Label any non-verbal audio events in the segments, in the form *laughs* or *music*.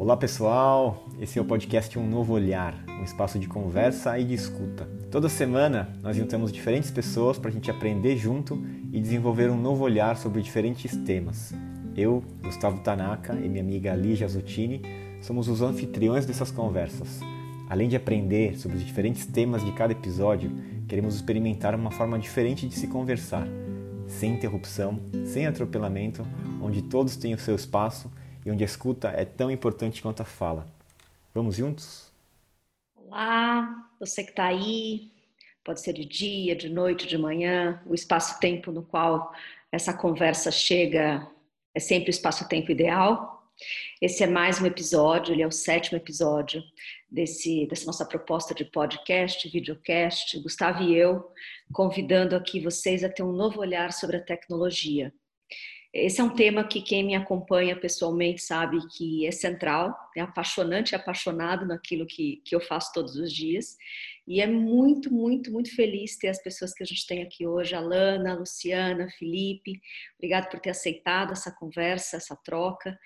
Olá pessoal, esse é o podcast Um Novo Olhar, um espaço de conversa e de escuta. Toda semana nós juntamos diferentes pessoas para a gente aprender junto e desenvolver um novo olhar sobre diferentes temas. Eu, Gustavo Tanaka e minha amiga Lígia Zuttini somos os anfitriões dessas conversas. Além de aprender sobre os diferentes temas de cada episódio, queremos experimentar uma forma diferente de se conversar, sem interrupção, sem atropelamento, onde todos têm o seu espaço e onde a escuta é tão importante quanto a fala. Vamos juntos? Olá, você que está aí, pode ser de dia, de noite, de manhã, o espaço-tempo no qual essa conversa chega é sempre o espaço-tempo ideal. Esse é mais um episódio, ele é o sétimo episódio desse, dessa nossa proposta de podcast, videocast, Gustavo e eu, convidando aqui vocês a ter um novo olhar sobre a tecnologia. Esse é um tema que quem me acompanha pessoalmente sabe que é central, é apaixonante e apaixonado naquilo que, que eu faço todos os dias. E é muito, muito, muito feliz ter as pessoas que a gente tem aqui hoje, a Lana, a Luciana, Felipe. Obrigado por ter aceitado essa conversa, essa troca,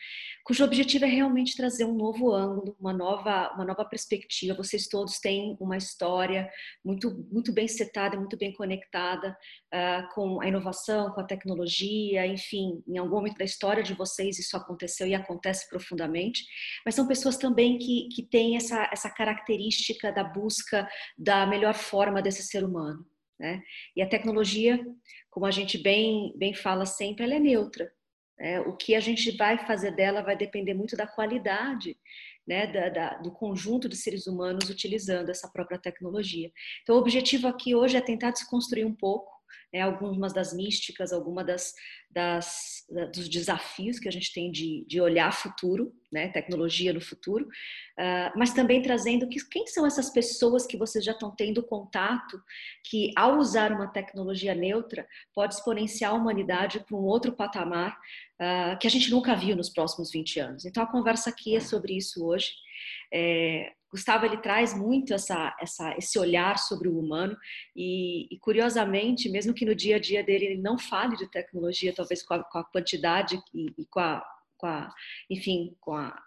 cujo objetivo é realmente trazer um novo ângulo, uma nova, uma nova perspectiva. Vocês todos têm uma história muito, muito bem setada, muito bem conectada uh, com a inovação, com a tecnologia, enfim, em algum momento da história de vocês isso aconteceu e acontece profundamente. Mas são pessoas também que, que têm essa, essa característica da busca da melhor forma desse ser humano. Né? E a tecnologia, como a gente bem, bem fala sempre, ela é neutra. Né? O que a gente vai fazer dela vai depender muito da qualidade né, da, da, do conjunto de seres humanos utilizando essa própria tecnologia. Então, o objetivo aqui hoje é tentar desconstruir um pouco né, algumas das místicas, algumas das, das, dos desafios que a gente tem de, de olhar futuro, né, tecnologia no futuro, uh, mas também trazendo que, quem são essas pessoas que vocês já estão tendo contato, que ao usar uma tecnologia neutra pode exponenciar a humanidade para um outro patamar uh, que a gente nunca viu nos próximos 20 anos. Então a conversa aqui é sobre isso hoje. É, Gustavo ele traz muito essa, essa, esse olhar sobre o humano e, e, curiosamente, mesmo que no dia a dia dele ele não fale de tecnologia, talvez com a, com a quantidade e, e com, a, com, a, enfim, com, a,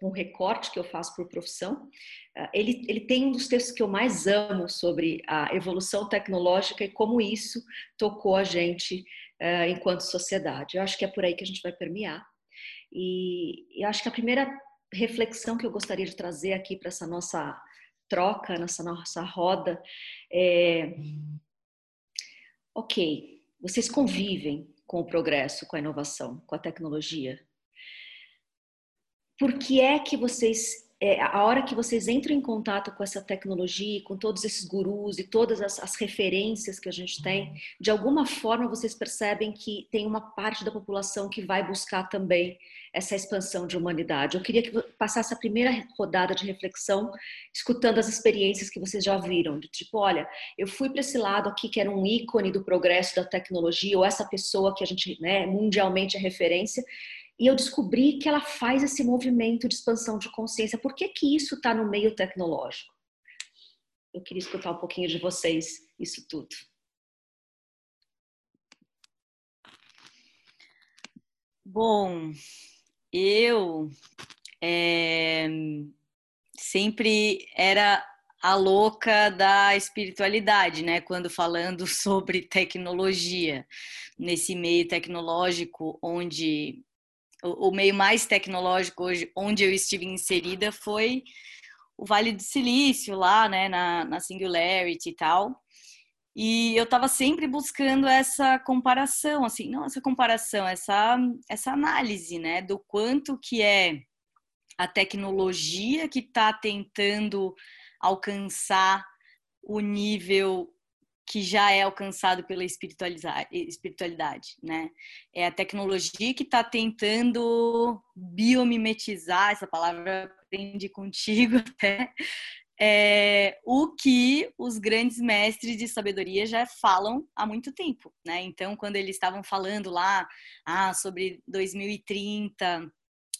com o recorte que eu faço por profissão, eh, ele, ele tem um dos textos que eu mais amo sobre a evolução tecnológica e como isso tocou a gente uh, enquanto sociedade. Eu acho que é por aí que a gente vai permear. E eu acho que a primeira reflexão que eu gostaria de trazer aqui para essa nossa troca, nessa nossa roda é: ok, vocês convivem com o progresso, com a inovação, com a tecnologia. Por que é que vocês é, a hora que vocês entram em contato com essa tecnologia, com todos esses gurus e todas as, as, referências que a gente tem, de alguma forma vocês percebem que tem uma parte da população que vai buscar também essa expansão de humanidade. Eu queria que passasse a primeira rodada de reflexão, escutando as experiências que vocês já viram, de tipo, olha, eu fui para esse lado aqui que era um ícone do progresso da tecnologia, ou essa pessoa que a gente né, mundialmente é referência, e eu descobri que ela faz esse movimento de expansão de consciência. Por que, que isso está no meio tecnológico? Eu queria escutar um pouquinho de vocês isso tudo. Bom, eu é, sempre era a louca da espiritualidade, né? Quando falando *laughs* sobre tecnologia, nesse meio tecnológico onde o, meio mais tecnológico hoje, onde eu estive inserida foi o Vale do Silício, lá, né, na, na Singularity e tal. E eu estava sempre buscando essa comparação, assim, não essa comparação, essa, essa análise, né, do quanto que é a tecnologia que está tentando alcançar o nível que já é alcançado pela espiritualidade, né? É a tecnologia que está tentando biomimetizar, essa palavra aprendi contigo até, *laughs* é, o que os grandes mestres de sabedoria já falam há muito tempo, né? Então, quando eles estavam falando lá ah, sobre 2030,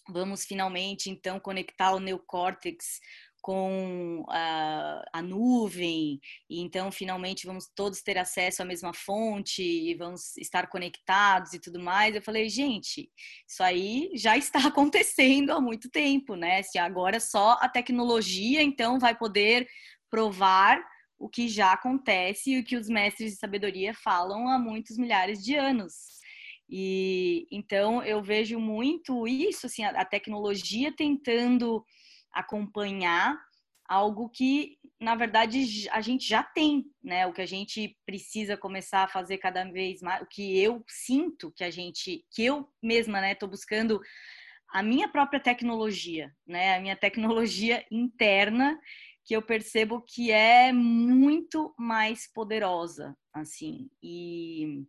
vamos finalmente então conectar o neocórtex com a, a, nuvem, e então finalmente vamos todos ter acesso à mesma fonte e vamos estar conectados e tudo mais. Eu falei, gente, isso aí já *laughs* está acontecendo há muito tempo, né? Se agora só a tecnologia então vai poder provar o que já acontece e o que os mestres de sabedoria falam há muitos milhares de anos. E então eu vejo muito isso, assim, a, a tecnologia tentando acompanhar algo que, na verdade, a gente já tem, né? O que a gente precisa começar a fazer cada vez mais, o que eu sinto que a gente, que eu mesma, né, tô buscando a minha própria tecnologia, né? A minha tecnologia *laughs* interna que eu percebo que é muito mais poderosa, assim. E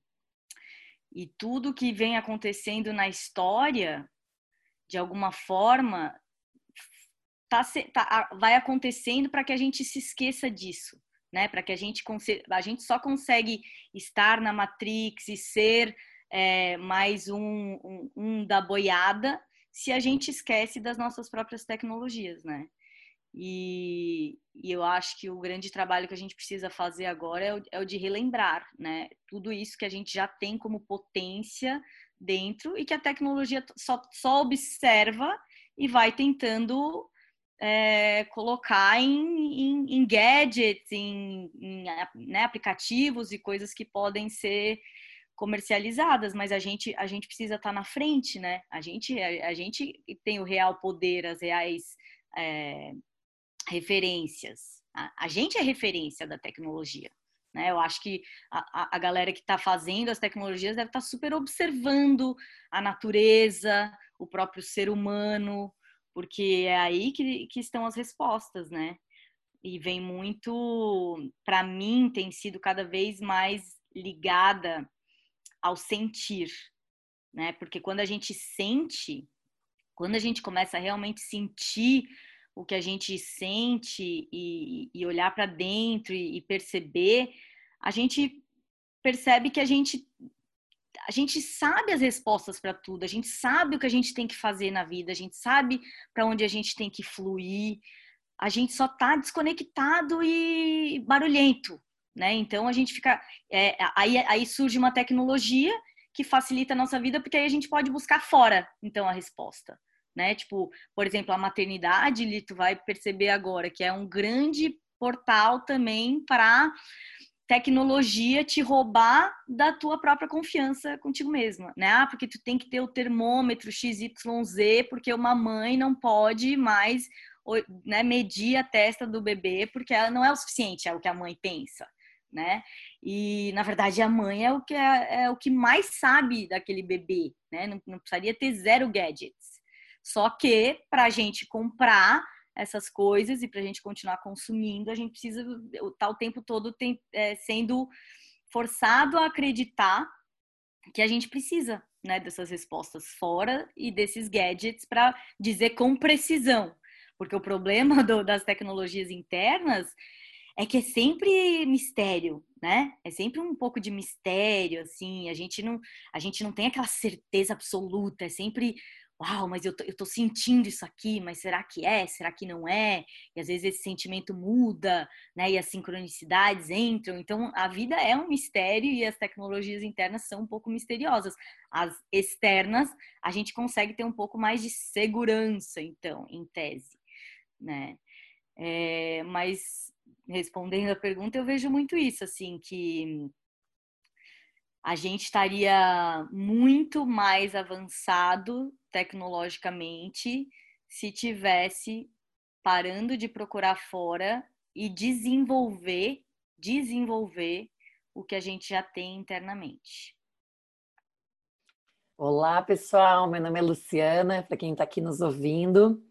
e tudo que vem acontecendo na história, de alguma forma, tá, tá, vai acontecendo para que a gente se esqueça disso, né? Para que a gente a gente só consegue estar na Matrix e ser é, mais um, um, um da boiada se a gente esquece das nossas próprias tecnologias, né? E, e, eu acho que o grande trabalho que a gente precisa fazer agora é o, é o, de relembrar, né? Tudo isso que a gente já tem como potência dentro e que a tecnologia só, só observa e vai tentando é, colocar em, em, em, gadgets, em, em né, aplicativos e coisas que podem ser comercializadas, mas a gente a gente precisa estar tá na frente, né? A gente a, a gente tem o real poder, as reais é, referências. A, a, gente é referência da tecnologia. Né? Eu acho que a, a galera que está fazendo as tecnologias deve estar tá super observando a natureza, o próprio ser humano, porque é aí que, que estão as respostas, né? E vem muito, para mim, tem sido cada vez mais ligada ao sentir, né? Porque quando a gente sente, quando a gente começa a realmente sentir o que a gente sente e, e olhar para dentro e, e perceber, a gente percebe que a gente a gente sabe as respostas para tudo, a gente sabe o que a gente tem que fazer na vida, a gente sabe para onde a gente tem que fluir, a gente só está desconectado e barulhento, né? Então a gente fica. É, aí, aí surge uma tecnologia que facilita a nossa vida, porque aí a gente pode buscar fora, então, a resposta. Né? Tipo, por exemplo, a maternidade, tu vai perceber agora que é um grande portal também para tecnologia te roubar da tua própria confiança contigo mesma, né? Ah, porque tu tem que ter o termômetro XYZ, porque uma mãe não pode mais né, medir a testa do bebê, porque ela não é o suficiente, é o que a mãe pensa, né? E na verdade a mãe é o que é, é o que mais sabe daquele bebê, né? Não, não precisaria ter zero gadgets. Só que para a gente comprar essas coisas e para a gente continuar consumindo, a gente precisa estar tá o tempo todo tem, é, sendo forçado a acreditar que a gente precisa né, dessas respostas fora e desses gadgets para dizer com precisão. Porque o problema *laughs* do, das tecnologias internas é que é sempre mistério, né? É sempre um pouco de mistério, assim. A gente não, a gente não tem aquela certeza absoluta. É sempre uau, mas eu tô, eu tô sentindo isso aqui, mas será que é? Será que não é? E às vezes esse sentimento muda, né? E as sincronicidades entram. Então a vida é um mistério e as tecnologias internas são um pouco misteriosas. As externas, a gente consegue ter um pouco mais de segurança, então, em tese, né? É, mas respondendo a pergunta, eu vejo muito isso, assim, que a gente estaria muito mais avançado tecnologicamente se tivesse parando de procurar fora e desenvolver, desenvolver o que a gente já tem internamente. Olá, pessoal. Meu nome é Luciana, para quem está aqui nos ouvindo.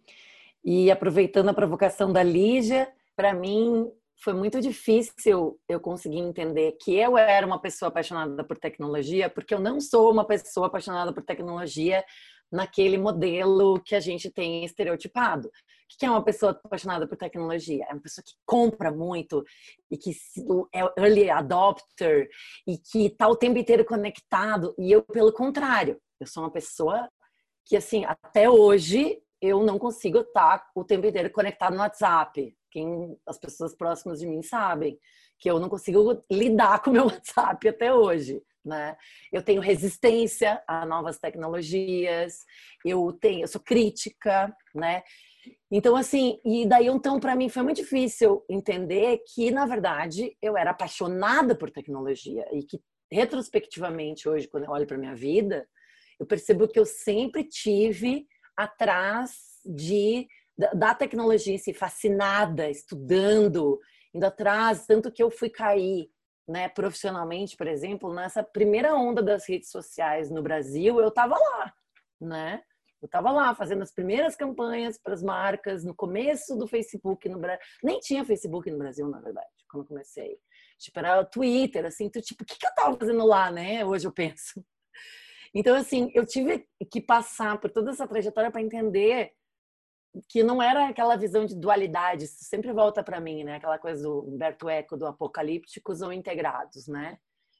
E aproveitando a provocação da Lígia, para mim foi muito difícil eu conseguir entender que eu era uma pessoa apaixonada por tecnologia, porque eu não sou uma pessoa apaixonada por tecnologia naquele modelo que a gente tem estereotipado. O que é uma pessoa apaixonada por tecnologia? É uma pessoa que compra muito e que é early adopter e que está o tempo inteiro conectado. E eu, pelo contrário, eu sou uma pessoa que, assim, até hoje eu não consigo estar o tempo inteiro conectado no WhatsApp. Quem as pessoas próximas de mim sabem que eu não consigo lidar com o meu *laughs* WhatsApp até hoje. Né? Eu tenho resistência a novas tecnologias, eu tenho, eu sou crítica, né? Então assim, e daí então para mim foi muito difícil entender que na verdade eu era apaixonada por tecnologia e que retrospectivamente hoje quando eu olho para minha vida, eu percebo que eu sempre tive atrás de da tecnologia si, fascinada, estudando, indo atrás, tanto que eu fui cair né, profissionalmente, por exemplo, nessa primeira onda das redes sociais no Brasil, eu estava lá, né? Eu estava lá fazendo as primeiras campanhas para as marcas, no começo do Facebook no Brasil. Nem tinha Facebook no Brasil, na verdade, quando comecei. Tipo, era o Twitter, assim, tu, tipo, o que, que eu estava fazendo lá, né? Hoje eu penso. Então, assim, eu tive que passar por toda essa trajetória para entender que não era aquela visão de dualidade, isso sempre volta para mim, né? Aquela coisa do Humberto Eco do apocalípticos ou integrados, né?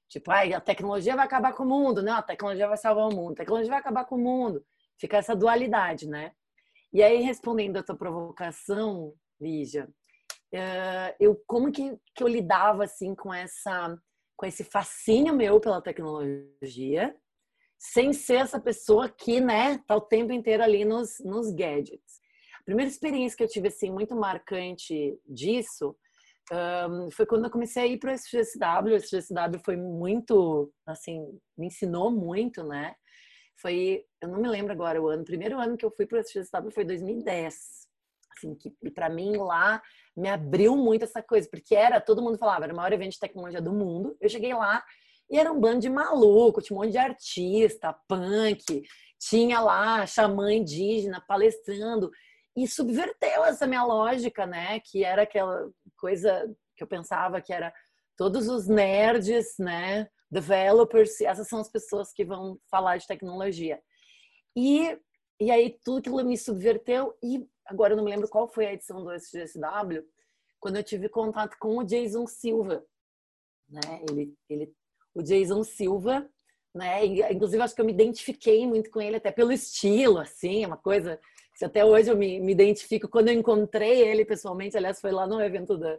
Tipo, ai, a tecnologia vai acabar com o mundo, não, a tecnologia vai salvar o mundo, a tecnologia vai acabar com o mundo. Fica essa dualidade, né? E aí, respondendo a tua provocação, Lígia, eh, eu como que, que eu lidava assim com essa com esse fascínio meu pela tecnologia, sem ser essa pessoa que, né, tá o tempo inteiro ali nos, nos gadgets primeira experiência que eu tive assim muito marcante disso um, foi quando eu comecei a ir para o SGSW. O SGSW foi muito, assim, me ensinou muito, né? Foi, eu não me lembro agora o ano, o primeiro ano que eu fui para o SGSW foi 2010. Assim, que para mim lá me abriu muito essa coisa, porque era, todo mundo falava, era o maior evento de tecnologia do mundo. Eu cheguei lá e era um bando de maluco, tinha um monte de artista, punk, tinha lá xamã indígena palestrando e subverteu essa minha lógica, né? Que era aquela coisa que eu pensava que era todos os nerds, né? Developers, essas são as pessoas que vão falar de tecnologia. E, e aí tudo aquilo me subverteu e agora eu não me lembro qual foi a edição do SGSW, quando eu tive contato com o Jason Silva, né? Ele, ele, o Jason Silva, né? Inclusive acho que eu me identifiquei muito com ele até pelo estilo, assim, uma coisa até hoje eu me, me, identifico, quando eu encontrei ele pessoalmente, aliás, foi lá no evento da,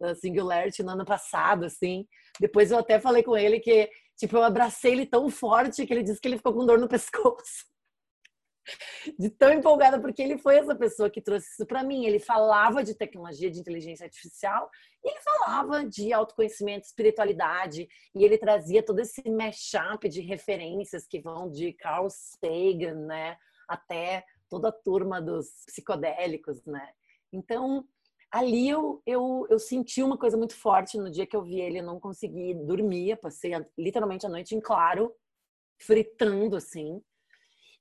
da Singularity no ano passado, assim. Depois eu até falei com ele que, tipo, eu abracei ele tão forte que ele disse que ele ficou com dor no *laughs* pescoço. De tão empolgada, porque ele foi essa pessoa que trouxe isso para mim. Ele falava de tecnologia, de inteligência artificial, e ele falava de autoconhecimento, espiritualidade, e ele trazia todo esse mashup de referências que vão de Carl Sagan, né, até toda a turma dos psicodélicos, né? Então, ali eu, eu, eu senti uma coisa muito forte no dia que eu vi ele, eu não consegui dormir, passei literalmente a noite em claro, fritando assim,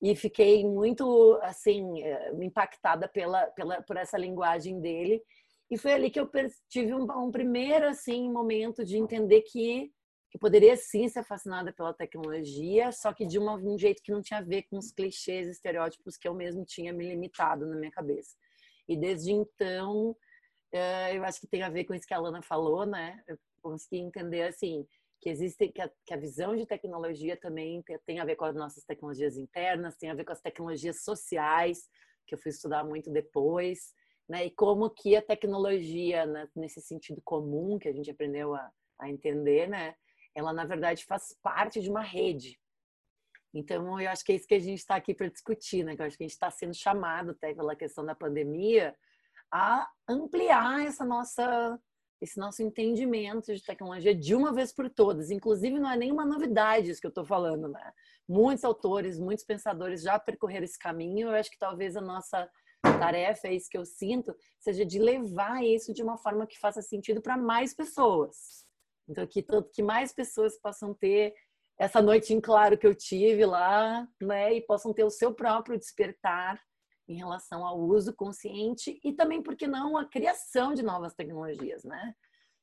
e fiquei muito assim eh, impactada pela, pela por essa linguagem dele. E foi ali que eu tive um, um primeiro assim momento de entender que que poderia sim ser fascinada pela tecnologia, só que de uma, um jeito que não tinha a ver com os clichês, estereótipos que eu mesmo tinha me limitado na minha cabeça. E desde então, eh, eu acho que tem a ver com isso que a Lana falou, né? Eu consegui entender assim que existe que a, que a visão de tecnologia também tem, tem a ver com as nossas tecnologias internas, tem a ver com as tecnologias sociais que eu fui estudar muito depois, né? E como que a tecnologia, né, nesse sentido comum que a gente aprendeu a, a entender, né? Ela na verdade faz parte de uma rede. Então, eu acho que é isso que a gente está aqui para discutir, né? Eu acho que a gente está sendo chamado até pela questão da pandemia a ampliar essa nossa esse nosso entendimento de tecnologia de uma vez por todas. Inclusive, não é nenhuma novidade isso que eu estou falando, né? Muitos autores, muitos pensadores já percorreram esse caminho. Eu acho que talvez a nossa tarefa, é isso que eu sinto, seja de levar isso de uma forma que faça sentido para mais pessoas. Então, que, que mais pessoas possam ter essa noite em claro que eu tive lá, né? E possam ter o seu próprio despertar em relação ao uso consciente e também, porque não, a criação de novas tecnologias, né?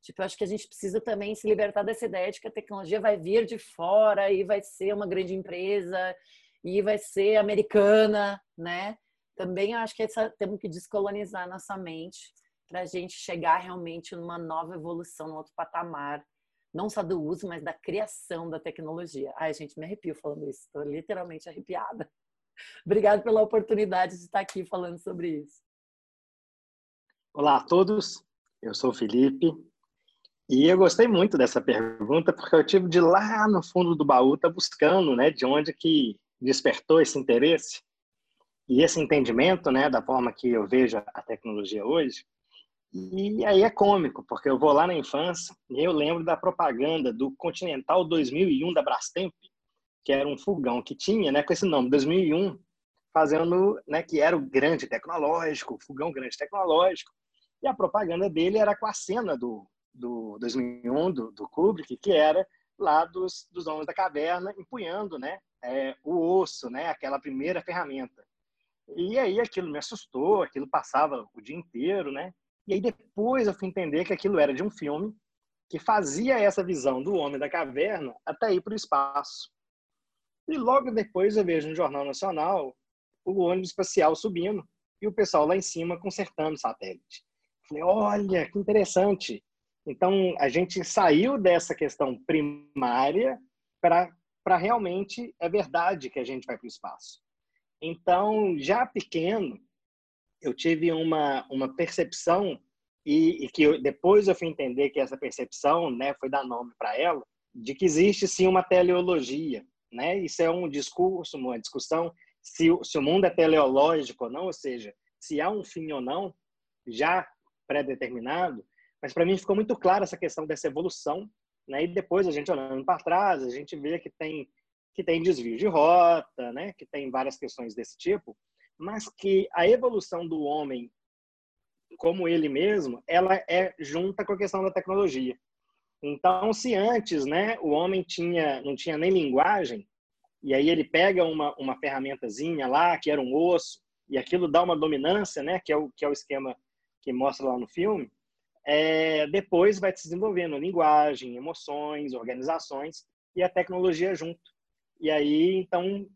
Tipo, eu acho que a gente precisa também se libertar dessa ideia de que a tecnologia vai vir de fora e vai ser uma grande empresa e vai ser americana, né? Também acho que essa, temos que descolonizar nossa mente para a gente chegar realmente numa nova evolução, num outro patamar, não só do uso, mas da criação da tecnologia. Ai, gente, me arrepio falando isso, estou literalmente arrepiada. *laughs* Obrigado pela oportunidade de estar aqui falando sobre isso. Olá a todos, eu sou o Felipe e eu gostei muito dessa pergunta porque eu tive de lá no fundo do baú tá buscando, né, de onde que despertou esse interesse e esse entendimento, né, da forma que eu vejo a tecnologia hoje. E aí é cômico, porque eu vou lá na infância e eu lembro da propaganda do Continental 2001 da Brastemp, que era um fogão que tinha, né, com esse nome, 2001, fazendo, né, que era o grande tecnológico, o fogão grande tecnológico. E a propaganda dele era com a cena do, do 2001, do, do Kubrick, que era lá dos, dos Homens da Caverna, empunhando, né, é, o osso, né, aquela primeira ferramenta. E aí aquilo me assustou, aquilo passava o dia inteiro, né? E aí depois eu fui entender que aquilo era de um filme que fazia essa visão do homem da caverna até ir para o espaço. E logo depois eu vejo no Jornal Nacional o ônibus espacial subindo e o pessoal lá em cima consertando o satélite. Falei, olha, que interessante. Então, a gente saiu dessa questão primária para realmente é verdade que a gente vai para o espaço. Então, já pequeno, eu tive uma, uma percepção e, e que eu, depois eu fui entender que essa percepção, né, foi dar nome para ela, de que existe sim uma teleologia, né? Isso é um discurso, uma discussão se, se o mundo é teleológico ou não, ou seja, se há um fim ou não, já pré-determinado. Mas para mim ficou muito claro essa questão dessa evolução, né? E depois a gente olhando para trás, a gente vê que tem que tem desvio de rota, né? Que tem várias questões desse tipo mas que a evolução do homem como ele mesmo, ela é junta com a questão da tecnologia. Então, se antes, né, o homem tinha não tinha nem linguagem, e aí ele pega uma uma ferramentazinha lá, que era um osso, e aquilo dá uma dominância, né, que é o que é o esquema que mostra lá no filme, é, depois vai se desenvolvendo linguagem, emoções, organizações e a tecnologia junto. E aí, então,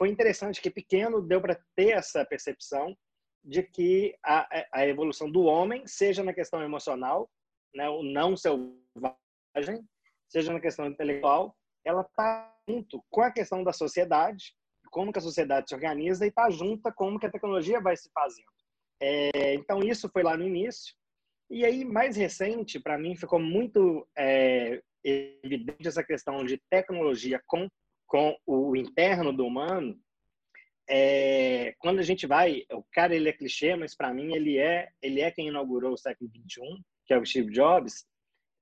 foi interessante que pequeno deu para ter essa percepção de que a, a evolução do homem, seja na questão emocional, né, o não selvagem, seja na questão intelectual, ela está junto com a questão da sociedade, como que a sociedade se organiza e está junta como que a tecnologia vai se fazendo. É, então isso foi lá no início e aí mais recente para mim ficou muito é, evidente essa questão de tecnologia com com o interno do humano, é, quando a gente vai, o cara ele é clichê, mas para mim ele é ele é quem inaugurou o século 21, que é o Steve Jobs.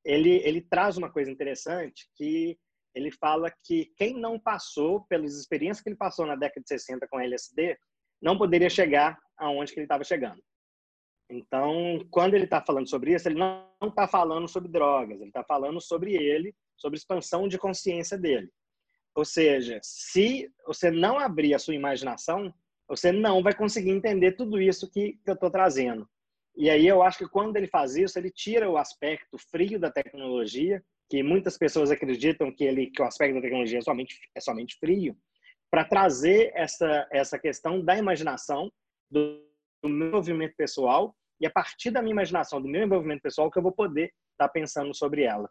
Ele ele traz uma coisa interessante que ele fala que quem não passou pelas experiências que ele passou na década de 60 com LSD não poderia chegar aonde que ele estava chegando. Então, quando ele está falando sobre isso, ele não está falando sobre drogas, ele está falando sobre ele, sobre expansão de consciência dele. Ou seja, se você não abrir a sua imaginação, você não vai conseguir entender tudo isso que, eu estou trazendo. E aí eu acho que quando ele faz isso, ele tira o aspecto frio da tecnologia, que muitas pessoas acreditam que, ele, que o aspecto da tecnologia é somente, é somente frio, para trazer essa, essa questão da imaginação, do, do meu movimento pessoal, e a partir da minha imaginação, do meu envolvimento pessoal, que eu vou poder estar tá pensando sobre ela.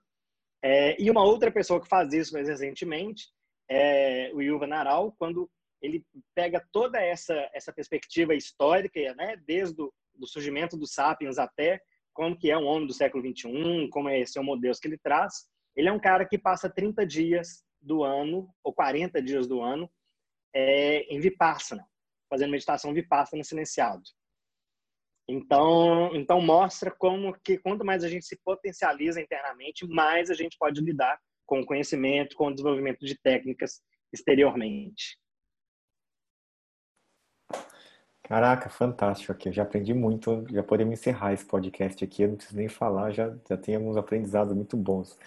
É, e uma outra pessoa que faz isso mais recentemente é, o Yuval Naral, quando ele pega toda essa essa perspectiva histórica, né, desde o do surgimento dos sapiens até como que é um homem do século 21, como é esse homo Deus que ele traz. Ele é um cara que passa 30 dias do ano ou 40 dias do ano é, em vipassana, fazendo meditação vipassana silenciado. Então, então mostra como que quanto mais a gente se potencializa internamente, mais a gente pode lidar com o conhecimento, com o desenvolvimento de técnicas exteriormente. Caraca, fantástico aqui. Eu já aprendi muito. Já podemos encerrar esse podcast aqui. Eu não preciso nem falar, já, já tem alguns aprendizados muito bons.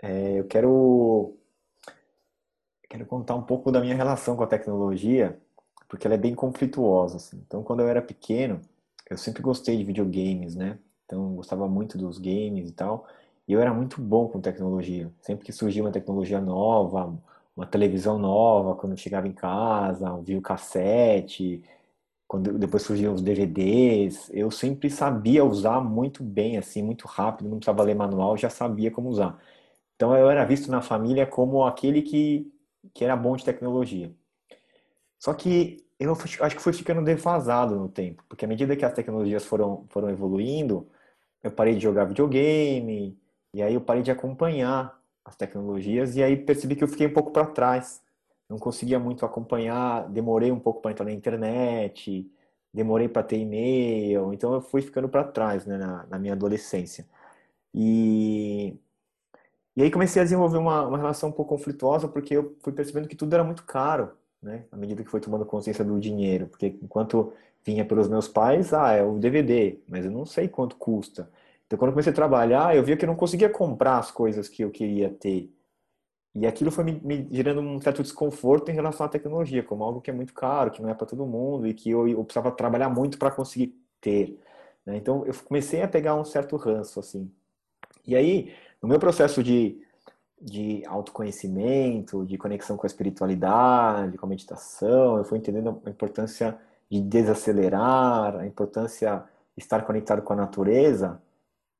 É, eu quero, quero contar um pouco da minha relação com a tecnologia, porque ela é bem conflituosa. Assim. Então, quando eu era pequeno, eu sempre gostei de videogames, né? Então, eu gostava muito dos games e tal. E eu era muito bom com tecnologia. Sempre que surgia uma tecnologia nova, uma televisão nova, quando eu chegava em casa, um videocassete, quando depois surgiam os DVDs, eu sempre sabia usar muito bem, assim, muito rápido, não precisava ler manual, já sabia como usar. Então eu era visto na família como aquele que, que era bom de tecnologia. Só que eu acho que foi ficando defasado no tempo, porque à medida que as tecnologias foram, foram evoluindo, eu parei de jogar videogame, e aí eu parei de acompanhar as tecnologias, e aí percebi que eu fiquei um pouco para trás. Não conseguia muito acompanhar, demorei um pouco para entrar na internet, demorei para ter e-mail, então eu fui ficando para trás né, na, na, minha adolescência. E, e aí comecei a desenvolver uma, uma relação um pouco conflituosa, porque eu fui percebendo que tudo era muito caro né? À medida que foi tomando consciência do dinheiro, porque enquanto vinha pelos meus pais, ah, é o DVD, mas eu não sei quanto custa. Então, quando eu comecei a trabalhar, eu via que eu não conseguia comprar as coisas que eu queria ter. E aquilo foi me, me gerando um certo desconforto em relação à tecnologia, como algo que é muito caro, que não é para todo mundo e que eu, eu precisava trabalhar muito para conseguir ter. Né? Então, eu comecei a pegar um certo ranço, assim. E aí, no meu processo de de autoconhecimento, de conexão com a espiritualidade, com a meditação, eu fui entendendo a importância de desacelerar, a importância de estar conectado com a natureza.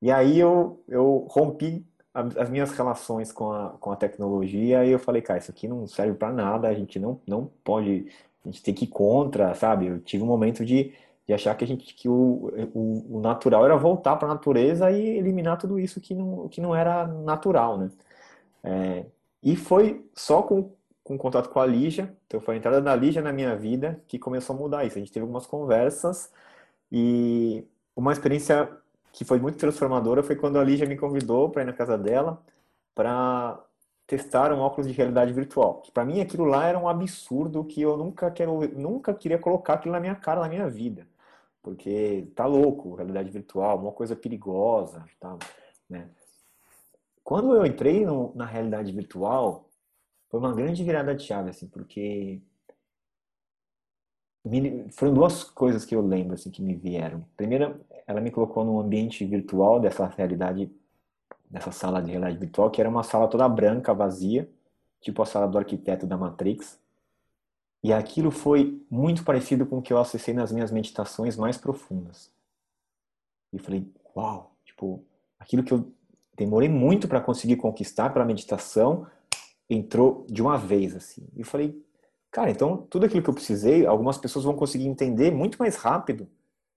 E aí eu, eu rompi as minhas relações com a, com a tecnologia e eu falei, cara, isso aqui não serve para nada, a gente não, não pode, a gente tem que ir contra, sabe? Eu tive um momento de, de achar que, a gente, que o, o, o natural era voltar para a natureza e eliminar tudo isso que não, que não era natural, né? É, e foi só com, com contato com a Lígia, então foi a entrada da Lígia na minha vida que começou a mudar isso. A gente teve algumas conversas e uma experiência que foi muito transformadora foi quando a Lígia me convidou para ir na casa dela para testar um óculos de realidade virtual. Para mim aquilo lá era um absurdo que eu nunca quero, nunca queria colocar aquilo na minha cara na minha vida, porque tá louco, realidade virtual, uma coisa perigosa, tá, né? Quando eu entrei no, na realidade virtual, foi uma grande virada de chave, assim, porque me, foram duas coisas que eu lembro, assim, que me vieram. Primeira, ela me colocou num ambiente virtual dessa realidade, dessa sala de realidade virtual, que era uma sala toda branca, vazia, tipo a sala do arquiteto da Matrix. E aquilo foi muito parecido com o que eu acessei nas minhas meditações mais profundas. E falei, uau, tipo, aquilo que eu demorei muito para conseguir conquistar para meditação, entrou de uma vez assim. E falei, cara, então tudo aquilo que eu precisei, algumas pessoas vão conseguir entender muito mais rápido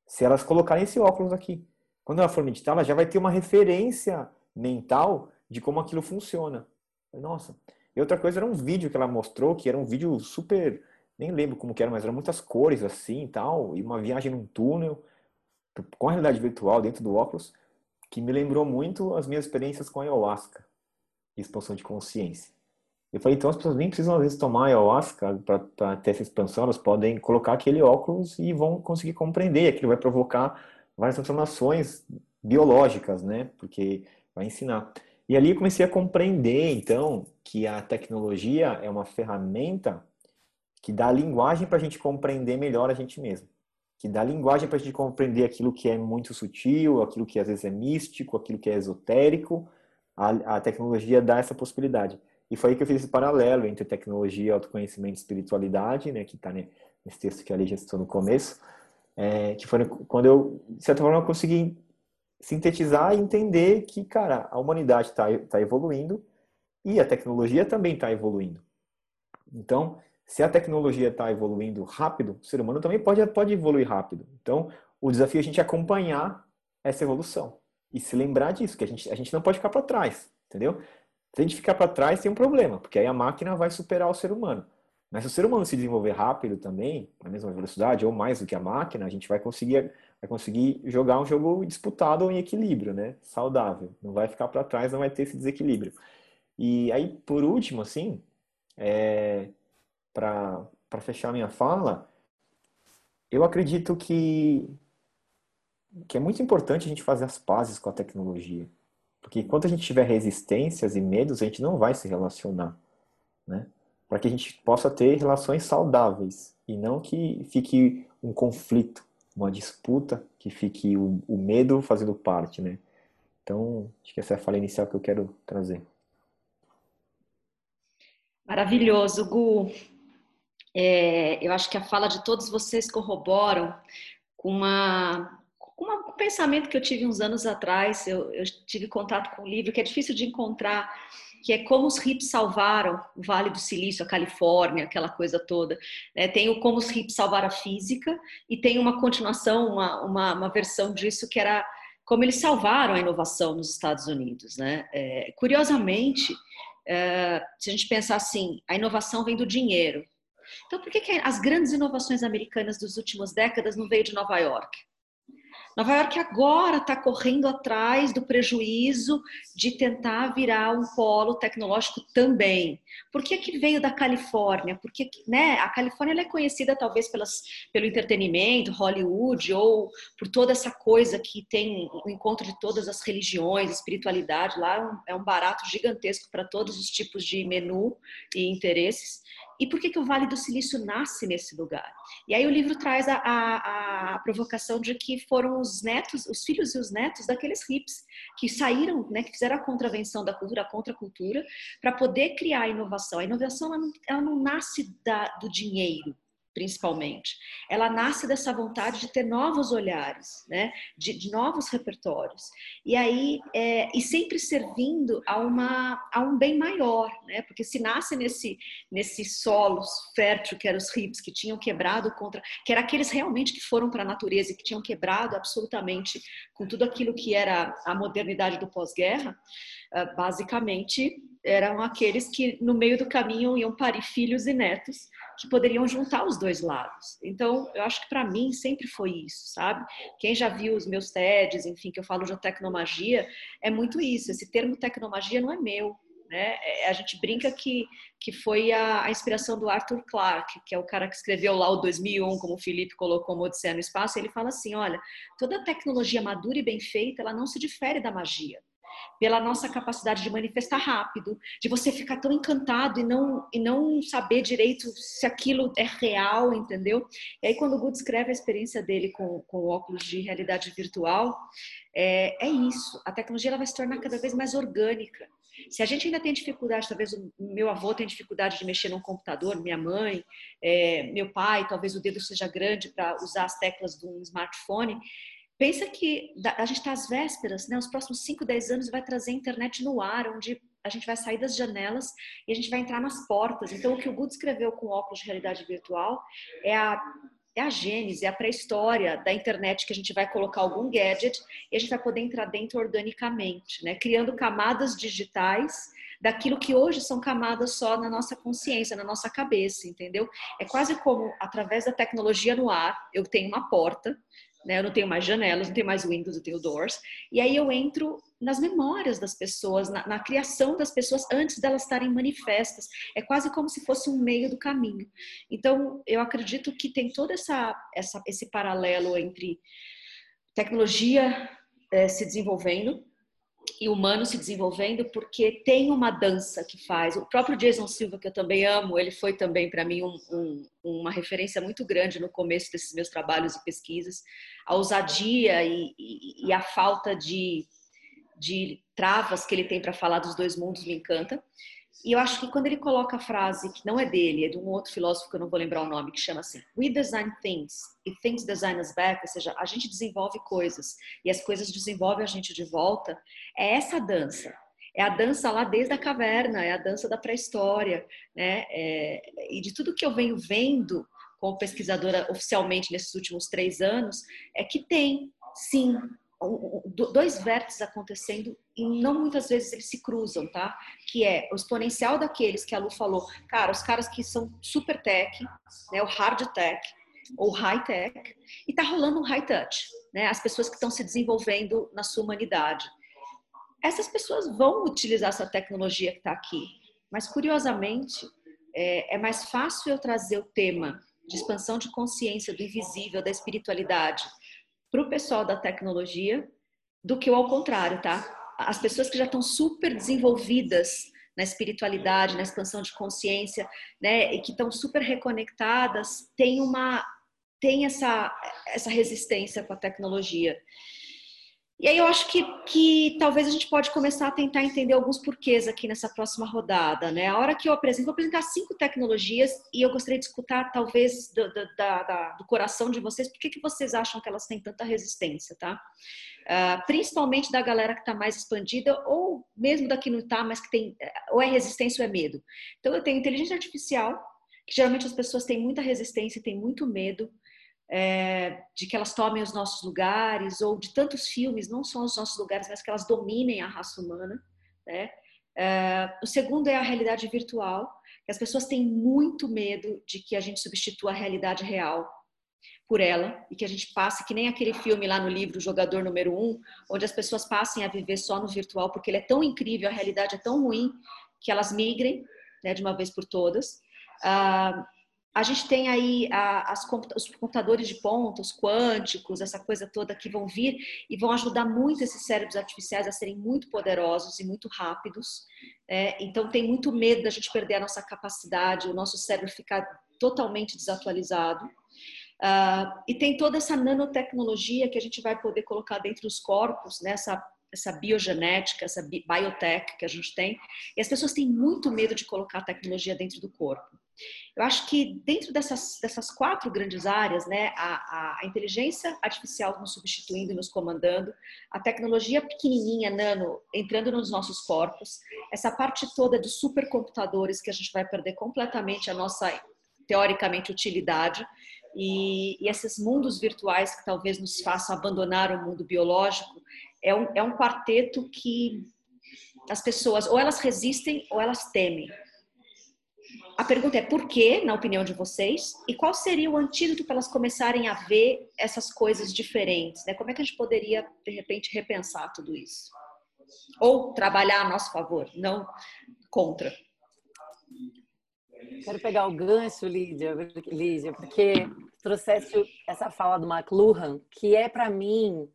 se elas colocarem esse óculos aqui. Quando ela for meditar, ela já vai ter uma referência mental de como aquilo funciona. Nossa. E outra coisa era um vídeo que ela mostrou, que era um vídeo super, nem lembro como que era, mas eram muitas cores assim e tal, e uma viagem num túnel com a realidade virtual dentro do óculos que me lembrou muito as minhas experiências com ayahuasca, expansão de consciência. Eu falei, então as pessoas nem precisam às vezes tomar ayahuasca para ter essa expansão, elas podem colocar aquele óculos e vão conseguir compreender. Aquilo vai provocar várias transformações biológicas, né? Porque vai ensinar. E ali eu comecei a compreender, então, que a tecnologia é uma ferramenta que dá linguagem para a gente compreender melhor a gente mesmo que dá linguagem para a gente compreender aquilo que é muito sutil, aquilo que às vezes é místico, aquilo que é esotérico. A, a tecnologia dá essa possibilidade. E foi aí que eu fiz esse paralelo entre tecnologia, autoconhecimento e espiritualidade, né, que está nesse texto que a Lígia citou no começo, é, que foi quando eu, de certa forma, eu consegui sintetizar e entender que, cara, a humanidade está tá evoluindo e a tecnologia também está evoluindo. Então, se a tecnologia está evoluindo rápido, o ser humano também pode, pode evoluir rápido. Então, o desafio é a gente acompanhar essa evolução e se lembrar disso, que a gente, a gente não pode ficar para trás, entendeu? Se a gente ficar para trás, tem um problema, porque aí a máquina vai superar o ser humano. Mas se o ser humano se desenvolver rápido também, na mesma velocidade ou mais do que a máquina, a gente vai conseguir, vai conseguir jogar um jogo disputado ou em equilíbrio, né? Saudável. Não vai ficar para trás, não vai ter esse desequilíbrio. E aí, por último, assim, é, para fechar minha fala, eu acredito que, que é muito importante a gente fazer as pazes com a tecnologia. Porque enquanto a gente tiver resistências e medos, a gente não vai se relacionar. Né? Para que a gente possa ter relações saudáveis e não que fique um conflito, uma disputa, que fique o, o medo fazendo parte. Né? Então, acho que essa é a fala inicial que eu quero trazer. Maravilhoso, Gu. É, eu acho que a fala de todos vocês corroboram com, uma, um pensamento que eu tive uns anos atrás. Eu, eu tive contato com um livro que é difícil de encontrar que é como os hips salvaram o Vale do Silício, a Califórnia, aquela coisa toda. É, tem o como os hips salvaram a física e tem uma continuação, uma, uma, uma versão disso que era como eles salvaram a inovação nos Estados Unidos. Né? É, curiosamente, é, se a gente pensar assim, a inovação vem do dinheiro. Então, por que, que as grandes inovações americanas das últimas décadas não veio de Nova York? Nova York agora está correndo atrás do prejuízo de tentar virar um polo tecnológico também. Por que, que veio da Califórnia? Porque né, a Califórnia é conhecida talvez pelas, pelo entretenimento, Hollywood, ou por toda essa coisa que tem o encontro de todas as religiões, espiritualidade. Lá é um barato gigantesco para todos os tipos de menu e interesses. E por que, que o Vale do Silício nasce nesse lugar? E aí o livro traz a, a, a, provocação de que foram os netos, os filhos e os netos daqueles hips que saíram, né, que fizeram a contravenção da cultura, a contracultura, para poder criar a inovação. A inovação ela não, ela não nasce da, do dinheiro, principalmente. Ela nasce dessa vontade de ter novos olhares, né? de, de novos repertórios. E aí, é, e sempre servindo a, uma, a um bem maior, né? porque se nasce nesse, nesse solo fértil que eram os hips, que tinham quebrado contra, que eram aqueles realmente que foram para a natureza e que tinham quebrado absolutamente com tudo aquilo que era a modernidade do pós-guerra, ah, basicamente eram aqueles que no meio do caminho iam parir filhos e netos que poderiam juntar os dois lados. Então, eu acho que para mim sempre foi isso, sabe? Quem já viu os meus TEDs, enfim, que eu falo de tecnomagia, é muito isso. Esse termo tecnomagia não é meu, né? É, a gente brinca que, que foi a, a, inspiração do Arthur Clarke, que é o cara que escreveu lá o 2001, como o Felipe colocou, como Odisseia no Espaço. Ele fala assim: olha, toda tecnologia madura e bem feita, ela não se difere da magia pela nossa capacidade de manifestar rápido, de você ficar tão encantado e não, e não saber direito se aquilo é real, entendeu? E aí, quando o Good escreve a experiência dele com, com óculos de realidade virtual, é, é isso. A tecnologia ela vai se tornar cada vez mais orgânica. Se a gente ainda tem dificuldade, talvez o meu avô tenha dificuldade de mexer num computador, minha mãe, é, meu pai, talvez o dedo seja grande para usar as teclas de um smartphone, Pensa que a gente está às vésperas, né? Os próximos 5, 10 anos vai trazer a internet no ar, onde a gente vai sair das janelas e a gente vai entrar nas portas. Então, o que o Good escreveu com óculos de realidade virtual é a, é a gênese, é a pré-história da internet que a gente vai colocar algum gadget e a gente vai poder entrar dentro organicamente, né? Criando camadas digitais daquilo que hoje são camadas só na nossa consciência, na nossa cabeça, entendeu? É quase como através da tecnologia no ar, eu tenho uma porta né? Eu não tenho mais janelas, não tenho mais Windows, eu tenho Doors. E aí eu entro nas memórias das pessoas, na, na criação das pessoas antes delas estarem manifestas. É quase como se fosse um meio do caminho. Então, eu acredito que tem todo essa, essa esse paralelo entre tecnologia é, se desenvolvendo e humano se desenvolvendo porque tem uma dança que faz. O próprio Jason Silva, que eu também amo, ele foi também para mim um, um, uma referência muito grande no começo desses meus trabalhos e pesquisas. A ousadia e, e, e a falta de, de travas que ele tem para falar dos dois mundos me encanta. E eu acho que quando ele coloca a frase, que não é dele, é de um outro filósofo que eu não vou lembrar o nome, que chama assim: We design things e things design us back, ou seja, a gente desenvolve coisas e as coisas desenvolvem a gente de volta. É essa dança. É a dança lá desde a caverna, é a dança da pré-história, né? É, e de tudo que eu venho vendo como pesquisadora oficialmente nesses últimos três anos, é que tem, sim, dois vértices acontecendo e não muitas vezes eles se cruzam, tá? Que é o exponencial daqueles que a Lu falou, cara, os caras que são super tech, né, o hard tech ou high tech, e tá rolando um high touch, né? As pessoas que estão se desenvolvendo na sua humanidade. Essas pessoas vão utilizar essa tecnologia que está aqui, mas curiosamente é, é mais fácil eu trazer o tema de expansão de consciência do invisível, da espiritualidade, para o pessoal da tecnologia do que o ao contrário, tá? As pessoas que já estão super desenvolvidas na espiritualidade, na expansão de consciência, né, e que estão super reconectadas, têm uma tem essa essa resistência com a tecnologia. E aí eu acho que, que talvez a gente pode começar a tentar entender alguns porquês aqui nessa próxima rodada, né? A hora que eu apresento, vou apresentar cinco tecnologias e eu gostaria de escutar talvez do, do, da, do coração de vocês, por que, que vocês acham que elas têm tanta resistência, tá? Uh, principalmente da galera que está mais expandida ou mesmo da que não está, mas que tem ou é resistência ou é medo. Então eu tenho inteligência artificial, que geralmente as pessoas têm muita resistência, têm muito medo, é, de que elas tomem os nossos lugares, ou de tantos filmes, não só os nossos lugares, mas que elas dominem a raça humana. Né? É, o segundo é a realidade virtual, que as pessoas têm muito medo de que a gente substitua a realidade real por ela e que a gente passe, que nem aquele filme lá no livro Jogador Número Um, onde as pessoas passem a viver só no virtual, porque ele é tão incrível, a realidade é tão ruim, que elas migrem né, de uma vez por todas. Uh, a gente tem aí as, os computadores de pontos quânticos, essa coisa toda que vão vir e vão ajudar muito esses cérebros artificiais a serem muito poderosos e muito rápidos. Né? Então, tem muito medo da gente perder a nossa capacidade, o nosso cérebro ficar totalmente desatualizado. Uh, e tem toda essa nanotecnologia que a gente vai poder colocar dentro dos corpos, nessa né? essa biogenética, essa biotech que a gente tem. E as pessoas têm muito medo de colocar a tecnologia dentro do corpo. Eu acho que dentro dessas, dessas quatro grandes áreas, né, a, a, inteligência artificial nos substituindo e nos comandando, a tecnologia pequenininha, nano, entrando nos nossos corpos, essa parte toda dos supercomputadores que a gente vai perder completamente a nossa, teoricamente, utilidade, e, e esses mundos virtuais que talvez nos façam abandonar o mundo biológico, é um, é um quarteto que as pessoas ou elas resistem ou elas temem a pergunta é por quê, na opinião de vocês, e qual seria o antídoto para elas começarem a ver essas coisas diferentes? Né? Como é que a gente poderia, de repente, repensar tudo isso? Ou trabalhar a nosso favor, não contra. Quero pegar o gancho, Lídia, Lídia porque trouxesse essa fala do McLuhan, que é para mim,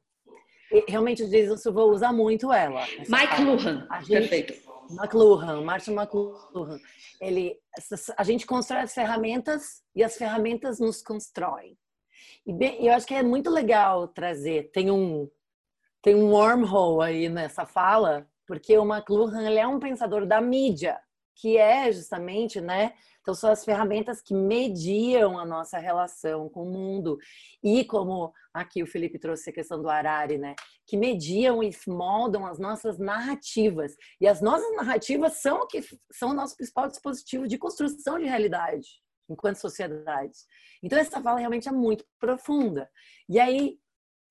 realmente o Jason Silva usa muito ela. Mike Luhan, perfeito. McLuhan, Martin McLuhan. Ele, a gente constrói as ferramentas e as ferramentas nos constroem. E bem, eu acho que é muito legal trazer. Tem um tem um wormhole aí nessa fala, porque o McLuhan ele é um pensador da mídia, que é justamente, né, então, são as ferramentas que mediam a nossa relação com o mundo. E como aqui o Felipe trouxe a questão do Harari, né? Que mediam e moldam as nossas narrativas. E as nossas narrativas são o que são o nosso principal dispositivo de construção de realidade enquanto sociedade. Então, essa fala realmente é muito profunda. E aí,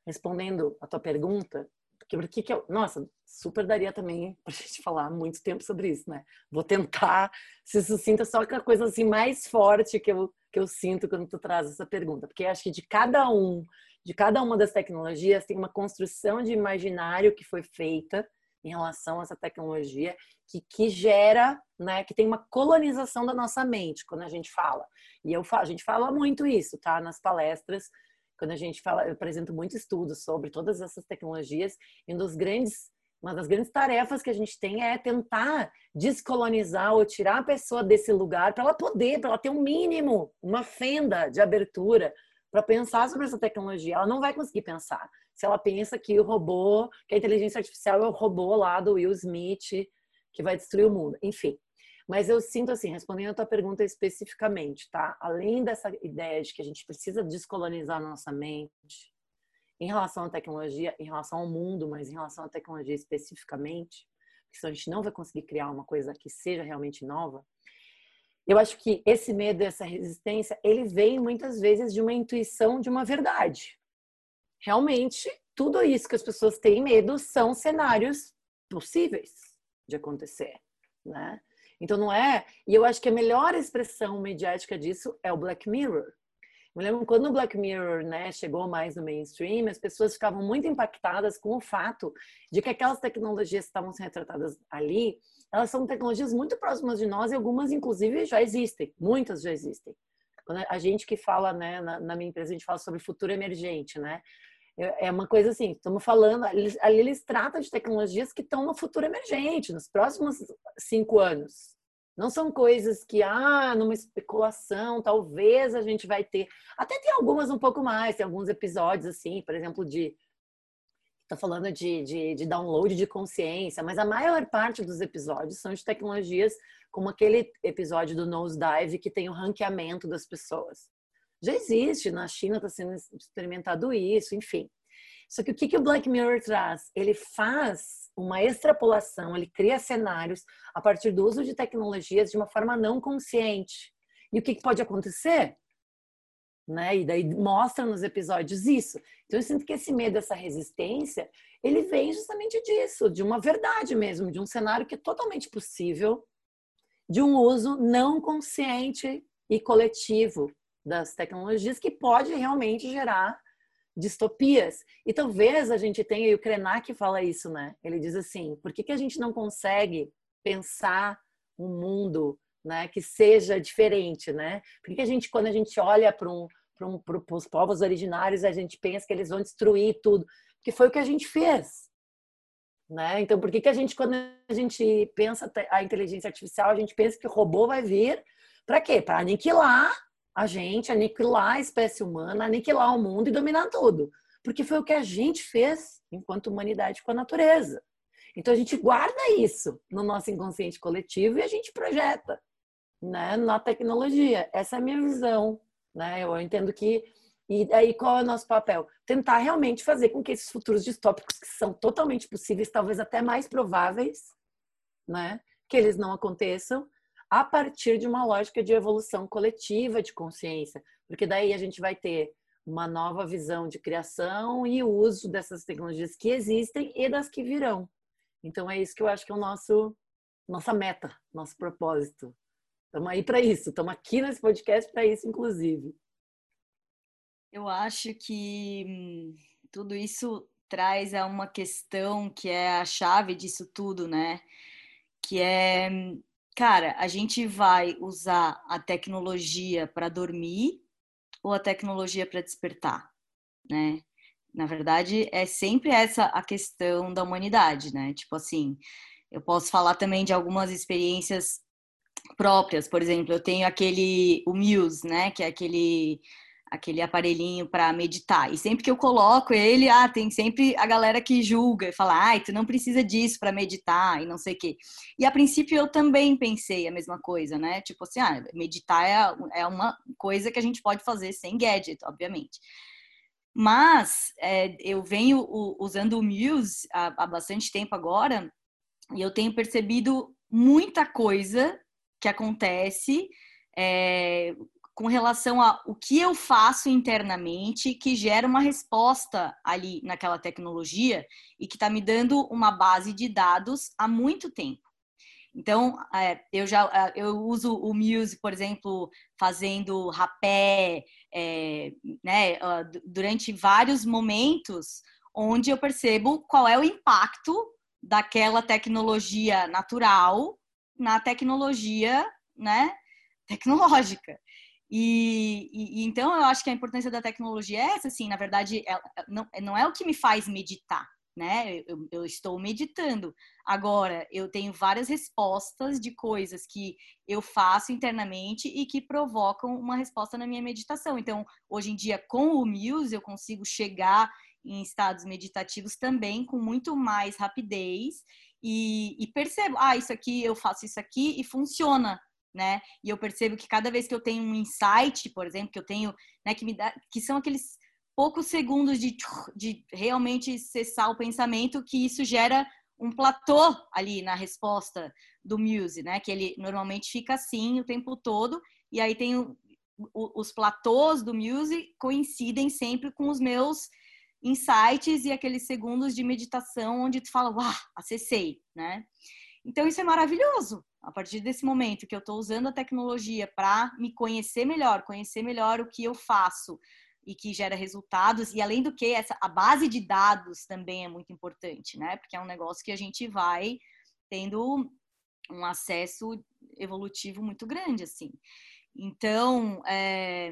respondendo a tua pergunta, porque que eu, nossa, super daria também pra *laughs* gente falar muito tempo sobre isso, né? Vou tentar se sucinta só que a coisa assim mais forte que eu que eu sinto quando tu traz essa pergunta, porque acho que de cada um, de cada uma das tecnologias tem uma construção de imaginário que foi feita em relação a essa tecnologia que, que gera, né, que tem uma colonização da nossa mente quando a gente fala. E eu a gente fala muito isso, tá, nas palestras quando a gente fala, eu apresento muito estudos sobre todas essas tecnologias, e um dos grandes, uma das grandes tarefas que a gente tem é tentar descolonizar ou tirar a pessoa desse lugar para ela poder, para ela ter um mínimo, uma fenda de abertura para pensar sobre essa tecnologia. Ela não vai conseguir pensar se ela pensa que o robô, que a inteligência artificial é o robô lá do Will Smith que vai destruir o mundo. Enfim, mas eu sinto assim, respondendo a tua pergunta especificamente, tá? Além dessa ideia de que a gente precisa descolonizar nossa mente em relação à tecnologia, em relação ao mundo, mas em relação à tecnologia especificamente, porque senão a gente não vai conseguir criar uma coisa que seja realmente nova. Eu acho que esse medo, essa resistência, ele vem muitas vezes de uma intuição de uma verdade. Realmente, tudo isso que as pessoas têm medo são cenários possíveis de acontecer, né? Então não é. E eu acho que a melhor expressão mediática disso é o Black Mirror. Eu lembro quando o Black Mirror né, chegou mais no mainstream, as pessoas ficavam muito impactadas com o fato de que aquelas tecnologias que estavam sendo retratadas ali, elas são tecnologias muito próximas de nós e algumas, inclusive, já existem. Muitas já existem. Quando a gente que fala, né, na, na minha empresa, a gente fala sobre futuro emergente, né? É, é uma coisa assim, estamos falando, ali, eles tratam de tecnologias que estão no futuro emergente, nos próximos cinco anos. Não são coisas que, ah, numa especulação, talvez a gente vai ter. Até tem algumas um pouco mais, tem alguns episódios assim, por exemplo, de está falando de, de, de, download de consciência, mas a maior parte dos episódios são de tecnologias como aquele episódio do Nosedive que tem o ranqueamento das pessoas. Já existe, na China está sendo experimentado isso, enfim. Só que o que, que o Black Mirror traz? Ele faz uma extrapolação, ele cria cenários a partir do uso de tecnologias de uma forma não consciente. E o que, que pode acontecer? Né? E daí mostra nos episódios isso. Então eu sinto que esse medo, essa resistência, ele vem justamente disso, de uma verdade mesmo, de um cenário que é totalmente possível, de um uso não consciente e coletivo das tecnologias que pode realmente gerar distopias. E talvez a gente tenha, e o Krenak fala isso, né? Ele diz assim: por que, que a gente não consegue pensar um mundo né, que seja diferente, né? Por que, que a gente, quando a gente olha para um, um, os povos originários, a gente pensa que eles vão destruir tudo? Porque foi o que a gente fez. Né? Então, por que, que a gente, quando a gente pensa a inteligência artificial, a gente pensa que o robô vai vir para quê? Para aniquilar a gente, aniquilar a espécie humana, aniquilar o mundo e dominar tudo. Porque foi o que a gente fez enquanto humanidade com a natureza. Então a gente guarda isso no nosso inconsciente coletivo e a gente projeta né, na tecnologia. Essa é a minha visão. Né? Eu entendo que. E aí, qual é o nosso papel? Tentar realmente fazer com que esses futuros distópicos, que são totalmente possíveis, talvez até mais prováveis, né, que eles não aconteçam, a partir de uma lógica de evolução coletiva de consciência, porque daí a gente vai ter uma nova visão de criação e uso dessas tecnologias que existem e das que virão. Então é isso que eu acho que é o nosso nossa meta, nosso propósito. Estamos aí para isso, estamos aqui nesse podcast para isso, inclusive. Eu acho que hum, tudo isso traz a uma questão que é a chave disso tudo, né? Que é hum, cara, a gente vai usar a tecnologia para dormir ou a tecnologia para despertar, né? Na verdade, é sempre essa a questão da humanidade, né? Tipo assim, eu posso falar também de algumas experiências próprias, por exemplo, eu tenho aquele o Muse, né, que é aquele aquele aparelhinho para meditar. E sempre que eu coloco ele, ah, tem sempre a galera que julga e fala, ai, tu não precisa disso para meditar e não sei o quê. E a princípio eu também pensei a mesma coisa, né? Tipo assim, ah, meditar é, é uma coisa que a gente pode fazer sem gadget, obviamente. Mas é, eu venho usando o Muse há, há bastante tempo agora e eu tenho percebido muita coisa que acontece é, com relação a o que eu faço internamente que gera uma resposta ali naquela tecnologia e que está me dando uma base de dados há muito tempo. Então, é, eu já é, eu uso o Muse, por exemplo, fazendo rapé, é, né, durante vários momentos onde eu percebo qual é o impacto daquela tecnologia natural na tecnologia, né, tecnológica. E, e, então eu acho que a importância da tecnologia é essa, assim, na verdade, é, não, não é o que me faz meditar, né? Eu, eu, estou meditando. Agora, eu tenho várias respostas de coisas que eu faço internamente e que provocam uma resposta na minha meditação. Então, hoje em dia, com o Muse, eu consigo chegar em estados meditativos também com muito mais rapidez e, e percebo, ah, isso aqui, eu faço isso aqui e funciona né? E eu percebo que cada vez que eu tenho um insight, por exemplo, que eu tenho, né, que me dá, que são aqueles poucos segundos de, de realmente cessar o pensamento, que isso gera um platô ali na resposta do Muse, né? Que ele normalmente fica assim o tempo todo, e aí tem o, o, os platôs do Muse coincidem sempre com os meus insights e aqueles segundos de meditação onde tu fala, uau, acessei, né? Então isso é maravilhoso, a partir desse momento que eu estou usando a tecnologia para me conhecer melhor, conhecer melhor o que eu faço e que gera resultados, e além do que, essa, a base de dados também é muito importante, né? Porque é um negócio que a gente vai tendo um acesso evolutivo muito grande, assim. Então, é,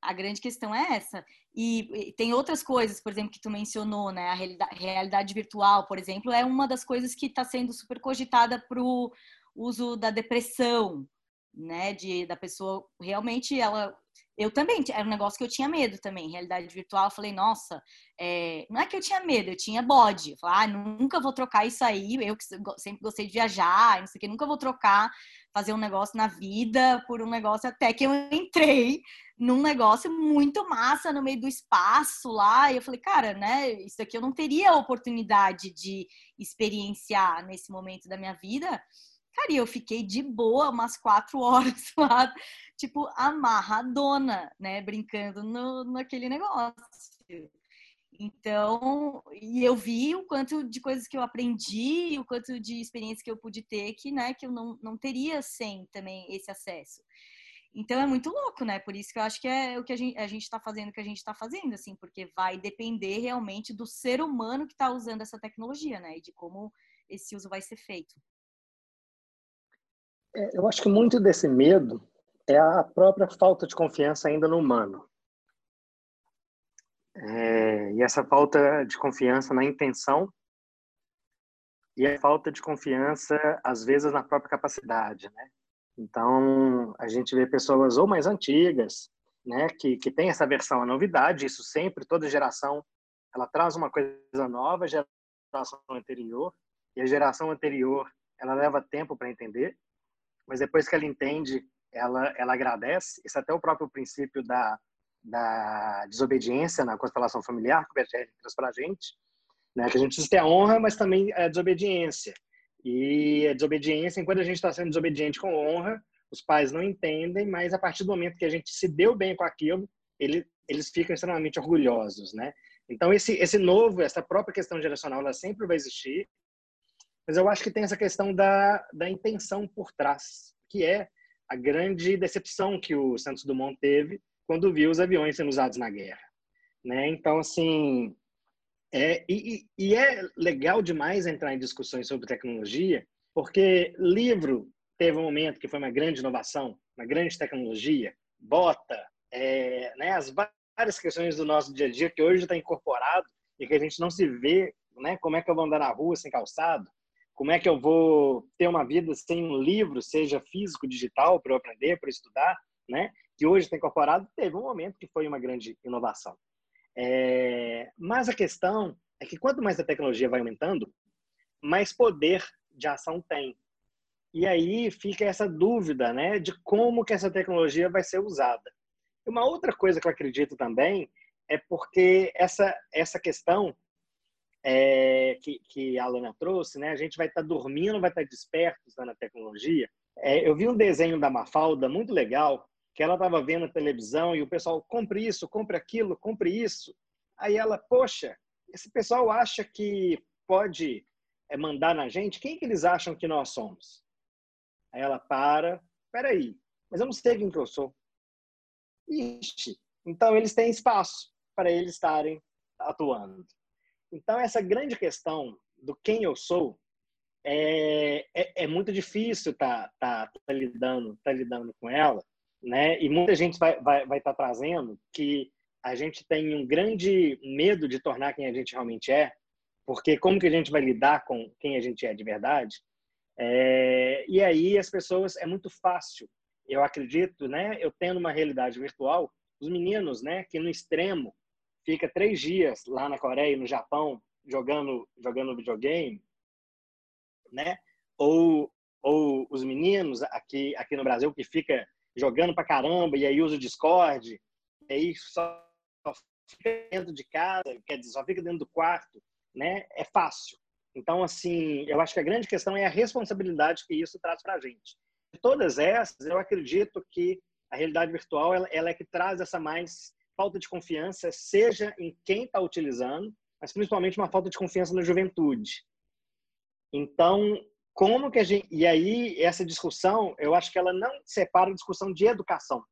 a grande questão é essa. E, tem outras coisas, por exemplo, que tu mencionou, né? A realidade virtual, por exemplo, é uma das coisas que está sendo super cogitada para o uso da depressão, né? De, da pessoa realmente ela eu também, era um negócio que eu tinha medo também. Realidade virtual, eu falei, nossa, é... não é que eu tinha medo, eu tinha bode. Eu falei, ah, nunca vou trocar isso aí. Eu que sempre gostei de viajar, não sei o que, nunca vou trocar, fazer um negócio na vida por um negócio. Até que eu entrei num negócio muito massa no meio do espaço lá. E eu falei, cara, né, isso aqui eu não teria a oportunidade de experienciar nesse momento da minha vida. Cara, e eu fiquei de boa umas quatro horas *laughs* lá, tipo, amarradona, né? Brincando no, naquele negócio. Então, e eu vi o quanto de coisas que eu aprendi, o quanto de experiência que eu pude ter que, né, que eu não, não teria sem também esse acesso. Então é muito louco, né? Por isso que eu acho que é o que a gente a está fazendo, o que a gente está fazendo, assim, porque vai depender realmente do ser humano que está usando essa tecnologia, né? E de como esse uso vai ser feito. É, eu acho que muito desse medo é a própria falta de confiança ainda no humano. É, e essa falta de confiança na intenção e a falta de confiança, às vezes, na própria capacidade, né? Então, a gente vê pessoas ou mais antigas, né, que, que tem essa versão à novidade, isso sempre, toda geração, ela traz uma coisa nova, geração anterior, e a geração anterior, ela leva tempo para entender, mas depois que ela entende, ela, ela agradece. Isso é até o próprio princípio da, da desobediência na constelação familiar, que o Berger traz para a gente, né? que a gente precisa ter a honra, mas também a desobediência. E a desobediência, enquanto a gente está sendo desobediente com honra, os pais não entendem, mas a partir do momento que a gente se deu bem com aquilo, ele, eles ficam extremamente orgulhosos, né? Então, esse, esse novo, essa própria questão geracional, ela sempre vai existir, mas eu acho que tem essa questão da, da intenção por trás, que é a grande decepção que o Santos Dumont teve quando viu os aviões sendo usados na guerra. Né? Então, assim, é, e, e é legal demais entrar em discussões sobre tecnologia, porque livro teve um momento que foi uma grande inovação, uma grande tecnologia, bota, é, né, as várias questões do nosso dia a dia que hoje está incorporado e que a gente não se vê, né, como é que eu vou andar na rua sem calçado, como é que eu vou ter uma vida sem um livro, seja físico, digital, para eu aprender, para estudar, né? Que hoje está incorporado, teve um momento que foi uma grande inovação. É... Mas a questão é que quanto mais a tecnologia vai aumentando, mais poder de ação tem. E aí fica essa dúvida, né, de como que essa tecnologia vai ser usada. Uma outra coisa que eu acredito também é porque essa essa questão é, que, que a Alana trouxe, né? A gente vai estar tá dormindo, vai estar tá desperto usando a tecnologia. É, eu vi um desenho da Mafalda muito legal, que ela estava vendo a televisão e o pessoal, compre isso, compre aquilo, compre isso. Aí ela, poxa, esse pessoal acha que pode é, mandar na gente? Quem que eles acham que nós somos? Aí ela para, peraí, mas eu não sei quem que eu sou. Ixi, então eles têm espaço para eles estarem atuando. Então, essa grande questão do quem eu sou é, é, é muito difícil tá, tá, tá lidando, tá lidando com ela, né? E muita gente vai estar vai, vai tá trazendo que a gente tem um grande medo de tornar quem a gente realmente é, porque como que a gente vai lidar com quem a gente é de verdade? É, e aí as pessoas é muito fácil, eu acredito, né? Eu tendo uma realidade virtual, os meninos, né? Que no extremo fica três dias lá na Coreia e no Japão jogando jogando videogame, né? Ou ou os meninos aqui aqui no Brasil que fica jogando pra caramba e aí usa o Discord, e aí só fica dentro de casa, quer dizer, só fica dentro do quarto, né? É fácil. Então, assim, eu acho que a grande questão é a responsabilidade que isso traz para a gente. De todas essas, eu acredito que a realidade virtual ela, ela é que traz essa mais falta de confiança, seja em quem está utilizando, mas principalmente uma falta de confiança na juventude. Então, como que a gente. E aí, essa discussão, eu acho que ela não separa a discussão de educação.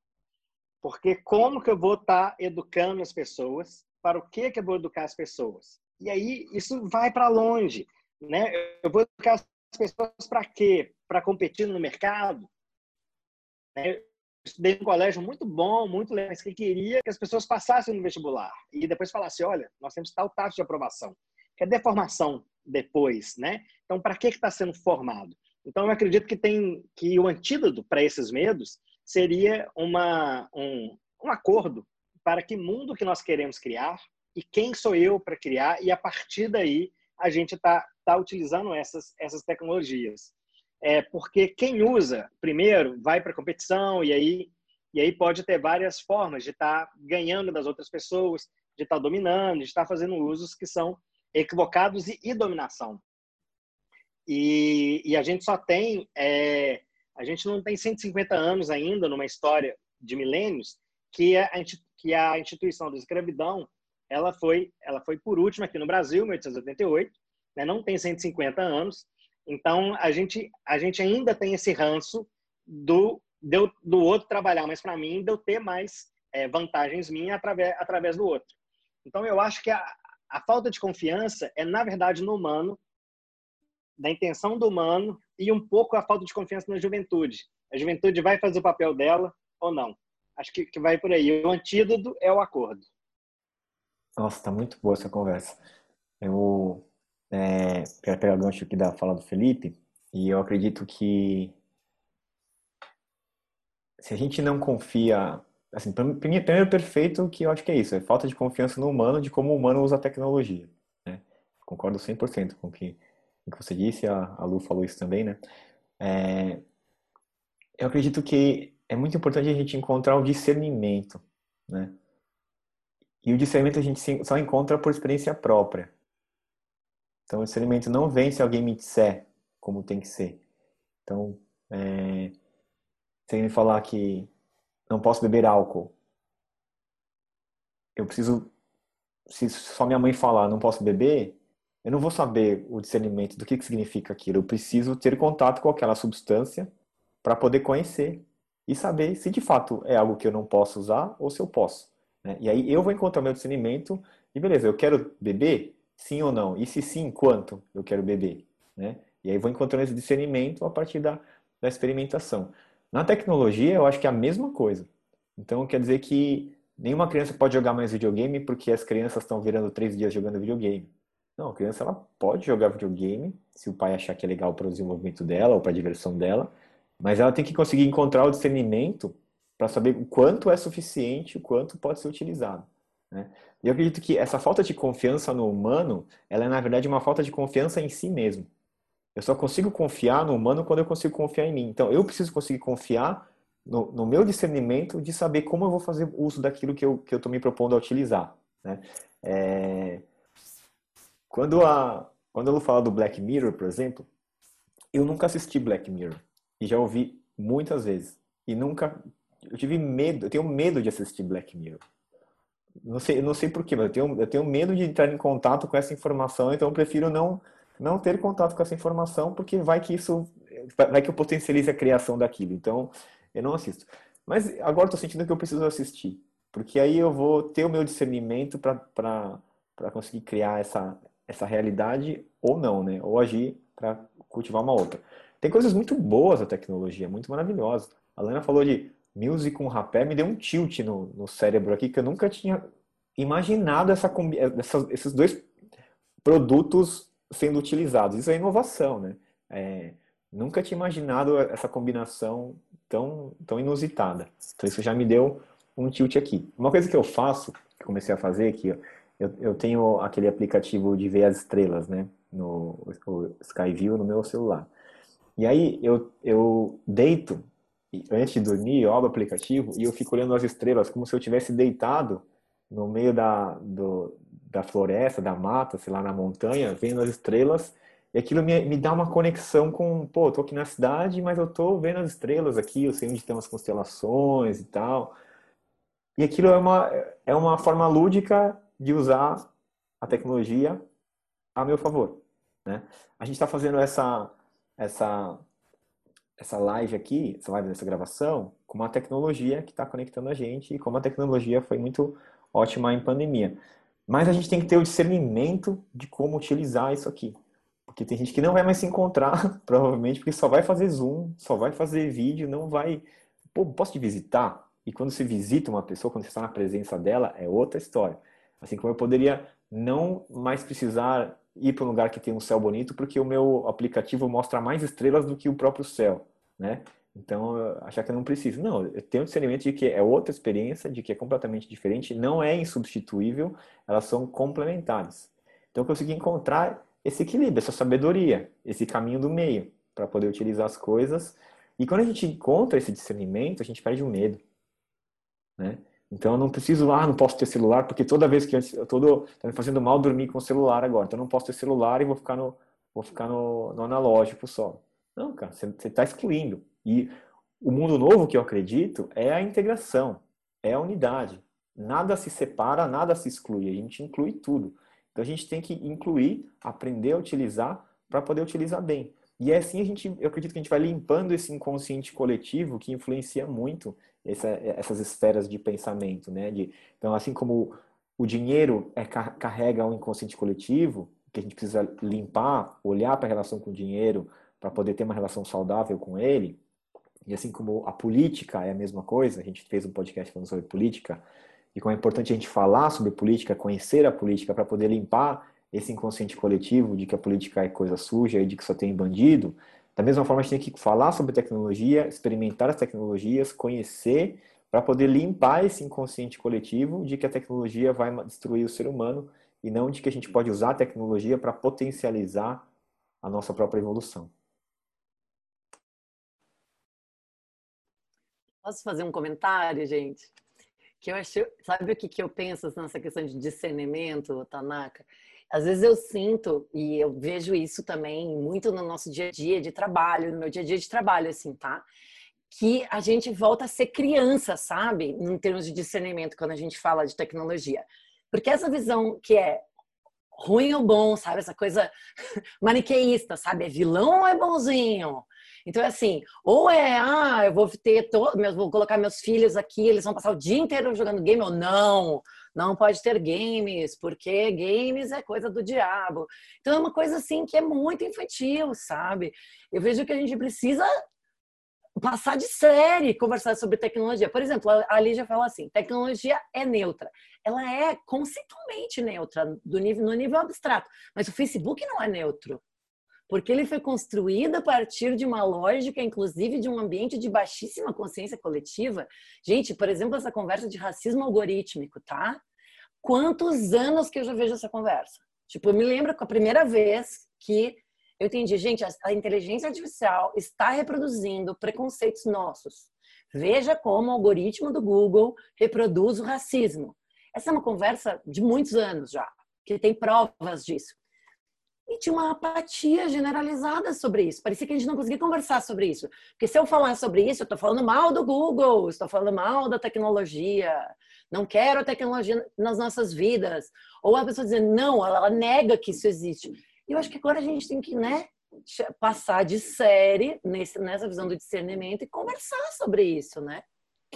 Porque como que eu vou estar tá educando as pessoas? Para o que, que eu vou educar as pessoas? E aí, isso vai para longe. Né? Eu vou educar as pessoas para quê? Para competir no mercado? Né? Estudei um colégio muito bom, muito legal, mas que queria que as pessoas passassem no vestibular e depois falasse, olha, nós temos tal taxa de aprovação, que é deformação depois, né? Então, para que está sendo formado? Então, eu acredito que tem que o antídoto para esses medos seria uma um, um acordo para que mundo que nós queremos criar e quem sou eu para criar e a partir daí a gente está tá utilizando essas essas tecnologias é porque quem usa primeiro vai para a competição e aí e aí pode ter várias formas de estar tá ganhando das outras pessoas de estar tá dominando de estar tá fazendo usos que são equivocados e, e dominação e, e, a gente só tem é, a gente não tem 150 anos ainda numa história de milênios que a, que a instituição da escravidão ela foi ela foi por último aqui no Brasil, 1888, né? não tem 150 anos. Então a gente a gente ainda tem esse ranço do do, do outro trabalhar mais para mim, de eu ter mais é, vantagens minhas através através do outro. Então eu acho que a, a falta de confiança é na verdade no humano, da intenção do humano e um pouco a falta de confiança na juventude. A juventude vai fazer o papel dela ou não? Acho que, que vai por aí. O antídoto é o acordo. Nossa, tá muito boa essa conversa. Eu é, quero pegar o gancho aqui da fala do Felipe e eu acredito que se a gente não confia, assim, primeiro perfeito que eu acho que é isso, é falta de confiança no humano, de como o humano usa a tecnologia. Né? Concordo 100% com o que, com o que você disse, a, a Lu falou isso também, né? É, eu acredito que é muito importante a gente encontrar o discernimento, né? E o discernimento a gente só encontra por experiência própria. Então, o discernimento não vem se alguém me disser como tem que ser. Então, é, se ele me falar que não posso beber álcool, eu preciso, se só minha mãe falar não posso beber, eu não vou saber o discernimento do que, que significa aquilo. Eu preciso ter contato com aquela substância para poder conhecer e saber se de fato é algo que eu não posso usar ou se eu posso. Né? E aí eu vou encontrar meu discernimento e beleza, eu quero beber? Sim ou não? E se sim, quanto eu quero beber? Né? E aí vou encontrando esse discernimento a partir da, da experimentação. Na tecnologia, eu acho que é a mesma coisa. Então, quer dizer que nenhuma criança pode jogar mais videogame porque as crianças estão virando três dias jogando videogame. Não, a criança ela pode jogar videogame se o pai achar que é legal para o desenvolvimento dela ou para a diversão dela, mas ela tem que conseguir encontrar o discernimento para saber o quanto é suficiente, o quanto pode ser utilizado. Né? E eu acredito que essa falta de confiança no humano, ela é na verdade uma falta de confiança em si mesmo. Eu só consigo confiar no humano quando eu consigo confiar em mim. Então, eu preciso conseguir confiar no, no meu discernimento de saber como eu vou fazer uso daquilo que eu estou me propondo a utilizar. Né? É... Quando a quando eu falo do Black Mirror, por exemplo, eu nunca assisti Black Mirror e já ouvi muitas vezes e nunca eu tive medo, eu tenho medo de assistir Black Mirror. Não sei, não sei porquê, mas eu tenho, eu tenho medo de entrar em contato com essa informação, então eu prefiro não, não ter contato com essa informação, porque vai que isso, vai que eu potencialize a criação daquilo. Então, eu não assisto. Mas agora estou sentindo que eu preciso assistir, porque aí eu vou ter o meu discernimento para conseguir criar essa, essa realidade ou não, né? Ou agir para cultivar uma outra. Tem coisas muito boas da tecnologia, muito maravilhosas. A Lena falou de music com rapé me deu um tilt no, no cérebro aqui que eu nunca tinha imaginado essa, essa, esses dois produtos sendo utilizados. Isso é inovação, né? É, nunca tinha imaginado essa combinação tão, tão inusitada. Então isso já me deu um tilt aqui. Uma coisa que eu faço, que comecei a fazer aqui, eu, eu tenho aquele aplicativo de ver as estrelas, né? No o Skyview no meu celular. E aí eu, eu deito antes de dormir, eu abro o aplicativo e eu fico olhando as estrelas como se eu tivesse deitado no meio da, do, da floresta, da mata, sei lá, na montanha, vendo as estrelas. E aquilo me, me dá uma conexão com, pô, eu tô aqui na cidade, mas eu tô vendo as estrelas aqui, eu sei onde tem as constelações e tal. E aquilo é uma, é uma forma lúdica de usar a tecnologia a meu favor. Né? A gente está fazendo essa, essa essa live aqui, essa live dessa gravação, com uma tecnologia que está conectando a gente e como a tecnologia foi muito ótima em pandemia. Mas a gente tem que ter o discernimento de como utilizar isso aqui. Porque tem gente que não vai mais se encontrar, *laughs* provavelmente, porque só vai fazer Zoom, só vai fazer vídeo, não vai. Pô, posso te visitar? E quando você visita uma pessoa, quando você está na presença dela, é outra história. Assim como eu poderia não mais precisar ir para um lugar que tem um céu bonito, porque o meu aplicativo mostra mais estrelas do que o próprio céu, né? Então, achar que eu não preciso. Não, eu tenho discernimento de que é outra experiência, de que é completamente diferente, não é insubstituível, elas são complementares. Então, eu consegui encontrar esse equilíbrio, essa sabedoria, esse caminho do meio, para poder utilizar as coisas. E quando a gente encontra esse discernimento, a gente perde o medo. Né? Então eu não preciso, ah, não posso ter celular, porque toda vez que eu tô, tá me fazendo mal dormir com o celular agora. Então eu não posso ter celular e vou ficar no, vou ficar no, no analógico só. Não, cara, você está excluindo. E o mundo novo que eu acredito é a integração, é a unidade. Nada se separa, nada se exclui, a gente inclui tudo. Então a gente tem que incluir, aprender a utilizar para poder utilizar bem. E é assim a gente, eu acredito que a gente vai limpando esse inconsciente coletivo que influencia muito essa, essas esferas de pensamento, né? De, então, assim como o dinheiro é, carrega um inconsciente coletivo, que a gente precisa limpar, olhar para a relação com o dinheiro para poder ter uma relação saudável com ele, e assim como a política é a mesma coisa, a gente fez um podcast falando sobre política, e como é importante a gente falar sobre política, conhecer a política para poder limpar esse inconsciente coletivo de que a política é coisa suja e de que só tem bandido, da mesma forma a gente tem que falar sobre tecnologia, experimentar as tecnologias, conhecer para poder limpar esse inconsciente coletivo de que a tecnologia vai destruir o ser humano e não de que a gente pode usar a tecnologia para potencializar a nossa própria evolução. Posso fazer um comentário, gente? Que eu acho, sabe o que, que eu penso nessa questão de discernimento, Tanaka? Às vezes eu sinto, e eu vejo isso também muito no nosso dia a dia de trabalho, no meu dia a dia de trabalho, assim, tá? Que a gente volta a ser criança, sabe? Em termos de discernimento, quando a gente fala de tecnologia. Porque essa visão que é ruim ou bom, sabe? Essa coisa *laughs* maniqueísta, sabe? É vilão ou é bonzinho? Então, é assim, ou é, ah, eu vou ter, todo, vou colocar meus filhos aqui, eles vão passar o dia inteiro jogando game, ou não, não pode ter games, porque games é coisa do diabo. Então, é uma coisa, assim, que é muito infantil, sabe? Eu vejo que a gente precisa passar de série, conversar sobre tecnologia. Por exemplo, a Lígia fala assim, tecnologia é neutra. Ela é conceitualmente neutra, do nível, no nível abstrato. Mas o Facebook não é neutro porque ele foi construído a partir de uma lógica, inclusive de um ambiente de baixíssima consciência coletiva. Gente, por exemplo, essa conversa de racismo algorítmico, tá? Quantos anos que eu já vejo essa conversa? Tipo, eu me lembro com a primeira vez que eu entendi, gente, a inteligência artificial está reproduzindo preconceitos nossos. Veja como o algoritmo do Google reproduz o racismo. Essa é uma conversa de muitos anos já, que tem provas disso e tinha uma apatia generalizada sobre isso. Parecia que a gente não conseguia conversar sobre isso. Porque se eu falar sobre isso, eu estou falando mal do Google, estou falando mal da tecnologia, não quero a tecnologia nas nossas vidas. Ou a pessoa dizendo, não, ela nega que isso existe. E eu acho que agora a gente tem que, né, passar de série nesse, nessa visão do discernimento e conversar sobre isso, né?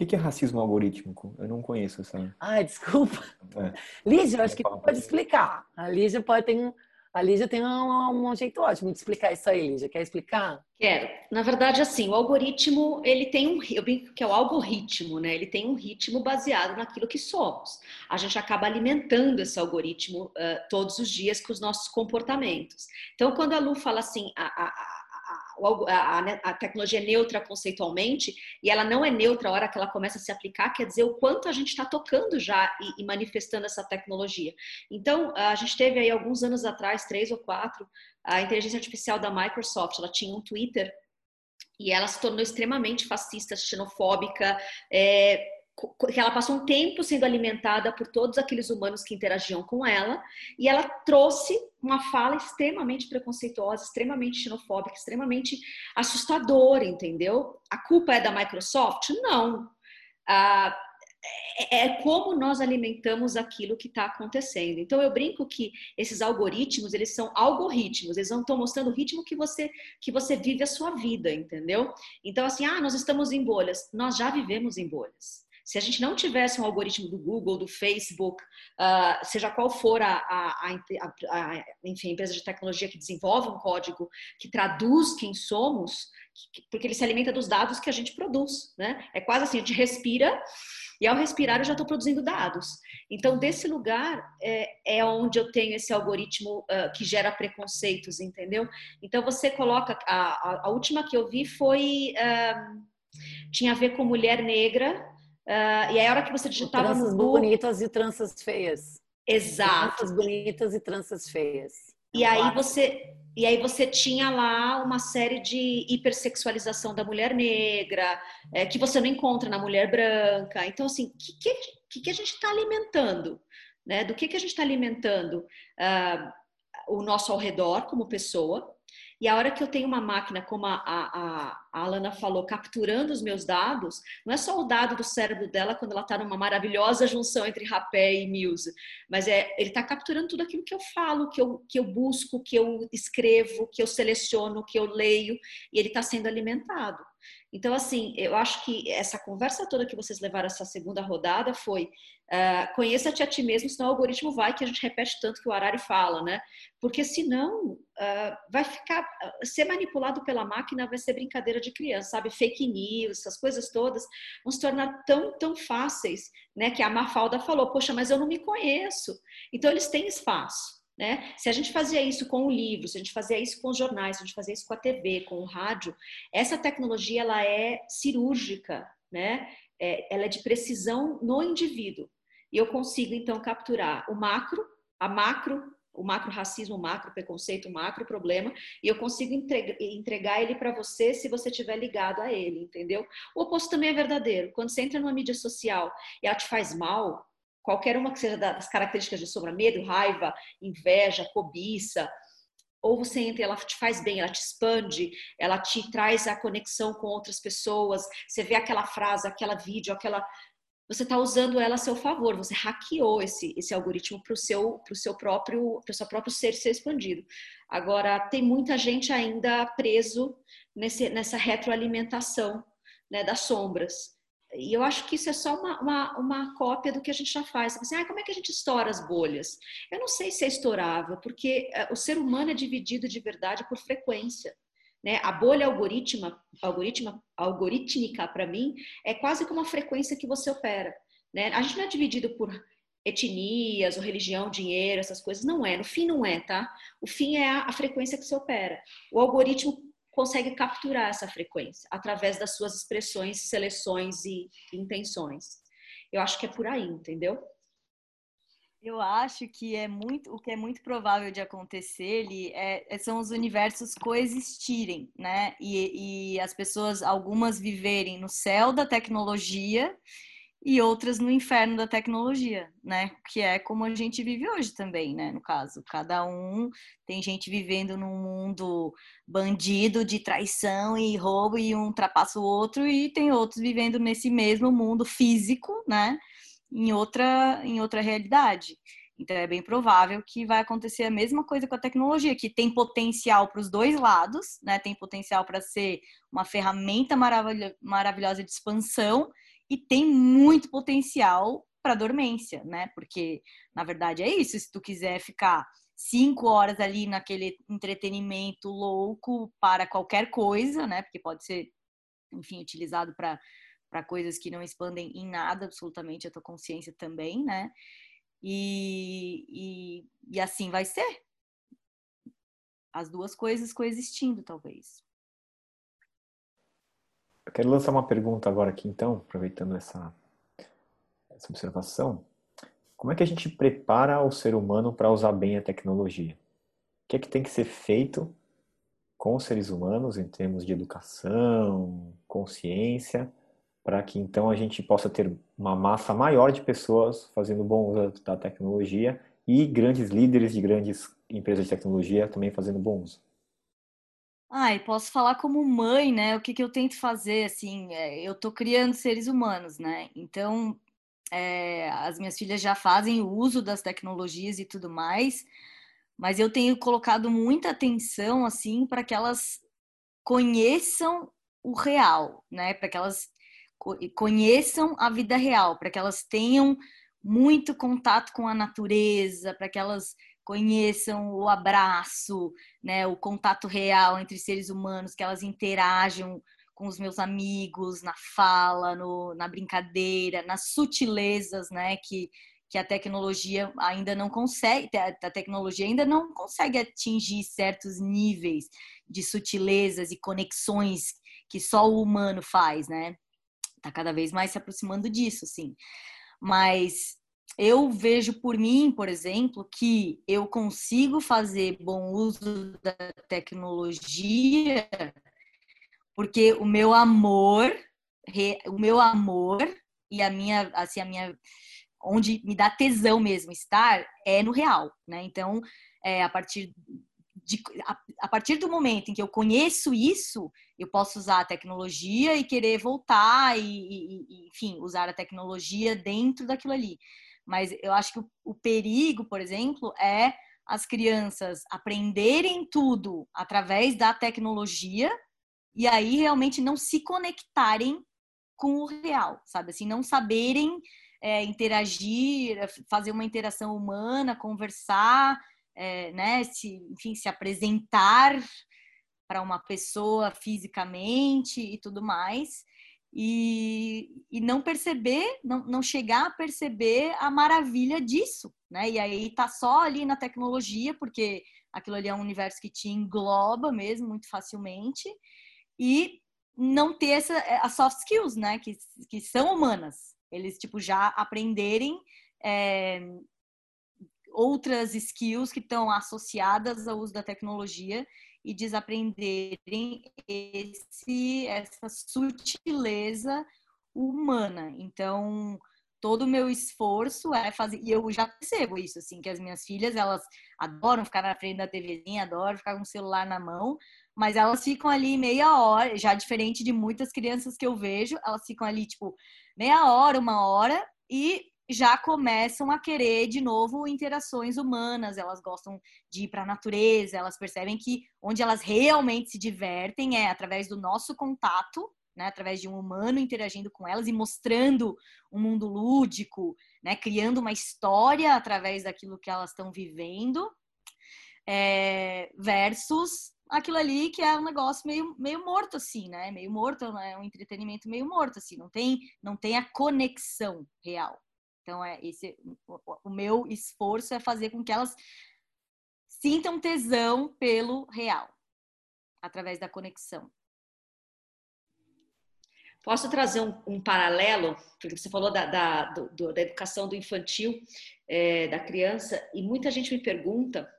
O que é racismo algorítmico? Eu não conheço essa. Ai, desculpa. É. Lígia, eu acho que pode explicar. A Lígia pode ter um a Lígia tem um, um, jeito ótimo de explicar isso aí, Lígia. Quer explicar? Quero. Na verdade, assim, o algoritmo, ele tem um, eu brinco que é o algoritmo, né? Ele tem um ritmo baseado naquilo que somos. A gente acaba alimentando esse algoritmo uh, todos os dias com os nossos comportamentos. Então, quando a Lu fala assim, a, a a, a, tecnologia é neutra conceitualmente e ela não é neutra a hora que ela começa a se aplicar, quer dizer o quanto a gente está tocando já e, e, manifestando essa tecnologia. Então, a gente teve aí alguns anos atrás, três ou quatro, a inteligência artificial da Microsoft, ela tinha um Twitter e ela se tornou extremamente fascista, xenofóbica, é, que ela passou um tempo sendo alimentada por todos aqueles humanos que interagiam com ela, e ela trouxe uma fala extremamente preconceituosa, extremamente xenofóbica, extremamente assustadora, entendeu? A culpa é da Microsoft? Não. Ah, é, é como nós alimentamos aquilo que está acontecendo. Então eu brinco que esses algoritmos eles são algoritmos, eles não estão mostrando o ritmo que você que você vive a sua vida, entendeu? Então assim, ah, nós estamos em bolhas, nós já vivemos em bolhas. Se a gente não tivesse um algoritmo do Google, do Facebook, uh, seja qual for a, a, a, a, enfim, a empresa de tecnologia que desenvolve um código que traduz quem somos, porque ele se alimenta dos dados que a gente produz, né? É quase assim, a gente respira e ao respirar eu já estou produzindo dados. Então, desse lugar é, é onde eu tenho esse algoritmo uh, que gera preconceitos, entendeu? Então, você coloca. A, a, a última que eu vi foi. Uh, tinha a ver com mulher negra. Uh, e aí, a hora que você digitava. Tranças no bonitas e tranças feias. Exato. Tranças bonitas e tranças feias. E aí você e aí você tinha lá uma série de hipersexualização da mulher negra, é, que você não encontra na mulher branca. Então, assim, o que, que, que, a gente está alimentando? Né? Do que, que a gente está alimentando uh, o nosso ao redor como pessoa, e a hora que eu tenho uma máquina, como a, a, a Alana falou, capturando os meus dados, não é só o dado do cérebro dela quando ela está numa maravilhosa junção entre rapé e muse, mas é ele está capturando tudo aquilo que eu falo, que eu, que eu busco, que eu escrevo, que eu seleciono, que eu leio, e ele está sendo alimentado. Então, assim, eu acho que essa conversa toda que vocês levaram essa segunda rodada foi uh, conheça-te a ti mesmo, senão o algoritmo vai, que a gente repete tanto que o Arari fala, né? Porque senão uh, vai ficar, uh, ser manipulado pela máquina vai ser brincadeira de criança, sabe? Fake news, essas coisas todas vão se tornar tão, tão fáceis, né? Que a Mafalda falou, poxa, mas eu não me conheço. Então, eles têm espaço. Né? Se a gente fazia isso com o livro, se a gente fazia isso com os jornais, se a gente fazia isso com a TV, com o rádio, essa tecnologia ela é cirúrgica, né? É, ela é de precisão no indivíduo. E eu consigo então capturar o macro, a macro, o macro racismo, o macro preconceito, o macro problema, e eu consigo entregar, entregar ele para você se você estiver ligado a ele, entendeu? O oposto também é verdadeiro. Quando você entra numa mídia social e ela te faz mal, qualquer uma que seja das características de sombra, medo, raiva, inveja, cobiça, ou você entra ela te faz bem, ela te expande, ela te traz a conexão com outras pessoas, você vê aquela frase, aquela vídeo, aquela você está usando ela a seu favor, você hackeou esse, esse algoritmo para o seu, pro seu próprio pro seu próprio ser ser expandido. Agora tem muita gente ainda preso nesse, nessa retroalimentação né, das sombras. E eu acho que isso é só uma, uma, uma cópia do que a gente já faz. Assim, ah, como é que a gente estoura as bolhas? Eu não sei se é estourável, porque eh, o ser humano é dividido de verdade por frequência. Né? A bolha algoritma, algoritma, algorítmica, para mim, é quase como a frequência que você opera. Né? A gente não é dividido por etnias, ou religião, dinheiro, essas coisas. Não é. No fim, não é, tá? O fim é a, a frequência que você opera. O algoritmo consegue capturar essa frequência através das suas expressões, seleções e intenções. Eu acho que é por aí, entendeu? Eu acho que é muito o que é muito provável de acontecer ali é, é, são os universos coexistirem, né? E, e as pessoas, algumas viverem no céu da tecnologia e outras no inferno da tecnologia, né? Que é como a gente vive hoje também, né? No caso, cada um tem gente vivendo num mundo bandido de traição e roubo e um ultrapassa o outro e tem outros vivendo nesse mesmo mundo físico, né? Em outra em outra realidade. Então é bem provável que vai acontecer a mesma coisa com a tecnologia, que tem potencial para os dois lados, né? Tem potencial para ser uma ferramenta maravilhosa de expansão e tem muito potencial para dormência, né? Porque na verdade é isso. Se tu quiser ficar cinco horas ali naquele entretenimento louco para qualquer coisa, né? Porque pode ser, enfim, utilizado para para coisas que não expandem em nada absolutamente a tua consciência também, né? E, e, e assim vai ser. As duas coisas coexistindo, talvez. Quero lançar uma pergunta agora aqui, então, aproveitando essa, essa observação. Como é que a gente prepara o ser humano para usar bem a tecnologia? O que é que tem que ser feito com os seres humanos em termos de educação, consciência, para que então a gente possa ter uma massa maior de pessoas fazendo bom uso da tecnologia e grandes líderes de grandes empresas de tecnologia também fazendo bom uso? Ai, posso falar como mãe, né? O que, que eu tento fazer, assim, é, eu tô criando seres humanos, né? Então, é, as minhas filhas já fazem o uso das tecnologias e tudo mais, mas eu tenho colocado muita atenção, assim, para que elas conheçam o real, né? Para que elas conheçam a vida real, para que elas tenham muito contato com a natureza, para que elas conheçam o abraço, né, o contato real entre seres humanos, que elas interajam com os meus amigos na fala, no, na brincadeira, nas sutilezas, né, que que a tecnologia ainda não consegue, a tecnologia ainda não consegue atingir certos níveis de sutilezas e conexões que só o humano faz, né? Tá cada vez mais se aproximando disso, sim. Mas eu vejo por mim, por exemplo, que eu consigo fazer bom uso da tecnologia porque o meu amor, o meu amor e a minha, assim, a minha onde me dá tesão mesmo estar é no real, né? Então, é, a partir de, a, a, partir do momento em que eu conheço isso, eu posso usar a tecnologia e querer voltar e, e, e enfim, usar a tecnologia dentro daquilo ali. Mas eu acho que o, o perigo, por exemplo, é as crianças aprenderem tudo através da tecnologia e aí realmente não se conectarem com o real, sabe? Assim, não saberem é, interagir, fazer uma interação humana, conversar, é, né? Se, enfim, se apresentar para uma pessoa fisicamente e tudo mais. E, e não perceber, não, não chegar a perceber a maravilha disso, né? E aí tá só ali na tecnologia, porque aquilo ali é um universo que te engloba mesmo muito facilmente, e não ter essa, as soft skills, né? Que, que são humanas, eles, tipo, já aprenderem é, outras skills que estão associadas ao uso da tecnologia e desaprenderem esse, essa sutileza humana. Então, todo o meu esforço é fazer, e eu já percebo isso, assim, que as minhas filhas, elas adoram ficar na frente da TVzinha, adoram ficar com o celular na mão, mas elas ficam ali meia hora, já diferente de muitas crianças que eu vejo, elas ficam ali, tipo, meia hora, uma hora, e já começam a querer de novo interações humanas, elas gostam de ir para a natureza, elas percebem que onde elas realmente se divertem é através do nosso contato, né, através de um humano interagindo com elas e mostrando um mundo lúdico, né, criando uma história através daquilo que elas estão vivendo, é, versus aquilo ali que é um negócio meio, meio morto, assim, né? Meio morto, é um entretenimento meio morto, assim, não tem, não tem a conexão real. Então, é esse o, o meu esforço é fazer com que elas sintam tesão pelo real, através da conexão. Posso trazer um, um paralelo, porque você falou da, da, do, da educação do infantil, é, da criança, e muita gente me pergunta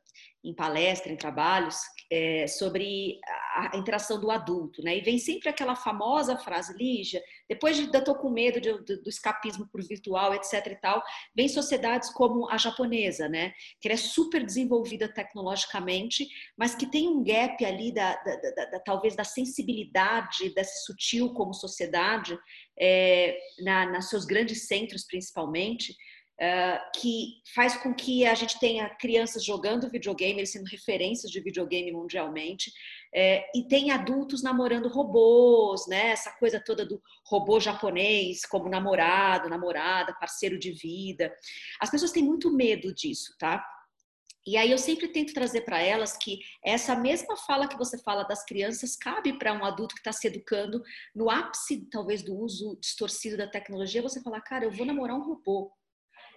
em palestra, em trabalhos, é, sobre a, interação do adulto, né? E vem sempre aquela famosa frase, Lígia, depois de eu tô com medo de, de, do escapismo por virtual, etc e tal, vem sociedades como a japonesa, né? Que é super desenvolvida tecnologicamente, mas que tem um gap ali da, da, da, da talvez da sensibilidade desse sutil como sociedade, é, na, nos seus grandes centros principalmente, Uh, que faz com que a gente tenha crianças jogando videogame, eles sendo referências de videogame mundialmente, é, e tem adultos namorando robôs, né? Essa coisa toda do robô japonês como namorado, namorada, parceiro de vida. As pessoas têm muito medo disso, tá? E aí eu sempre tento trazer para elas que essa mesma fala que você fala das crianças cabe para um adulto que está se educando no ápice, talvez, do uso distorcido da tecnologia. Você falar, cara, eu vou namorar um robô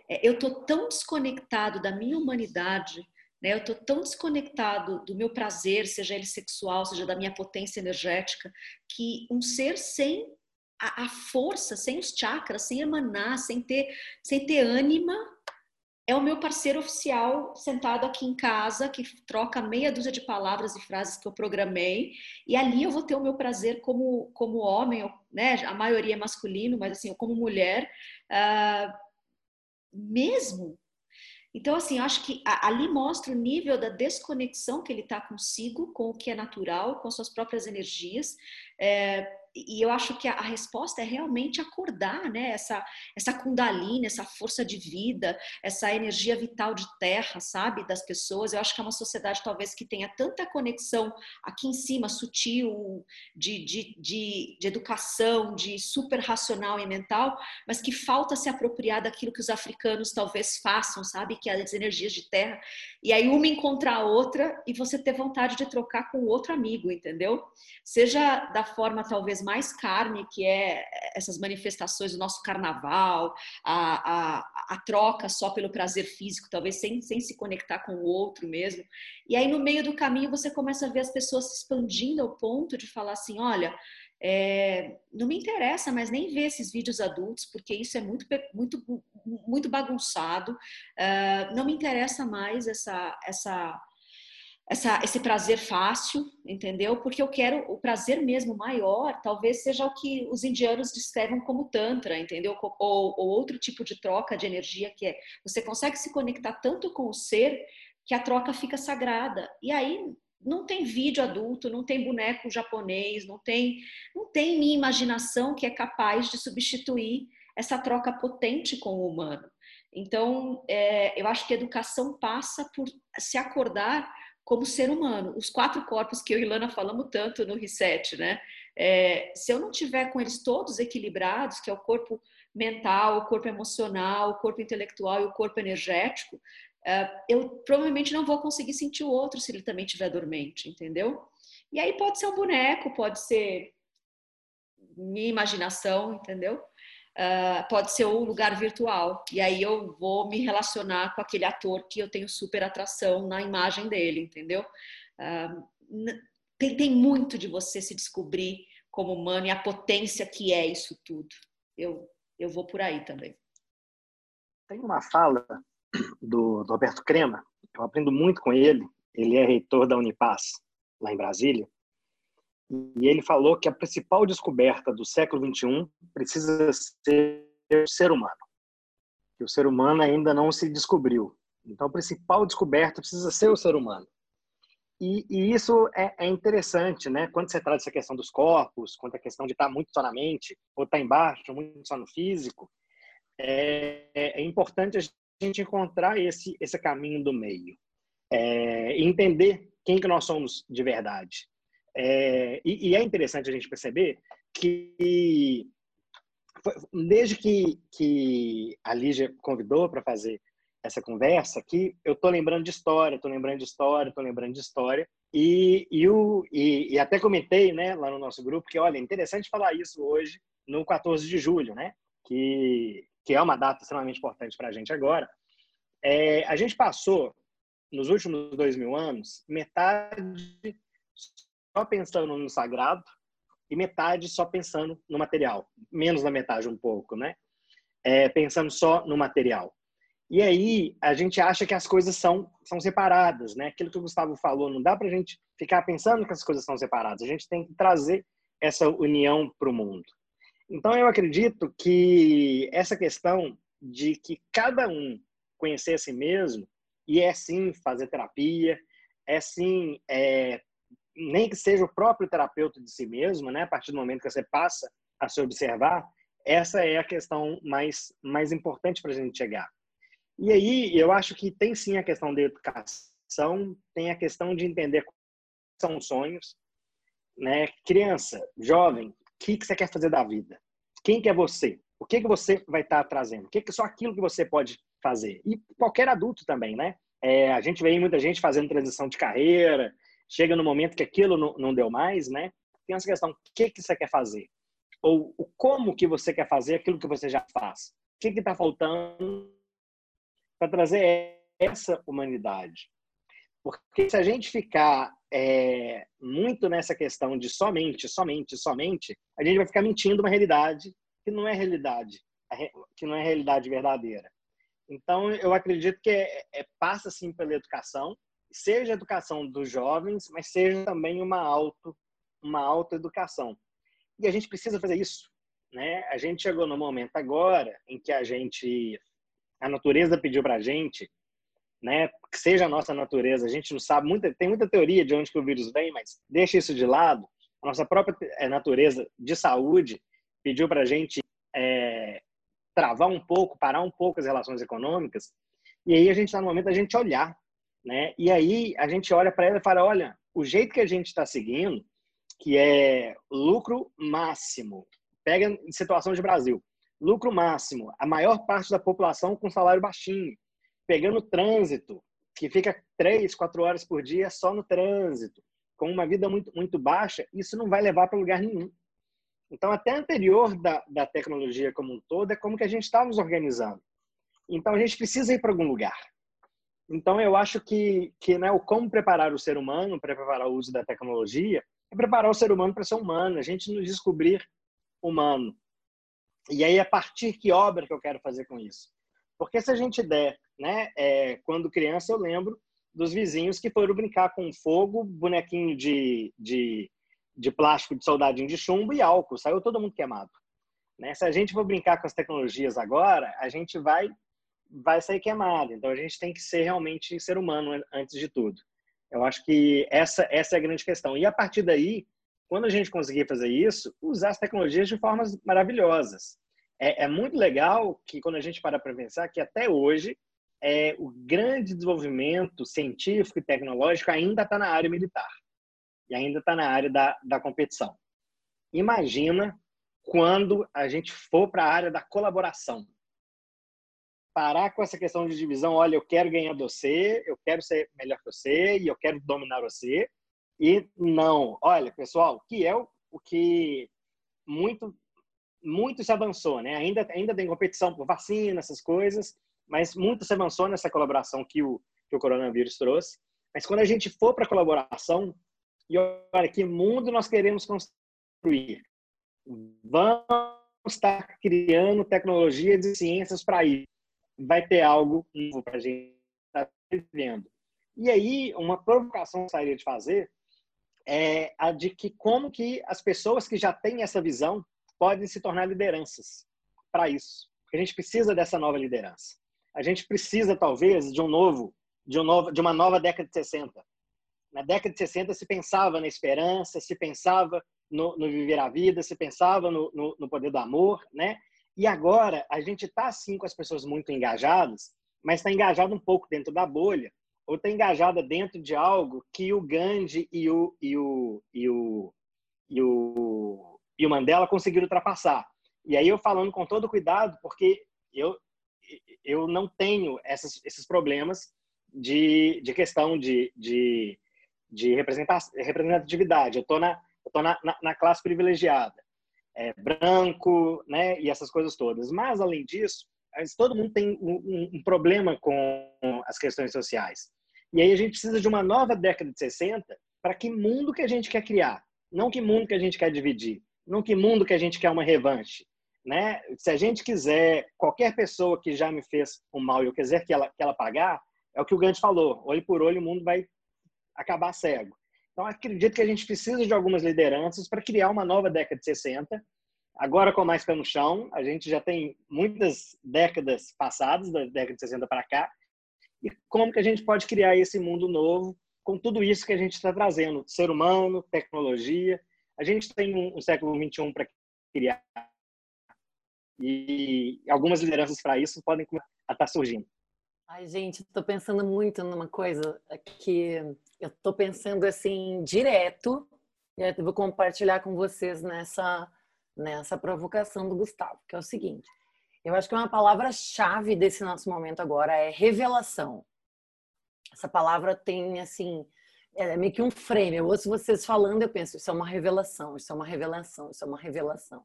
eu estou tão desconectado da minha humanidade, né? eu estou tão desconectado do meu prazer, seja ele sexual, seja da minha potência energética, que um ser sem a, a força, sem os chakras, sem emanar, sem ter, sem ter ânima, é o meu parceiro oficial sentado aqui em casa, que troca meia dúzia de palavras e frases que eu programei, e ali eu vou ter o meu prazer como, como homem, né? A maioria é masculino, mas assim, como mulher, uh, mesmo. Então, assim, acho que ali mostra o nível da desconexão que ele está consigo, com o que é natural, com suas próprias energias. É, e eu acho que a, resposta é realmente acordar, né? Essa, essa kundalini, essa força de vida, essa energia vital de terra, sabe? Das pessoas. Eu acho que é uma sociedade talvez que tenha tanta conexão aqui em cima, sutil, de, de, de, de educação, de super racional e mental, mas que falta se apropriar daquilo que os africanos talvez façam, sabe? Que é as energias de terra. E aí uma encontrar a outra e você ter vontade de trocar com outro amigo, entendeu? Seja da forma talvez mais carne, que é essas manifestações do nosso carnaval, a, a, a troca só pelo prazer físico, talvez sem, sem se conectar com o outro mesmo. E aí, no meio do caminho, você começa a ver as pessoas se expandindo ao ponto de falar assim: olha. É, não me interessa mais nem ver esses vídeos adultos, porque isso é muito, muito, muito bagunçado. Uh, não me interessa mais essa, essa essa, esse prazer fácil, entendeu? Porque eu quero o prazer mesmo maior, talvez seja o que os indianos descrevem como tantra, entendeu? Ou, ou, outro tipo de troca de energia que é você consegue se conectar tanto com o ser que a troca fica sagrada. E aí não tem vídeo adulto, não tem boneco japonês, não tem não tem minha imaginação que é capaz de substituir essa troca potente com o humano. Então, é, eu acho que educação passa por se acordar como ser humano. Os quatro corpos que eu e Lana falamos tanto no Reset, né? É, se eu não tiver com eles todos equilibrados, que é o corpo mental, o corpo emocional, o corpo intelectual e o corpo energético, é, eu provavelmente não vou conseguir sentir o outro se ele também estiver dormente, entendeu? E aí pode ser um boneco, pode ser minha imaginação, entendeu? Uh, pode ser um lugar virtual. E aí eu vou me relacionar com aquele ator que eu tenho super atração na imagem dele, entendeu? Uh, tem, tem muito de você se descobrir como humano e a potência que é isso tudo. Eu, eu vou por aí também. Tem uma fala do, do Roberto Crema, eu aprendo muito com ele. Ele é reitor da Unipaz, lá em Brasília. E ele falou que a principal descoberta do século XXI precisa ser o ser humano. Que o ser humano ainda não se descobriu. Então, a principal descoberta precisa ser o ser humano. E, e isso é, é, interessante, né? Quando você traz essa questão dos corpos, quanto a questão de estar muito só na mente, ou estar embaixo, muito só no físico, é, é importante a gente encontrar esse, esse caminho do meio. É, entender quem que nós somos de verdade. É, e, e, é interessante a gente perceber que, desde que, que a Lígia convidou para fazer essa conversa, que eu estou lembrando de história, estou lembrando de história, estou lembrando de história. E, e, o, e, e, até comentei né, lá no nosso grupo que, olha, é interessante falar isso hoje, no 14 de julho, né? Que, que é uma data extremamente importante para a gente agora. É, a gente passou, nos últimos dois mil anos, metade só pensando no sagrado e metade só pensando no material, menos da metade um pouco, né? É, pensando só no material. E aí a gente acha que as coisas são são separadas, né? Aquilo que o Gustavo falou, não dá para a gente ficar pensando que as coisas são separadas. A gente tem que trazer essa união para o mundo. Então eu acredito que essa questão de que cada um conhecer a si mesmo e é sim fazer terapia, é sim é, nem que seja o próprio terapeuta de si mesmo, né? A partir do momento que você passa a se observar, essa é a questão mais mais importante para a gente chegar. E aí eu acho que tem sim a questão da educação, tem a questão de entender são sonhos, né? Criança, jovem, o que que você quer fazer da vida? Quem que é você? O que que você vai estar tá trazendo? O que que só aquilo que você pode fazer? E qualquer adulto também, né? É, a gente vê muita gente fazendo transição de carreira, chega no momento que aquilo não, não deu mais, né? Tem essa questão, o que, que você quer fazer? Ou o como que você quer fazer aquilo que você já faz? O que está faltando para trazer essa humanidade? Porque se a gente ficar é, muito nessa questão de somente, somente, somente, a gente vai ficar mentindo uma realidade que não é realidade, que não é realidade verdadeira. Então, eu acredito que é, é, passa sim pela educação, seja a educação dos jovens, mas seja também uma auto uma autoeducação. E a gente precisa fazer isso, né? A gente chegou no momento agora em que a gente a natureza pediu para a gente, né, que seja a nossa natureza, a gente não sabe muita, tem muita teoria de onde que o vírus vem, mas deixa isso de lado. a nossa própria é, natureza de saúde pediu para a gente é, travar um pouco, parar um pouco as relações econômicas, e aí a gente está no momento da gente olhar, né? E aí a gente olha para ela e fala, olha, o jeito que a gente está seguindo, que é lucro máximo, pega em situação de Brasil, lucro máximo, a maior parte da população com salário baixinho, pegando trânsito, que fica três, quatro horas por dia só no trânsito, com uma vida muito, muito baixa, isso não vai levar para lugar nenhum. Então, até anterior da, da tecnologia como um todo, é como que a gente está nos organizando. Então, a gente precisa ir para algum lugar. Então, eu acho que, que né, o como preparar o ser humano para preparar o uso da tecnologia é preparar o ser humano para ser humano, a gente nos descobrir humano. E aí, a partir que obra que eu quero fazer com isso? Porque se a gente der, né, é, quando criança, eu lembro dos vizinhos que foram brincar com fogo, bonequinho de, de de plástico de soldadinho de chumbo e álcool. Saiu todo mundo queimado. Né? Se a gente for brincar com as tecnologias agora, a gente vai vai sair queimado. Então a gente tem que ser realmente ser humano antes de tudo. Eu acho que essa essa é a grande questão. E a partir daí, quando a gente conseguir fazer isso, usar as tecnologias de formas maravilhosas. É, é muito legal que quando a gente para para pensar que até hoje é, o grande desenvolvimento científico e tecnológico ainda está na área militar e ainda está na área da, da competição. Imagina quando a gente for para a área da colaboração. Parar com essa questão de divisão, olha, eu quero ganhar de você, eu quero ser melhor que você e eu quero dominar você. E não, olha, pessoal, que é o, o que muito muito se avançou, né? Ainda ainda tem competição por vacina, essas coisas, mas muito se avançou nessa colaboração que o que o coronavírus trouxe. Mas quando a gente for para colaboração, e olha, que mundo nós queremos construir? Vamos estar criando tecnologias e ciências para isso. Vai ter algo novo para a gente estar tá vivendo. E aí, uma provocação que gostaria de fazer é a de que como que as pessoas que já têm essa visão podem se tornar lideranças para isso. A gente precisa dessa nova liderança. A gente precisa, talvez, de um novo, de, um novo, de uma nova década de 60 na década de 60 se pensava na esperança, se pensava no, no viver a vida, se pensava no, no, no, poder do amor, né? E agora a gente está assim com as pessoas muito engajadas, mas está engajado um pouco dentro da bolha, ou está engajada dentro de algo que o Gandhi e o, e o, e o, e o, e o Mandela conseguiram ultrapassar. E aí eu falando com todo cuidado, porque eu, eu não tenho essas, esses problemas de, de questão de, de de representatividade. Eu estou na, tô na, na, na, classe privilegiada, é, branco, né, e essas coisas todas. Mas, além disso, todo mundo tem um, um, problema com as questões sociais. E aí a gente precisa de uma nova década de 60 para que mundo que a gente quer criar, não que mundo que a gente quer dividir, não que mundo que a gente quer uma revanche. Né? Se a gente quiser, qualquer pessoa que já me fez um mal e eu quiser que ela, que ela pagar, é o que o Gandhi falou, olho por olho o mundo vai acabar cego. Então, acredito que a gente precisa de algumas lideranças para criar uma nova década de 60. Agora, com mais pé no chão, a gente já tem muitas décadas passadas, da década de 60 para cá, e como que a gente pode criar esse mundo novo com tudo isso que a gente está trazendo, ser humano, tecnologia. A gente tem um, um século 21 para criar e algumas lideranças para isso podem estar tá surgindo. Ai, gente, estou pensando muito numa coisa que eu estou pensando assim direto e vou compartilhar com vocês nessa nessa provocação do Gustavo, que é o seguinte: eu acho que uma palavra-chave desse nosso momento agora é revelação. Essa palavra tem assim é meio que um frame. Eu ouço vocês falando, eu penso, isso é uma revelação, isso é uma revelação, isso é uma revelação.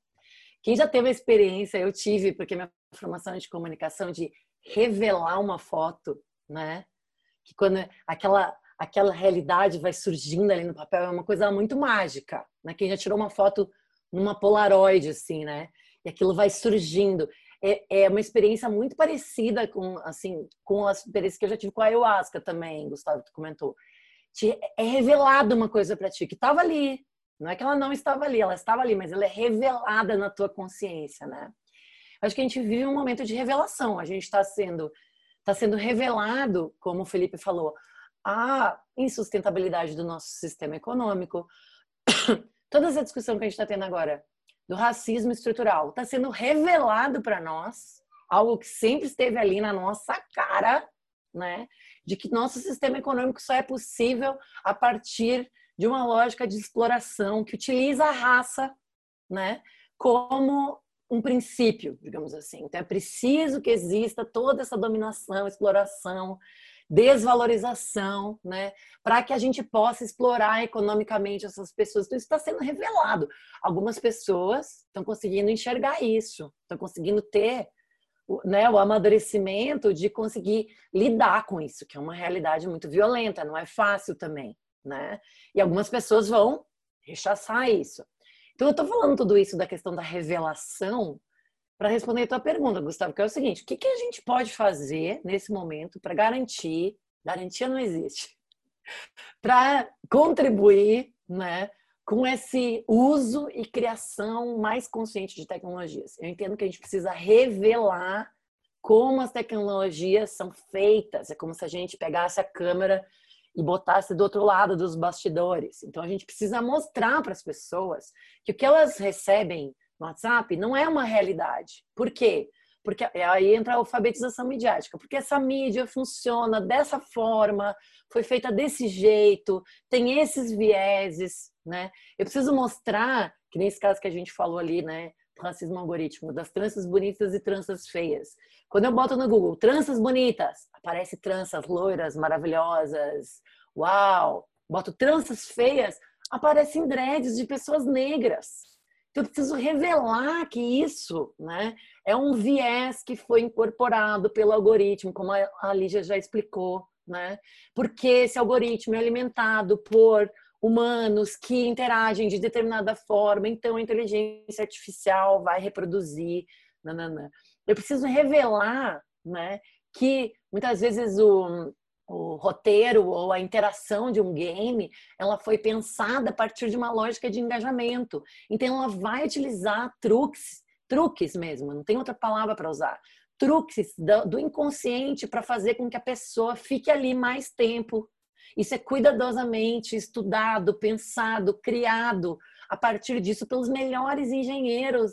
Quem já teve a experiência, eu tive, porque minha formação é de comunicação, de revelar uma foto, né? Que quando aquela aquela realidade vai surgindo ali no papel é uma coisa muito mágica, né? Quem já tirou uma foto numa Polaroid assim, né? E aquilo vai surgindo. É, é uma experiência muito parecida com assim com as experiências que eu já tive com a ayahuasca também, Gustavo, tu comentou. É revelado uma coisa para ti que estava ali. Não é que ela não estava ali, ela estava ali, mas ela é revelada na tua consciência, né? Acho que a gente vive um momento de revelação. A gente está sendo, tá sendo revelado, como o Felipe falou, a insustentabilidade do nosso sistema econômico. *coughs* toda essa discussão que a gente está tendo agora do racismo estrutural está sendo revelado para nós, algo que sempre esteve ali na nossa cara, né? De que nosso sistema econômico só é possível a partir de uma lógica de exploração que utiliza a raça, né? Como um princípio, digamos assim. Então é preciso que exista toda essa dominação, exploração, desvalorização, né, para que a gente possa explorar economicamente essas pessoas. Então, isso está sendo revelado. Algumas pessoas estão conseguindo enxergar isso, estão conseguindo ter né, o amadurecimento de conseguir lidar com isso, que é uma realidade muito violenta, não é fácil também. Né? E algumas pessoas vão rechaçar isso. Então, eu estou falando tudo isso da questão da revelação para responder a tua pergunta, Gustavo, que é o seguinte: o que, que a gente pode fazer nesse momento para garantir, garantia não existe, *laughs* para contribuir né, com esse uso e criação mais consciente de tecnologias? Eu entendo que a gente precisa revelar como as tecnologias são feitas. É como se a gente pegasse a câmera e botasse do outro lado dos bastidores. Então a gente precisa mostrar para as pessoas que o que elas recebem WhatsApp não é uma realidade. Por quê? Porque aí entra a alfabetização midiática, porque essa mídia funciona dessa forma, foi feita desse jeito, tem esses vieses, né? Eu preciso mostrar, que nesse caso que a gente falou ali, né, racismo algoritmo, das tranças bonitas e tranças feias. Quando eu boto no Google tranças bonitas, aparece tranças loiras, maravilhosas, uau! Boto tranças feias, aparecem dreads de pessoas negras. Então, eu preciso revelar que isso né, é um viés que foi incorporado pelo algoritmo, como a Lígia já explicou, né? Porque esse algoritmo é alimentado por humanos que interagem de determinada forma, então a inteligência artificial vai reproduzir. Nanana. Eu preciso revelar né, que muitas vezes o, o roteiro ou a interação de um game, ela foi pensada a partir de uma lógica de engajamento. Então ela vai utilizar truques, truques mesmo, não tem outra palavra para usar. Truques do inconsciente para fazer com que a pessoa fique ali mais tempo. Isso é cuidadosamente estudado, pensado, criado a partir disso pelos melhores engenheiros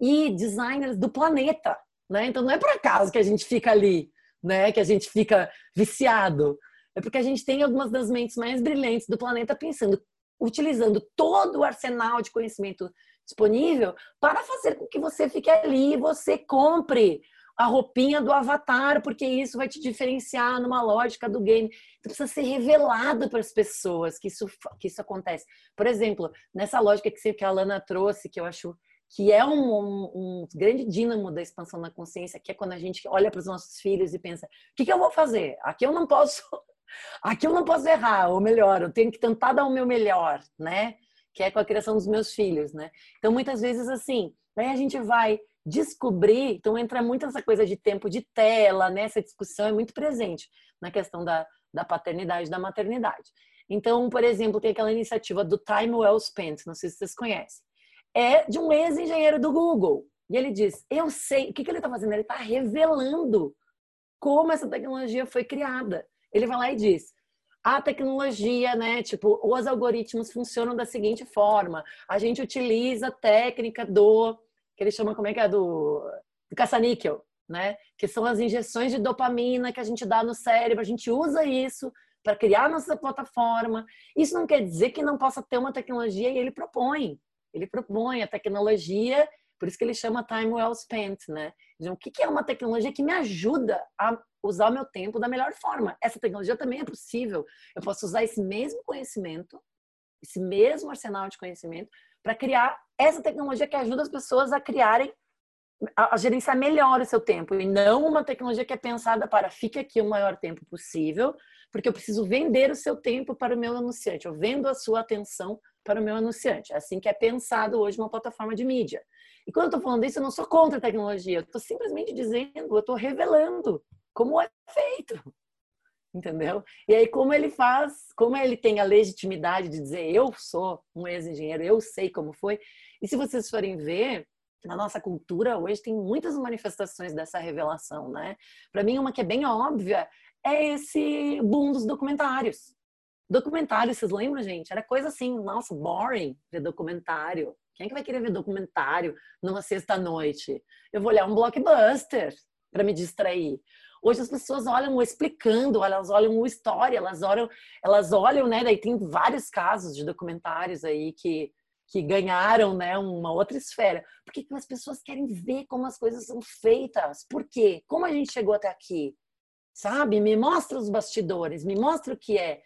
e designers do planeta. Né? Então não é por acaso que a gente fica ali né? Que a gente fica viciado. É porque a gente tem algumas das mentes mais brilhantes do planeta pensando, utilizando todo o arsenal de conhecimento disponível para fazer com que você fique ali e você compre a roupinha do avatar, porque isso vai te diferenciar numa lógica do game. Então precisa ser revelado para as pessoas que isso, que isso acontece. Por exemplo, nessa lógica que a Alana trouxe, que eu acho que é um, um, um, grande dínamo da expansão da consciência, que é quando a gente olha para os nossos filhos e pensa: o que, que eu vou fazer? Aqui eu não posso, *laughs* aqui eu não posso errar, ou melhor, eu tenho que tentar dar o meu melhor, né? Que é com a criação dos meus filhos, né? Então muitas vezes assim, aí a gente vai descobrir, então entra muito essa coisa de tempo de tela, né? Essa discussão é muito presente na questão da, da paternidade, da maternidade. Então, por exemplo, tem aquela iniciativa do Time Well Spent, não sei se vocês conhecem é de um ex-engenheiro do Google. E ele diz: Eu sei. O que, que ele está fazendo? Ele está revelando como essa tecnologia foi criada. Ele vai lá e diz: a tecnologia, né? Tipo, os algoritmos funcionam da seguinte forma: a gente utiliza a técnica do que ele chama como é que é do, do caça-níquel, né? Que são as injeções de dopamina que a gente dá no cérebro. A gente usa isso para criar nossa plataforma. Isso não quer dizer que não possa ter uma tecnologia e ele propõe. Ele propõe a tecnologia, por isso que ele chama time well spent, né? Então, o que é uma tecnologia que me ajuda a usar o meu tempo da melhor forma? Essa tecnologia também é possível. Eu posso usar esse mesmo conhecimento, esse mesmo arsenal de conhecimento, para criar essa tecnologia que ajuda as pessoas a criarem a, gerenciar melhor o seu tempo e não uma tecnologia que é pensada para fique aqui o maior tempo possível, porque eu preciso vender o seu tempo para o meu anunciante. Eu vendo a sua atenção para o meu anunciante. É assim que é pensado hoje uma plataforma de mídia. E quando eu estou falando isso, eu não sou contra a tecnologia, eu estou simplesmente dizendo, eu estou revelando como é feito. Entendeu? E aí, como ele faz, como ele tem a legitimidade de dizer, eu sou um ex-engenheiro, eu sei como foi. E se vocês forem ver, na nossa cultura hoje tem muitas manifestações dessa revelação, né? Para mim, uma que é bem óbvia é esse boom dos documentários Documentário, vocês lembram, gente? Era coisa assim, nossa, boring ver documentário. Quem é que vai querer ver documentário numa sexta-noite? Eu vou olhar um blockbuster para me distrair. Hoje as pessoas olham explicando, elas olham o história, elas olham, elas olham, né? Daí tem vários casos de documentários aí que, que ganharam, né, uma outra esfera. Por que as pessoas querem ver como as coisas são feitas? Por quê? Como a gente chegou até aqui? Sabe? Me mostra os bastidores, me mostra o que é.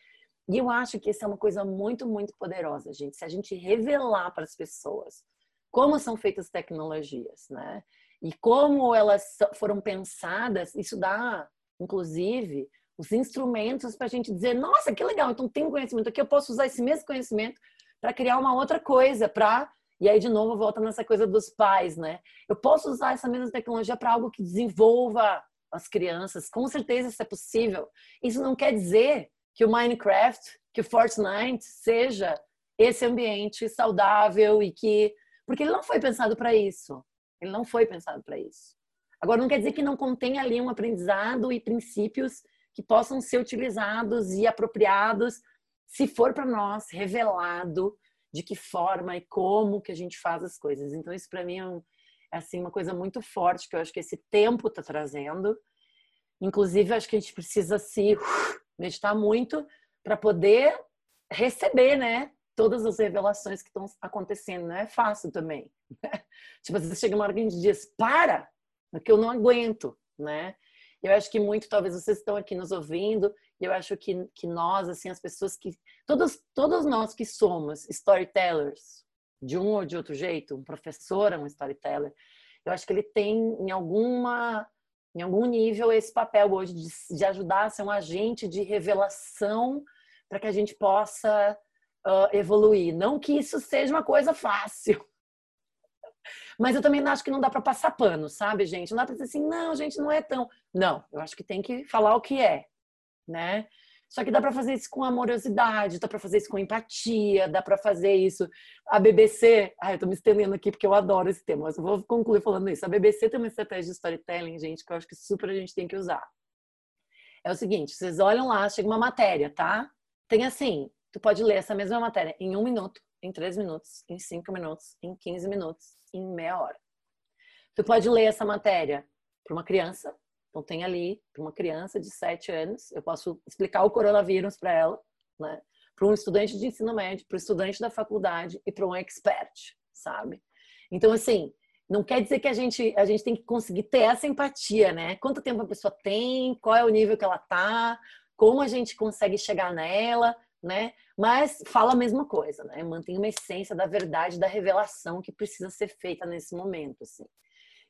E eu acho que isso é uma coisa muito, muito poderosa, gente. Se a gente revelar para as pessoas como são feitas as tecnologias, né? E como elas foram pensadas, isso dá, inclusive, os instrumentos para a gente dizer: nossa, que legal, então tem um conhecimento aqui, eu posso usar esse mesmo conhecimento para criar uma outra coisa, para. E aí, de novo, volta nessa coisa dos pais, né? Eu posso usar essa mesma tecnologia para algo que desenvolva as crianças, com certeza isso é possível. Isso não quer dizer que o Minecraft, que o Fortnite seja esse ambiente saudável e que porque ele não foi pensado para isso. Ele não foi pensado para isso. Agora não quer dizer que não contém ali um aprendizado e princípios que possam ser utilizados e apropriados se for para nós revelado de que forma e como que a gente faz as coisas. Então isso para mim é, um, é assim uma coisa muito forte que eu acho que esse tempo está trazendo. Inclusive acho que a gente precisa se *sighs* meditar muito para poder receber, né? Todas as revelações que estão acontecendo. Não é fácil também. Né? *laughs* Tipo, você chega uma hora que a gente diz, para, porque eu não aguento, né? Eu acho que muito, talvez vocês estão aqui nos ouvindo, e eu acho que, que nós, assim, as pessoas que, todos, todos nós que somos storytellers, de um ou de outro jeito, um professor é um storyteller, eu acho que ele tem, em alguma em algum nível, esse papel hoje de, de ajudar a ser um agente de revelação para que a gente possa uh, evoluir. Não que isso seja uma coisa fácil. *laughs* Mas eu também acho que não dá para passar pano, sabe, gente? Não dá para dizer assim, não, gente, não é tão. Não, eu acho que tem que falar o que é, né? Só que dá para fazer isso com amorosidade, dá para fazer isso com empatia, dá para fazer isso. A BBC, ai, eu tô me estendendo aqui porque eu adoro esse tema, mas eu vou concluir falando isso. A BBC tem uma estratégia de storytelling, gente, que eu acho que super a gente tem que usar. É o seguinte, vocês olham lá, chega uma matéria, tá? Tem assim, tu pode ler essa mesma matéria em um minuto, em três minutos, em cinco minutos, em quinze minutos, em meia hora. Tu pode ler essa matéria para uma criança, então, tem ali, uma criança de 7 anos, eu posso explicar o coronavírus para ela, né? Para um estudante de ensino médio, para um estudante da faculdade e para um expert, sabe? Então, assim, não quer dizer que a gente, a gente tem que conseguir ter essa empatia, né? Quanto tempo a pessoa tem, qual é o nível que ela tá, como a gente consegue chegar nela, né? Mas fala a mesma coisa, né? Mantém uma essência da verdade, da revelação que precisa ser feita nesse momento, assim.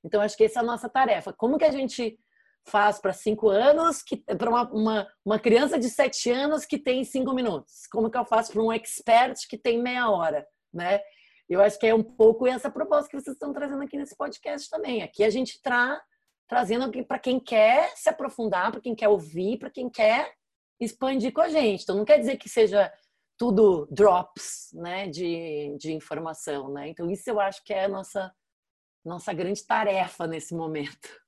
Então, acho que essa é a nossa tarefa. Como que a gente faz para cinco anos, que para uma, uma, uma, criança de sete anos que tem cinco minutos? Como que eu faço para um expert que tem meia hora, né? Eu acho que é um pouco essa proposta que vocês estão trazendo aqui nesse podcast também. Aqui a gente está trazendo para quem quer se aprofundar, para quem quer ouvir, para quem quer expandir com a gente. Então não quer dizer que seja tudo drops, né, de, de informação, né? Então isso eu acho que é a nossa nossa grande tarefa nesse momento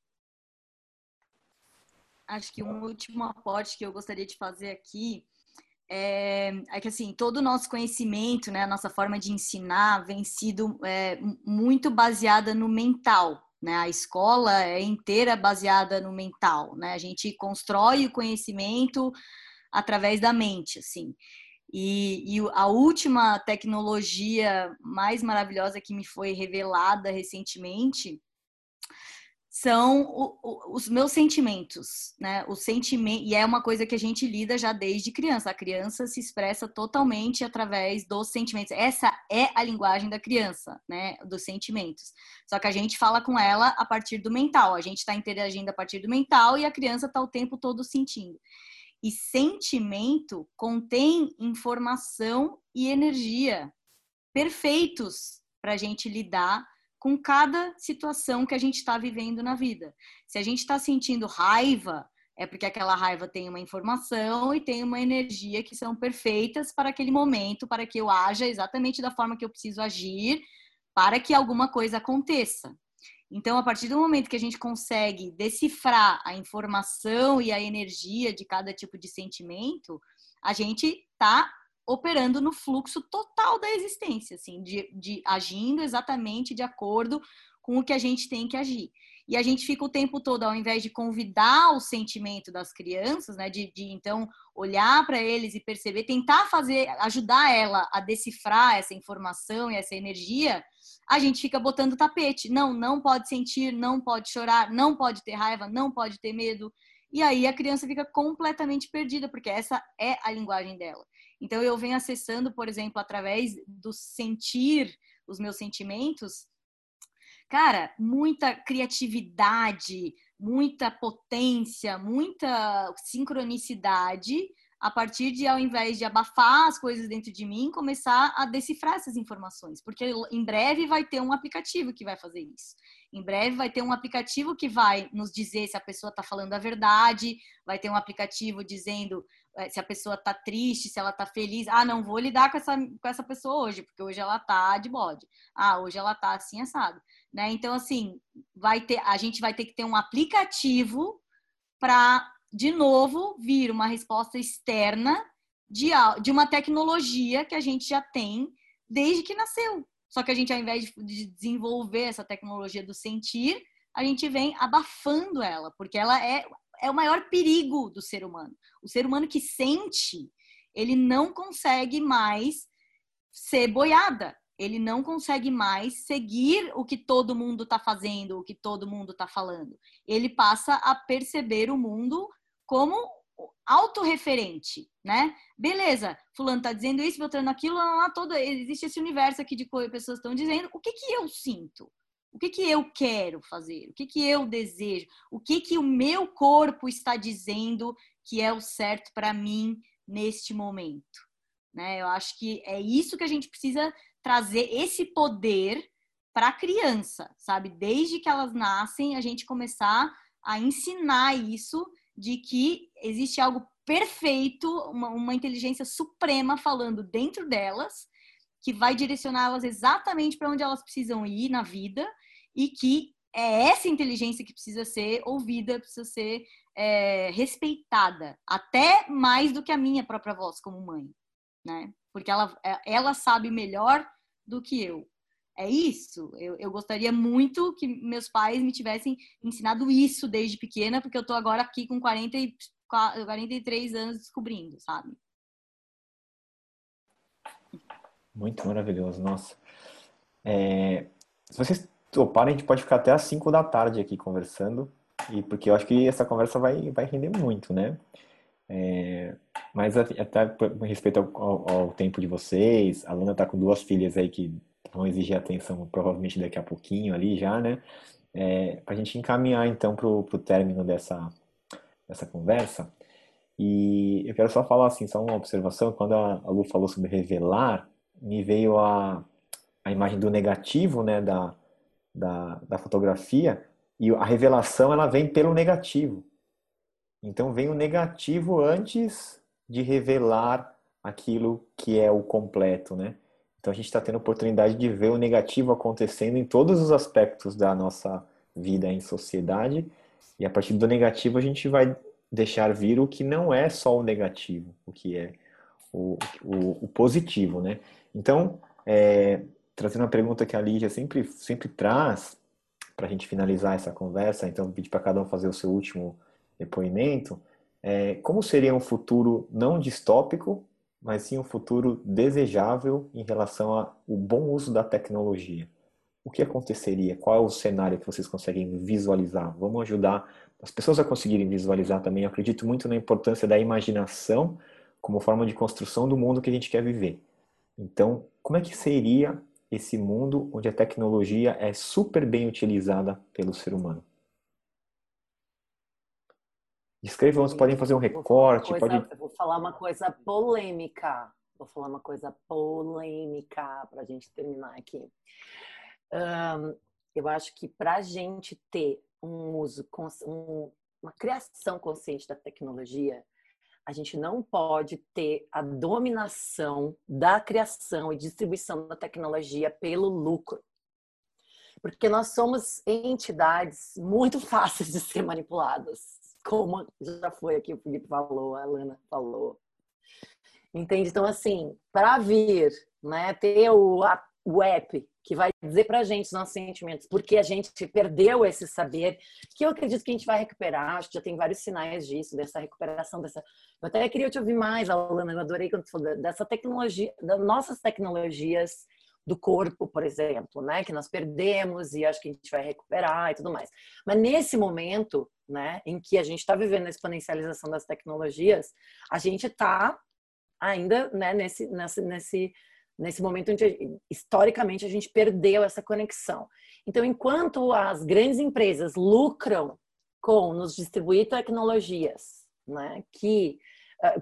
acho que um último aporte que eu gostaria de fazer aqui é, é, que assim todo o nosso conhecimento, né, a nossa forma de ensinar vem sido é, muito baseada no mental. Né? A escola é inteira baseada no mental. Né? A gente constrói o conhecimento através da mente, assim. E, e, a última tecnologia mais maravilhosa que me foi revelada recentemente são o, o, os meus sentimentos, né? O sentimento e é uma coisa que a gente lida já desde criança. A criança se expressa totalmente através dos sentimentos. Essa é a linguagem da criança, né? Dos sentimentos. Só que a gente fala com ela a partir do mental. A gente está interagindo a partir do mental e a criança está o tempo todo sentindo. E sentimento contém informação e energia perfeitos para a gente lidar com cada situação que a gente está vivendo na vida. Se a gente está sentindo raiva, é porque aquela raiva tem uma informação e tem uma energia que são perfeitas para aquele momento, para que eu haja exatamente da forma que eu preciso agir, para que alguma coisa aconteça. Então, a partir do momento que a gente consegue decifrar a informação e a energia de cada tipo de sentimento, a gente tá operando no fluxo total da existência, assim, de, de agindo exatamente de acordo com o que a gente tem que agir. E a gente fica o tempo todo, ao invés de convidar o sentimento das crianças, né, de, de então olhar para eles e perceber, tentar fazer, ajudar ela a decifrar essa informação e essa energia, a gente fica botando tapete. Não, não pode sentir, não pode chorar, não pode ter raiva, não pode ter medo. E aí a criança fica completamente perdida, porque essa é a linguagem dela. Então eu venho acessando, por exemplo, através do sentir os meus sentimentos, cara, muita criatividade, muita potência, muita sincronicidade a partir de, ao invés de abafar as coisas dentro de mim, começar a decifrar essas informações. Porque em breve vai ter um aplicativo que vai fazer isso. Em breve vai ter um aplicativo que vai nos dizer se a pessoa está falando a verdade, vai ter um aplicativo dizendo se a pessoa está triste, se ela está feliz. Ah, não vou lidar com essa, com essa pessoa hoje, porque hoje ela está de bode. Ah, hoje ela está assim, assado. Né? Então, assim, vai ter, a gente vai ter que ter um aplicativo para, de novo, vir uma resposta externa de, de uma tecnologia que a gente já tem desde que nasceu. Só que a gente, ao invés de desenvolver essa tecnologia do sentir, a gente vem abafando ela, porque ela é, é o maior perigo do ser humano. O ser humano que sente, ele não consegue mais ser boiada ele não consegue mais seguir o que todo mundo está fazendo, o que todo mundo está falando. Ele passa a perceber o mundo como autorreferente, né? Beleza, fulano tá dizendo isso, Beltrano aquilo, lá, todo, existe esse universo aqui de pessoas estão dizendo. O que que eu sinto? O que que eu quero fazer? O que que eu desejo? O que que o meu corpo está dizendo que é o certo para mim neste momento? Né? Eu acho que é isso que a gente precisa trazer esse poder para a criança, sabe? Desde que elas nascem, a gente começar a ensinar isso de que existe algo perfeito, uma, uma inteligência suprema falando dentro delas, que vai direcioná-las exatamente para onde elas precisam ir na vida e que é essa inteligência que precisa ser ouvida, precisa ser é, respeitada, até mais do que a minha própria voz como mãe, né? Porque ela, é, ela sabe melhor do que eu. É isso. Eu, eu gostaria muito que meus pais me tivessem ensinado isso desde pequena, porque eu tô agora aqui com 40 e, 43 anos descobrindo, sabe? Muito maravilhoso, nossa. É, vocês toparem, a gente pode ficar até às 5 da tarde aqui conversando, e porque eu acho que essa conversa vai, vai render muito, né? É, mas até com respeito ao, ao, ao, tempo de vocês, a Luna está com duas filhas aí que vão exigir atenção provavelmente daqui a pouquinho ali já, né? É, para a gente encaminhar então para o término dessa, dessa conversa. E eu quero só falar assim, só uma observação, quando a, a Lu falou sobre revelar, me veio a, a imagem do negativo, né, da, da, da fotografia, e a revelação ela vem pelo negativo. Então vem o negativo antes de revelar aquilo que é o completo, né? Então a gente está tendo a oportunidade de ver o negativo acontecendo em todos os aspectos da nossa vida em sociedade e a partir do negativo a gente vai deixar vir o que não é só o negativo, o que é o, o, o positivo, né? Então, é, trazendo uma pergunta que a Lígia sempre, sempre traz para a gente finalizar essa conversa, então pedir para cada um fazer o seu último depoimento, é, como seria um futuro não distópico, mas sim um futuro desejável em relação ao bom uso da tecnologia? O que aconteceria? Qual é o cenário que vocês conseguem visualizar? Vamos ajudar as pessoas a conseguirem visualizar também. Eu acredito muito na importância da imaginação como forma de construção do mundo que a gente quer viver. Então, como é que seria esse mundo onde a tecnologia é super bem utilizada pelo ser humano? Escrevam, vocês podem fazer um recorte. Coisa, pode... Vou falar uma coisa polêmica. Vou falar uma coisa polêmica para a gente terminar aqui. Um, eu acho que para a gente ter um uso, um, uma criação consciente da tecnologia, a gente não pode ter a dominação da criação e distribuição da tecnologia pelo lucro. Porque nós somos entidades muito *laughs* fáceis de ser manipuladas como já foi aqui, o Felipe falou, a Lana falou. Entende? Então, assim, para vir, né, ter o, a, o app que vai dizer para a gente os nossos sentimentos, porque a gente perdeu esse saber, que eu acredito que a gente vai recuperar, acho que já tem vários sinais disso, dessa recuperação, dessa... Eu até queria te ouvir mais, Alana, eu adorei quando você falou dessa tecnologia, das nossas tecnologias do corpo, por exemplo, né, que nós perdemos e acho que a gente vai recuperar e tudo mais. Mas nesse momento, né, em que a gente está vivendo a exponencialização das tecnologias, a gente está ainda, né, nesse, nesse, nesse nesse momento onde historicamente a gente perdeu essa conexão. Então, enquanto as grandes empresas lucram com nos distribuir tecnologias, né, que ah,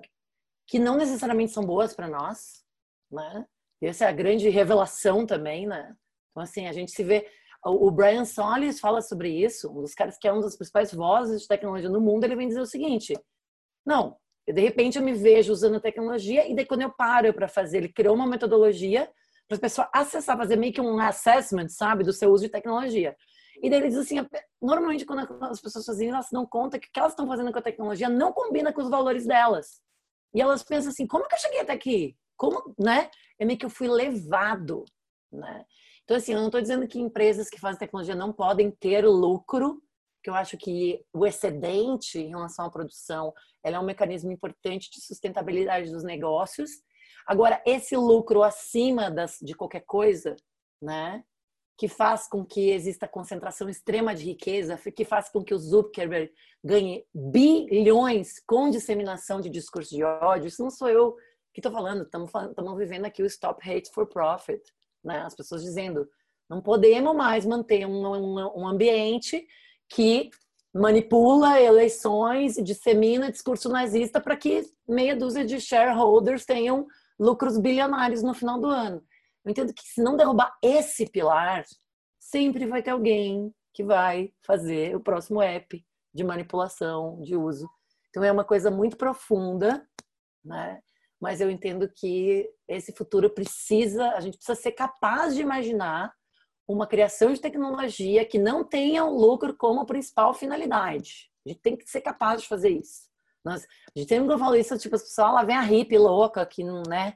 que não necessariamente são boas para nós, né? Essa é a grande revelação também, né? Então assim, a gente se vê o Brian Solis fala sobre isso, um dos caras que é uma das principais vozes de tecnologia no mundo, ele vem dizer o seguinte: não, de repente eu me vejo usando a tecnologia e daí quando eu paro para fazer, ele criou uma metodologia para as pessoas acessar, fazer meio que um assessment, sabe, do seu uso de tecnologia. E daí ele diz assim, normalmente quando as pessoas fazem elas se dão conta que o que elas estão fazendo com a tecnologia não combina com os valores delas. E elas pensam assim, como que eu cheguei até aqui? Como, né? É meio que eu fui levado, né? Então, assim, eu não estou dizendo que empresas que fazem tecnologia não podem ter lucro, que eu acho que o excedente em relação à produção é um mecanismo importante de sustentabilidade dos negócios. Agora, esse lucro acima das, de qualquer coisa, né, que faz com que exista concentração extrema de riqueza, que faz com que o Zuckerberg ganhe bilhões com disseminação de discurso de ódio, isso não sou eu que estou falando, estamos vivendo aqui o Stop Hate for Profit, né? as pessoas dizendo, não podemos mais manter um, um, um ambiente que manipula eleições e dissemina discurso nazista para que meia dúzia de shareholders tenham lucros bilionários no final do ano. Eu entendo que se não derrubar esse pilar, sempre vai ter alguém que vai fazer o próximo app de manipulação, de uso. Então é uma coisa muito profunda, né? Mas eu entendo que esse futuro precisa, a gente precisa ser capaz de imaginar uma criação de tecnologia que não tenha o lucro como principal finalidade. A gente tem que ser capaz de fazer isso. Nós, a gente sempre falo isso, tipo, as pessoas, lá vem a hippie louca, que não, né?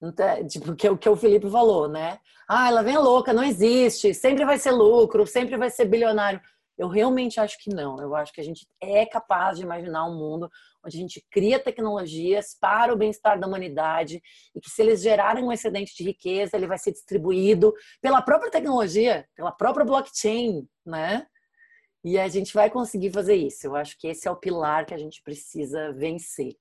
Não tá, tipo, que, é que o Felipe falou, né? Ah, ela vem louca, não existe, sempre vai ser lucro, sempre vai ser bilionário. Eu realmente acho que não. Eu acho que a gente é capaz de imaginar um mundo onde a gente cria tecnologias para o bem-estar da humanidade e que se eles gerarem um excedente de riqueza, ele vai ser distribuído pela própria tecnologia, pela própria blockchain, né? E a gente vai conseguir fazer isso. Eu acho que esse é o pilar que a gente precisa vencer.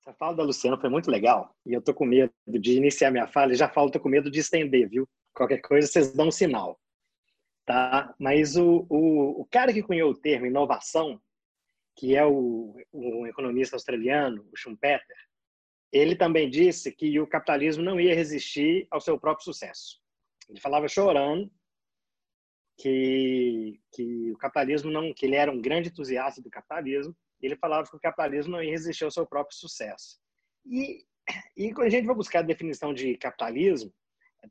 Essa fala da Luciana foi muito legal e eu tô com medo de iniciar minha fala e já falo, tô com medo de estender, viu? Qualquer coisa vocês dão um sinal tá? Mas o, o, o cara que cunhou o termo inovação, que é o, o economista australiano, o Schumpeter, ele também disse que o capitalismo não ia resistir ao seu próprio sucesso. Ele falava chorando que, que o capitalismo não, que ele era um grande entusiasta do capitalismo. Ele falava que o capitalismo não ia resistir ao seu próprio sucesso. E, e quando a gente vai buscar a definição de capitalismo,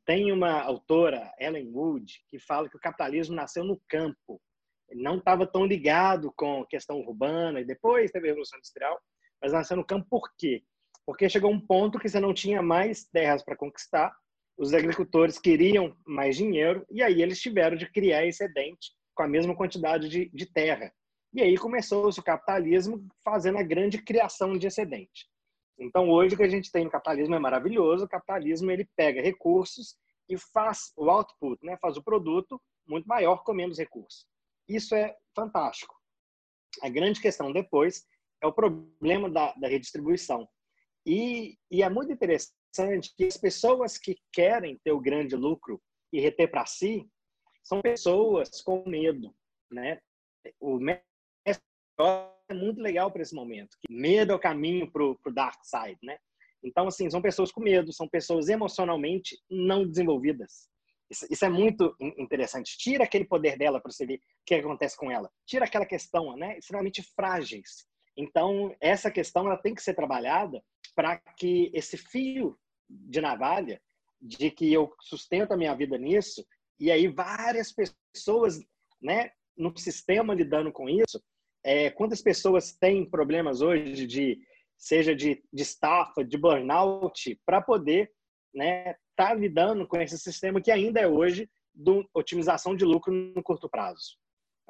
tem uma autora, Ellen Wood, que fala que o capitalismo nasceu no campo. Ele não estava tão ligado com a questão urbana, e depois teve a Revolução Industrial, mas nasceu no campo por quê? Porque chegou um ponto que você não tinha mais terras para conquistar, os agricultores queriam mais dinheiro, e aí eles tiveram de criar excedente com a mesma quantidade de, de terra. E aí começou-se o capitalismo fazendo a grande criação de excedente. Então, hoje o que a gente tem no capitalismo é maravilhoso. O capitalismo ele pega recursos e faz o output, né? faz o produto muito maior com menos recursos. Isso é fantástico. A grande questão depois é o problema da, da redistribuição. E, e é muito interessante que as pessoas que querem ter o grande lucro e reter para si são pessoas com medo. Né? O é muito legal para esse momento. Medo é o caminho para o dark side, né? Então, assim, são pessoas com medo, são pessoas emocionalmente não desenvolvidas. Isso, isso é muito interessante. Tira aquele poder dela para você ver o que acontece com ela. Tira aquela questão, né? Extremamente frágeis. Então, essa questão ela tem que ser trabalhada para que esse fio de navalha de que eu sustento a minha vida nisso e aí várias pessoas, né, no sistema lidando com isso, é, quantas pessoas têm problemas hoje de, seja de, de estafa, de burnout, para poder né, tá lidando com esse sistema que ainda é hoje de otimização de lucro no curto prazo.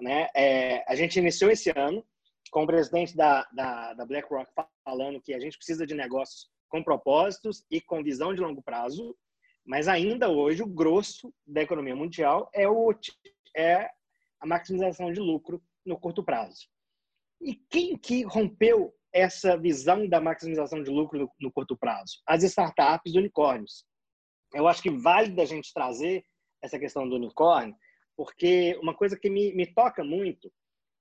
Né? É, a gente iniciou esse ano com o presidente da, da, da BlackRock falando que a gente precisa de negócios com propósitos e com visão de longo prazo, mas ainda hoje o grosso da economia mundial é, o, é a maximização de lucro no curto prazo. E quem que rompeu essa visão da maximização de lucro no, no curto prazo? As startups unicórnios. Eu acho que vale da gente trazer essa questão do unicórnio, porque uma coisa que me, me toca muito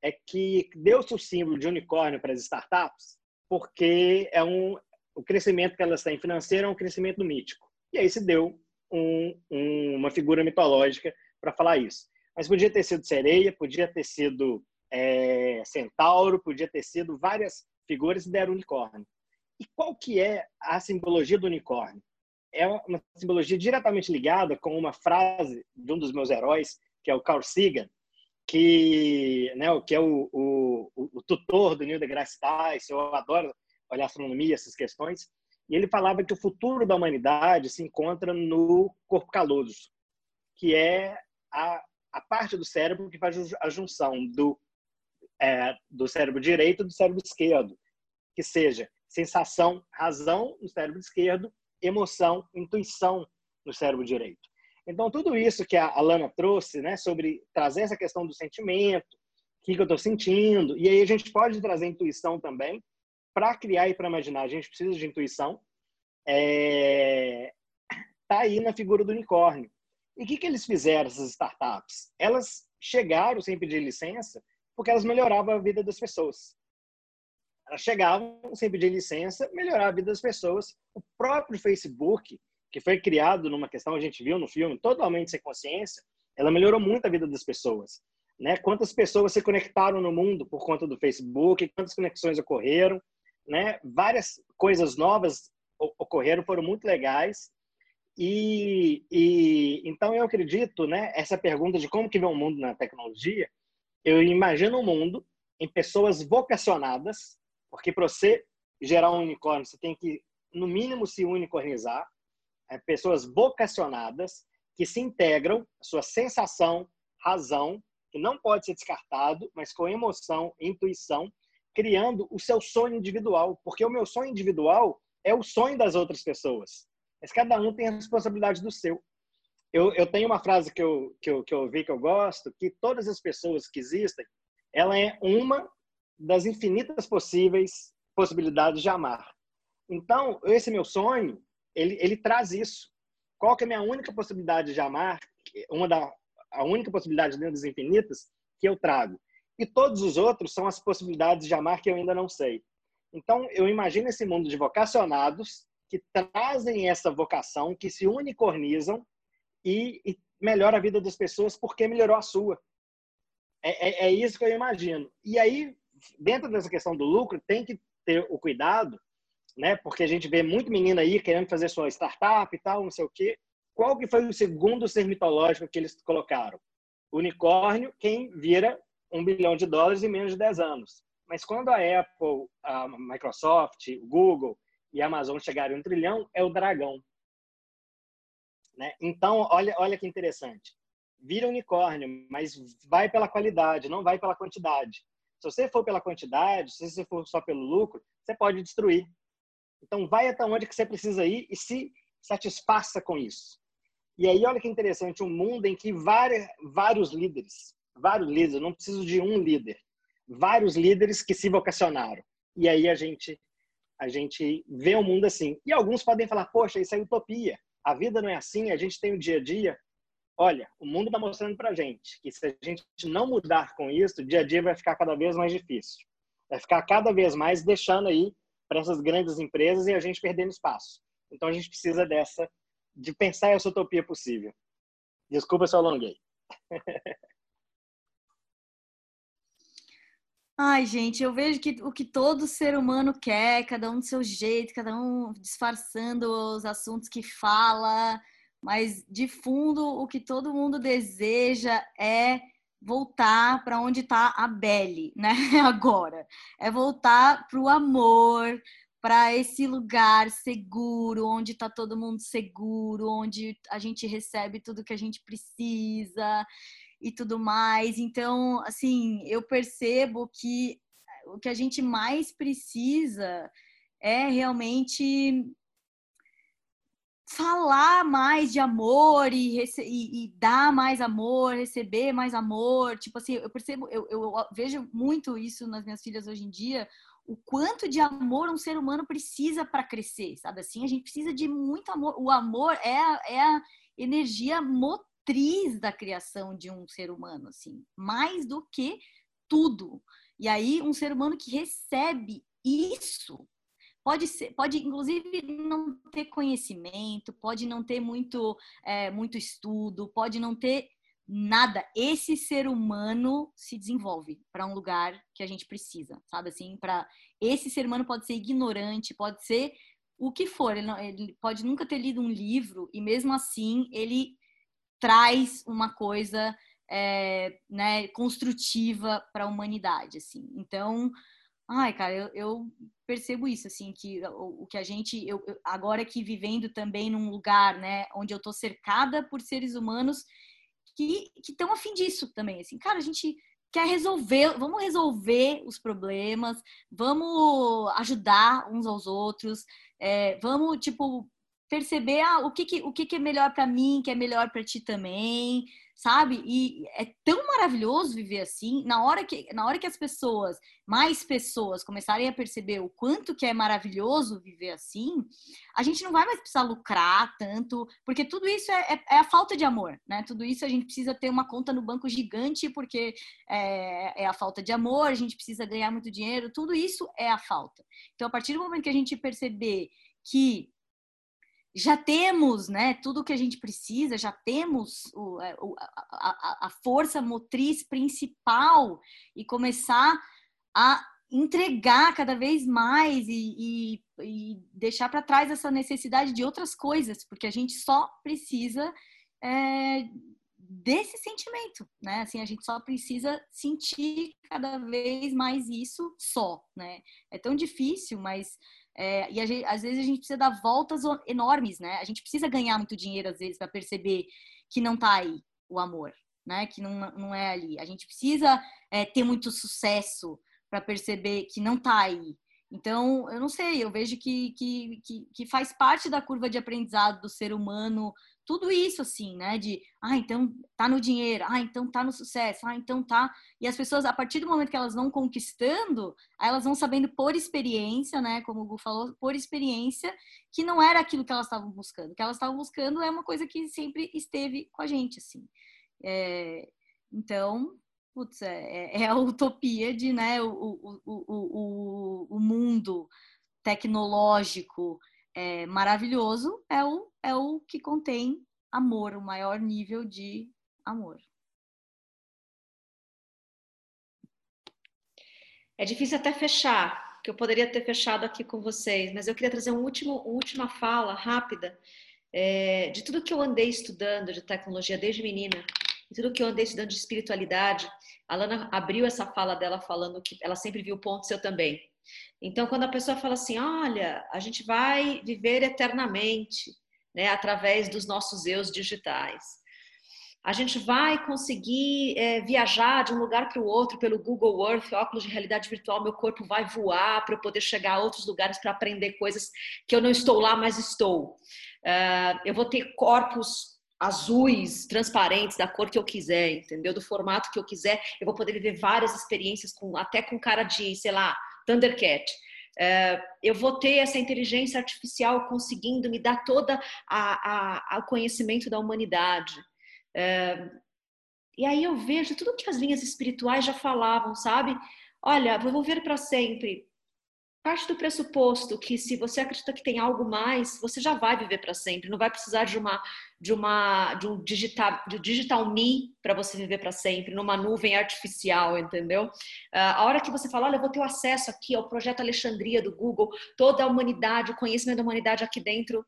é que deu-se o símbolo de unicórnio para as startups, porque é um, o crescimento que elas têm financeiro é um crescimento mítico. E aí se deu um, um, uma figura mitológica para falar isso. Mas podia ter sido sereia, podia ter sido é, centauro, podia ter sido várias figuras e deram unicórnio. E qual que é a simbologia do unicórnio? É uma simbologia diretamente ligada com uma frase de um dos meus heróis, que é o Carl Sagan, que, né, que é o, o, o tutor do Neil deGrasse Tyson, eu adoro olhar astronomia, essas questões, e ele falava que o futuro da humanidade se encontra no corpo caloso, que é a, a parte do cérebro que faz a junção do, é, do cérebro direito e do cérebro esquerdo, que seja sensação, razão no cérebro esquerdo, emoção, intuição no cérebro direito. Então, tudo isso que a Alana trouxe, né, sobre trazer essa questão do sentimento, o que, eu estou sentindo, e aí a gente pode trazer intuição também, para criar e para imaginar, a gente precisa de intuição, é... tá aí na figura do unicórnio. E o que, que eles fizeram, essas startups? Elas chegaram sem pedir licença porque elas melhoravam a vida das pessoas. Elas chegavam sem pedir licença, melhorar a vida das pessoas. O próprio Facebook que foi criado numa questão, a gente viu no filme, totalmente sem consciência, ela melhorou muito a vida das pessoas. Né? Quantas pessoas se conectaram no mundo por conta do Facebook, quantas conexões ocorreram, né? várias coisas novas ocorreram, foram muito legais. E, e então eu acredito, né, essa pergunta de como que vê o mundo na tecnologia, eu imagino um mundo em pessoas vocacionadas, porque para você gerar um unicórnio, você tem que, no mínimo, se unicornizar, é, pessoas vocacionadas que se integram sua sensação, razão, que não pode ser descartado, mas com emoção, intuição, criando o seu sonho individual, porque o meu sonho individual é o sonho das outras pessoas. Mas cada um tem a responsabilidade do seu. Eu, eu tenho uma frase que eu, que, eu, que eu vi que eu gosto, que todas as pessoas que existem, ela é uma das infinitas possíveis possibilidades de amar. Então, esse meu sonho, ele, ele traz isso. Qual que é a minha única possibilidade de amar? Uma da a única possibilidade dentro das infinitas que eu trago. E todos os outros são as possibilidades de amar que eu ainda não sei. Então, eu imagino esse mundo de vocacionados que trazem essa vocação, que se unicornizam e, e melhora a vida das pessoas porque melhorou a sua. É, é, é, isso que eu imagino. E aí, dentro dessa questão do lucro, tem que ter o cuidado né? Porque a gente vê muito menino aí querendo fazer sua startup e tal, não sei o quê. Qual que foi o segundo ser mitológico que eles colocaram? Unicórnio, quem vira um bilhão de dólares em menos de 10 anos. Mas quando a Apple, a Microsoft, o Google e a Amazon chegarem a um trilhão, é o dragão. Né? Então, olha, olha que interessante. Vira unicórnio, mas vai pela qualidade, não vai pela quantidade. Se você for pela quantidade, se você for só pelo lucro, você pode destruir. Então, vai até onde que você precisa ir e se satisfaça com isso. E aí, olha que interessante, um mundo em que vários, vários líderes, vários líderes, não preciso de um líder, vários líderes que se vocacionaram. E aí a gente a gente vê o mundo assim. E alguns podem falar, poxa, isso é utopia. A vida não é assim, a gente tem o dia a dia. Olha, o mundo está mostrando para a gente que se a gente não mudar com isso, o dia a dia vai ficar cada vez mais difícil. Vai ficar cada vez mais deixando aí para essas grandes empresas e a gente perdendo espaço. Então a gente precisa dessa, de pensar essa utopia possível. Desculpa se eu alonguei. *laughs* Ai, gente, eu vejo que o que todo ser humano quer, cada um do seu jeito, cada um disfarçando os assuntos que fala, mas de fundo o que todo mundo deseja é voltar para onde está a Belle, né? *laughs* Agora é voltar para o amor, para esse lugar seguro, onde está todo mundo seguro, onde a gente recebe tudo que a gente precisa e tudo mais. Então, assim, eu percebo que o que a gente mais precisa é realmente falar mais de amor e, e, e, dar mais amor, receber mais amor. Tipo assim, eu percebo, eu, eu vejo muito isso nas minhas filhas hoje em dia, o quanto de amor um ser humano precisa para crescer, sabe assim? A gente precisa de muito amor. O amor é é a energia motriz da criação de um ser humano, assim, mais do que tudo. E aí, um ser humano que recebe isso pode ser, pode inclusive não ter conhecimento, pode não ter muito, é, muito estudo, pode não ter nada. Esse ser humano se desenvolve para um lugar que a gente precisa, sabe assim? Para esse ser humano pode ser ignorante, pode ser o que for. Ele, não, ele pode nunca ter lido um livro e mesmo assim ele traz uma coisa é, né, construtiva para a humanidade, assim. Então, ai, cara, eu, eu, percebo isso, assim, que o, o que a gente, eu, agora que vivendo também num lugar, né, onde eu tô cercada por seres humanos que estão afim disso também, assim, cara, a gente quer resolver, vamos resolver os problemas, vamos ajudar uns aos outros, é, vamos, tipo, perceber ah, o, que, que, o que, que é melhor para mim, que é melhor para ti também, sabe? E é tão maravilhoso viver assim. Na hora que, na hora que as pessoas, mais pessoas, começarem a perceber o quanto que é maravilhoso viver assim, a gente não vai mais precisar lucrar tanto, porque tudo isso é, é, é a falta de amor, né? Tudo isso a gente precisa ter uma conta no banco gigante, porque é, é a falta de amor, a gente precisa ganhar muito dinheiro, tudo isso é a falta. Então, a partir do momento que a gente perceber que já temos né, tudo o que a gente precisa, já temos o, é, a, a, força motriz principal e começar a entregar cada vez mais e, e, e deixar para trás essa necessidade de outras coisas, porque a gente só precisa é, desse sentimento, né? Assim, a gente só precisa sentir cada vez mais isso só, né? É tão difícil, mas é, e gente, às vezes a gente precisa dar voltas enormes, né? A gente precisa ganhar muito dinheiro, às vezes, para perceber que não está aí o amor, né? Que não, não é ali. A gente precisa é, ter muito sucesso para perceber que não está aí. Então, eu não sei, eu vejo que, que, que, que, faz parte da curva de aprendizado do ser humano tudo isso assim, né? De, ah, então tá no dinheiro, ah, então tá no sucesso, ah, então tá. E as pessoas, a partir do momento que elas vão conquistando, elas vão sabendo por experiência, né? Como o Gu falou, por experiência, que não era aquilo que elas estavam buscando. O que elas estavam buscando é uma coisa que sempre esteve com a gente, assim. É, então, putz, é, é, é a utopia de, né, o, o, o, o, o mundo tecnológico é, maravilhoso é o, é o que contém amor, o maior nível de amor. É difícil até fechar, que eu poderia ter fechado aqui com vocês, mas eu queria trazer um último, uma última fala rápida é, de tudo que eu andei estudando de tecnologia desde menina, e tudo que eu andei estudando de espiritualidade. A Lana abriu essa fala dela falando que ela sempre viu pontos eu também. Então, quando a pessoa fala assim, olha, a gente vai viver eternamente, né, através dos nossos eus digitais. A gente vai conseguir é, viajar de um lugar para o outro pelo Google Earth, óculos de realidade virtual, meu corpo vai voar para eu poder chegar a outros lugares para aprender coisas que eu não estou lá, mas estou. Uh, eu vou ter corpos azuis, transparentes, da cor que eu quiser, entendeu? Do formato que eu quiser. Eu vou poder viver várias experiências, com, até com cara de, sei lá, Thundercat. É, eu vou ter essa inteligência artificial conseguindo me dar toda a conhecimento da humanidade. É, e aí eu vejo tudo que as linhas espirituais já falavam, sabe? Olha, vou ver para sempre parte do pressuposto que se você acredita que tem algo mais, você já vai viver para sempre, não vai precisar de uma de uma de um digital de digital me para você viver para sempre, numa nuvem artificial, entendeu? Uh, a hora que você fala, olha, eu vou ter o acesso aqui ao projeto Alexandria do Google, toda a humanidade, o conhecimento da humanidade aqui dentro,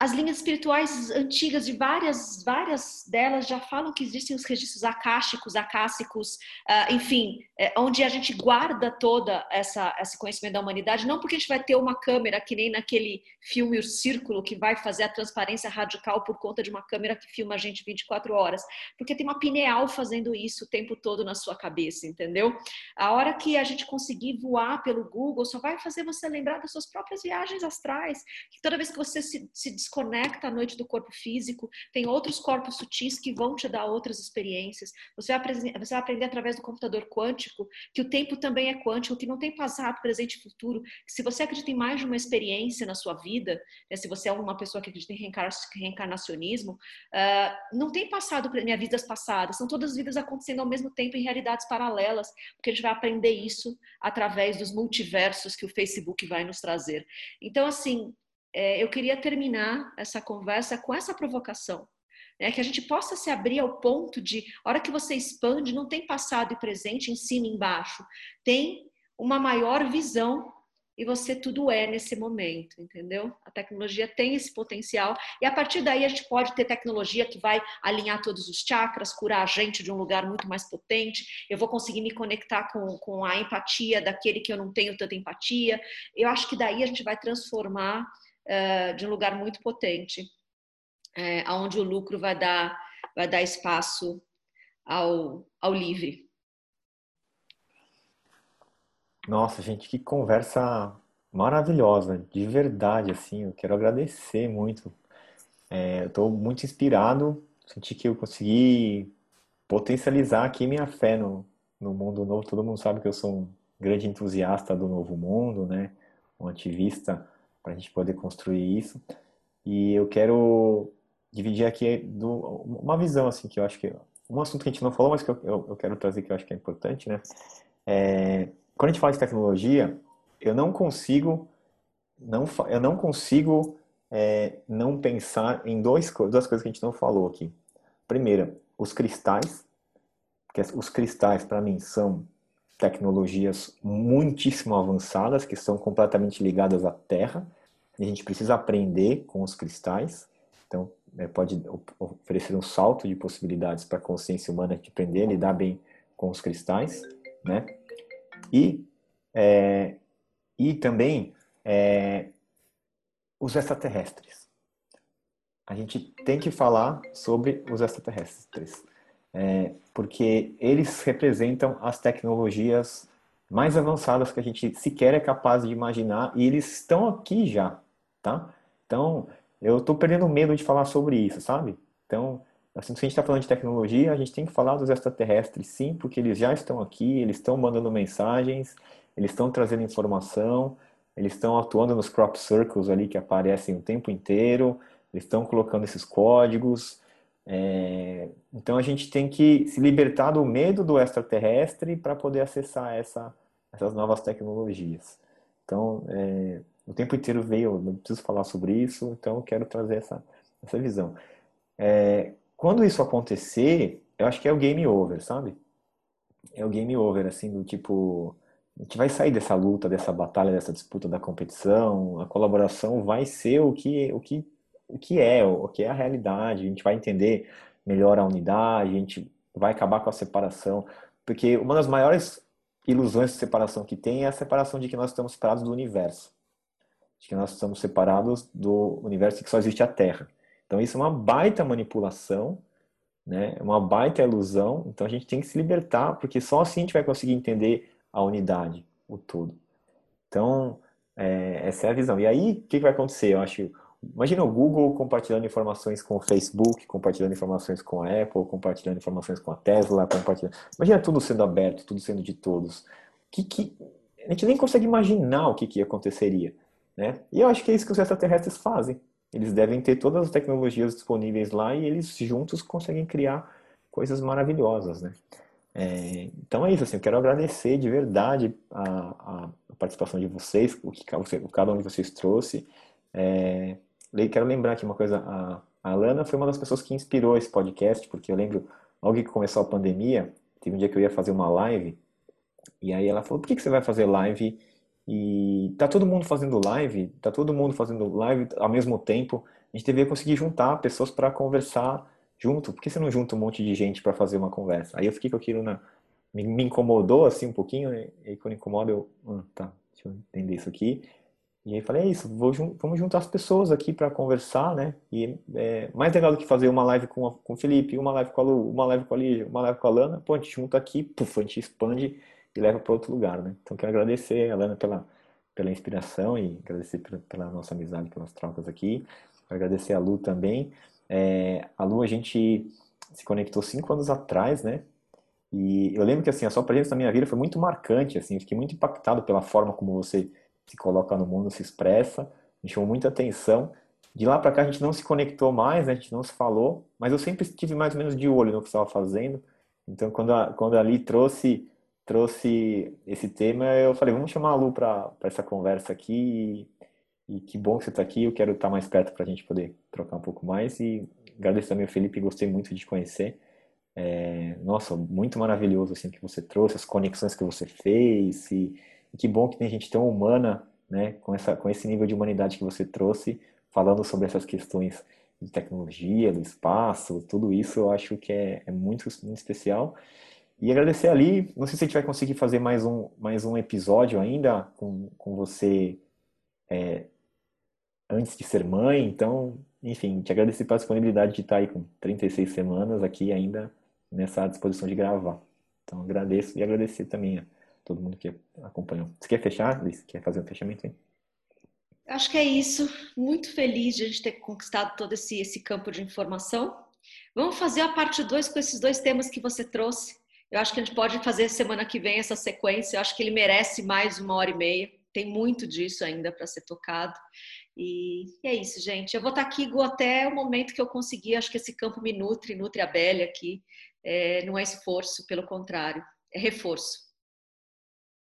as linhas espirituais antigas de várias, várias delas já falam que existem os registros acásticos, acássicos, uh, enfim, é, onde a gente guarda toda essa esse conhecimento da humanidade, não porque a gente vai ter uma câmera que nem naquele filme O Círculo que vai fazer a transparência radical por conta de uma câmera que filma a gente 24 horas, porque tem uma pineal fazendo isso o tempo todo na sua cabeça, entendeu? A hora que a gente conseguir voar pelo Google, só vai fazer você lembrar das suas próprias viagens astrais, que toda vez que você se, se desconecta à noite do corpo físico, tem outros corpos sutis que vão te dar outras experiências. Você vai, você vai aprender através do computador quântico que o tempo também é quântico, que não tem passado, presente e futuro. Se você acredita em mais de uma experiência na sua vida, né, se você é uma pessoa que acredita em reencarnacionismo, uh, não tem passado minhas vidas passadas, são todas as vidas acontecendo ao mesmo tempo em realidades paralelas, porque a gente vai aprender isso através dos multiversos que o Facebook vai nos trazer. Então, assim, eu queria terminar essa conversa com essa provocação. Né, que a gente possa se abrir ao ponto de, a hora que você expande, não tem passado e presente em cima e embaixo, tem uma maior visão e você tudo é nesse momento, entendeu? A tecnologia tem esse potencial e a partir daí a gente pode ter tecnologia que vai alinhar todos os chakras, curar a gente de um lugar muito mais potente. Eu vou conseguir me conectar com, com a empatia daquele que eu não tenho tanta empatia. Eu acho que daí a gente vai transformar uh, de um lugar muito potente, é, onde o lucro vai dar, vai dar espaço ao, ao livre. Nossa, gente, que conversa maravilhosa, de verdade, assim, eu quero agradecer muito. É, eu estou muito inspirado, senti que eu consegui potencializar aqui minha fé no, no mundo novo. Todo mundo sabe que eu sou um grande entusiasta do novo mundo, né? Um ativista para a gente poder construir isso. E eu quero dividir aqui do, uma visão, assim, que eu acho que... Um assunto que a gente não falou, mas que eu, eu, eu quero trazer que eu acho que é importante, né? É, quando a gente fala de tecnologia, eu não consigo... Não, eu não consigo é, não pensar em dois, duas coisas que a gente não falou aqui. Primeira, os cristais. Que os cristais, para mim, são tecnologias muitíssimo avançadas que são completamente ligadas à Terra. E a gente precisa aprender com os cristais. Então, é, pode oferecer um salto de possibilidades para a consciência humana de aprender a lidar bem com os cristais, né? E, é, e também é, os extraterrestres. A gente tem que falar sobre os extraterrestres é, porque eles representam as tecnologias mais avançadas que a gente sequer é capaz de imaginar e eles estão aqui já, tá? Então, eu estou perdendo medo de falar sobre isso, sabe? Então, assim, se a gente está falando de tecnologia, a gente tem que falar dos extraterrestres, sim, porque eles já estão aqui, eles estão mandando mensagens, eles estão trazendo informação, eles estão atuando nos crop circles ali que aparecem o tempo inteiro, eles estão colocando esses códigos, é, então a gente tem que se libertar do medo do extraterrestre para poder acessar essa, essas novas tecnologias. Então, é, o tempo inteiro veio, não preciso falar sobre isso, então eu quero trazer essa, essa visão. É, quando isso acontecer, eu acho que é o game over, sabe? É o game over, assim, do tipo, a gente vai sair dessa luta, dessa batalha, dessa disputa da competição, a colaboração vai ser o que, o que o que é, o que é a realidade, a gente vai entender melhor a unidade, a gente vai acabar com a separação, porque uma das maiores ilusões de separação que tem é a separação de que nós estamos separados do universo, de que nós estamos separados do universo que só existe a Terra. Então isso é uma baita manipulação, né? É uma baita ilusão. Então a gente tem que se libertar, porque só assim a gente vai conseguir entender a unidade, o todo. Então é, essa é a visão. E aí o que vai acontecer? Eu acho Imagina o Google compartilhando informações com o Facebook, compartilhando informações com a Apple, compartilhando informações com a Tesla, compartilhando. Imagina tudo sendo aberto, tudo sendo de todos. Que, que... A gente nem consegue imaginar o que, que aconteceria. Né? E eu acho que é isso que os extraterrestres fazem. Eles devem ter todas as tecnologias disponíveis lá e eles juntos conseguem criar coisas maravilhosas. Né? É... então é isso. Assim, eu quero agradecer de verdade a, a participação de vocês, o que cada um de vocês trouxe. É, quero lembrar aqui uma coisa, a, Alana foi uma das pessoas que inspirou esse podcast, porque eu lembro, logo que começou a pandemia, teve um dia que eu ia fazer uma live, e aí ela falou, por que, que você vai fazer live? E tá todo mundo fazendo live, tá todo mundo fazendo live ao mesmo tempo, a gente deveria conseguir juntar pessoas para conversar junto. Por que você não junta um monte de gente para fazer uma conversa? Aí eu fiquei com aquilo na. Me, incomodou assim um pouquinho, e quando incomoda eu. Ah, tá, deixa eu entender isso aqui. E aí falei, é isso, vou, vamos juntar as pessoas aqui para conversar, né? E é, mais legal do que fazer uma live com, a, com o Felipe, uma live com a Lu, uma live com a Lígia, uma live com a Lana, pô, a gente junta aqui, puf, a gente expande e leva para outro lugar, né? Então quero agradecer a Lana pela, pela inspiração e agradecer pela, pela nossa amizade, pelas trocas aqui. Agradecer a Lu também. É, a Lu, a gente se conectou cinco anos atrás, né? E eu lembro que, assim, a sua presença na minha vida foi muito marcante, assim, eu fiquei muito impactado pela forma como você se coloca no mundo, se expressa, me chamou muita atenção. De lá para cá a gente não se conectou mais, né? a gente não se falou, mas eu sempre estive mais ou menos de olho no que estava fazendo. Então, quando a, quando a Li trouxe, trouxe esse tema, eu falei, vamos chamar a Lu para essa conversa aqui. E, e que bom que você está aqui, eu quero estar mais perto para a gente poder trocar um pouco mais. E agradeço também ao Felipe, gostei muito de te conhecer. É, nossa, muito maravilhoso assim que você trouxe, as conexões que você fez. E, que bom que tem gente tão humana, né, com, essa, com esse nível de humanidade que você trouxe, falando sobre essas questões de tecnologia, do espaço, tudo isso eu acho que é, é muito, muito especial. E agradecer ali, não sei se a gente vai conseguir fazer mais um, mais um episódio ainda com, com você é, antes de ser mãe, então, enfim, te agradecer pela disponibilidade de estar aí com 36 semanas aqui ainda nessa disposição de gravar. Então, agradeço e agradecer também todo mundo que acompanhou. Você quer fechar, Liz? Quer fazer um fechamento aí? Acho que é isso. Muito feliz de a gente ter conquistado todo esse, esse campo de informação. Vamos fazer a parte 2 com esses dois temas que você trouxe. Eu acho que a gente pode fazer semana que vem essa sequência. Eu acho que ele merece mais uma hora e meia. Tem muito disso ainda para ser tocado. E, é isso, gente. Eu vou estar aqui até o momento que eu conseguir. Acho que esse campo me nutre, nutre a Belle aqui. É, não é esforço, pelo contrário, é reforço.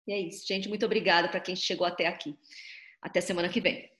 E é isso, gente. Muito obrigada para quem chegou até aqui. Até semana que vem.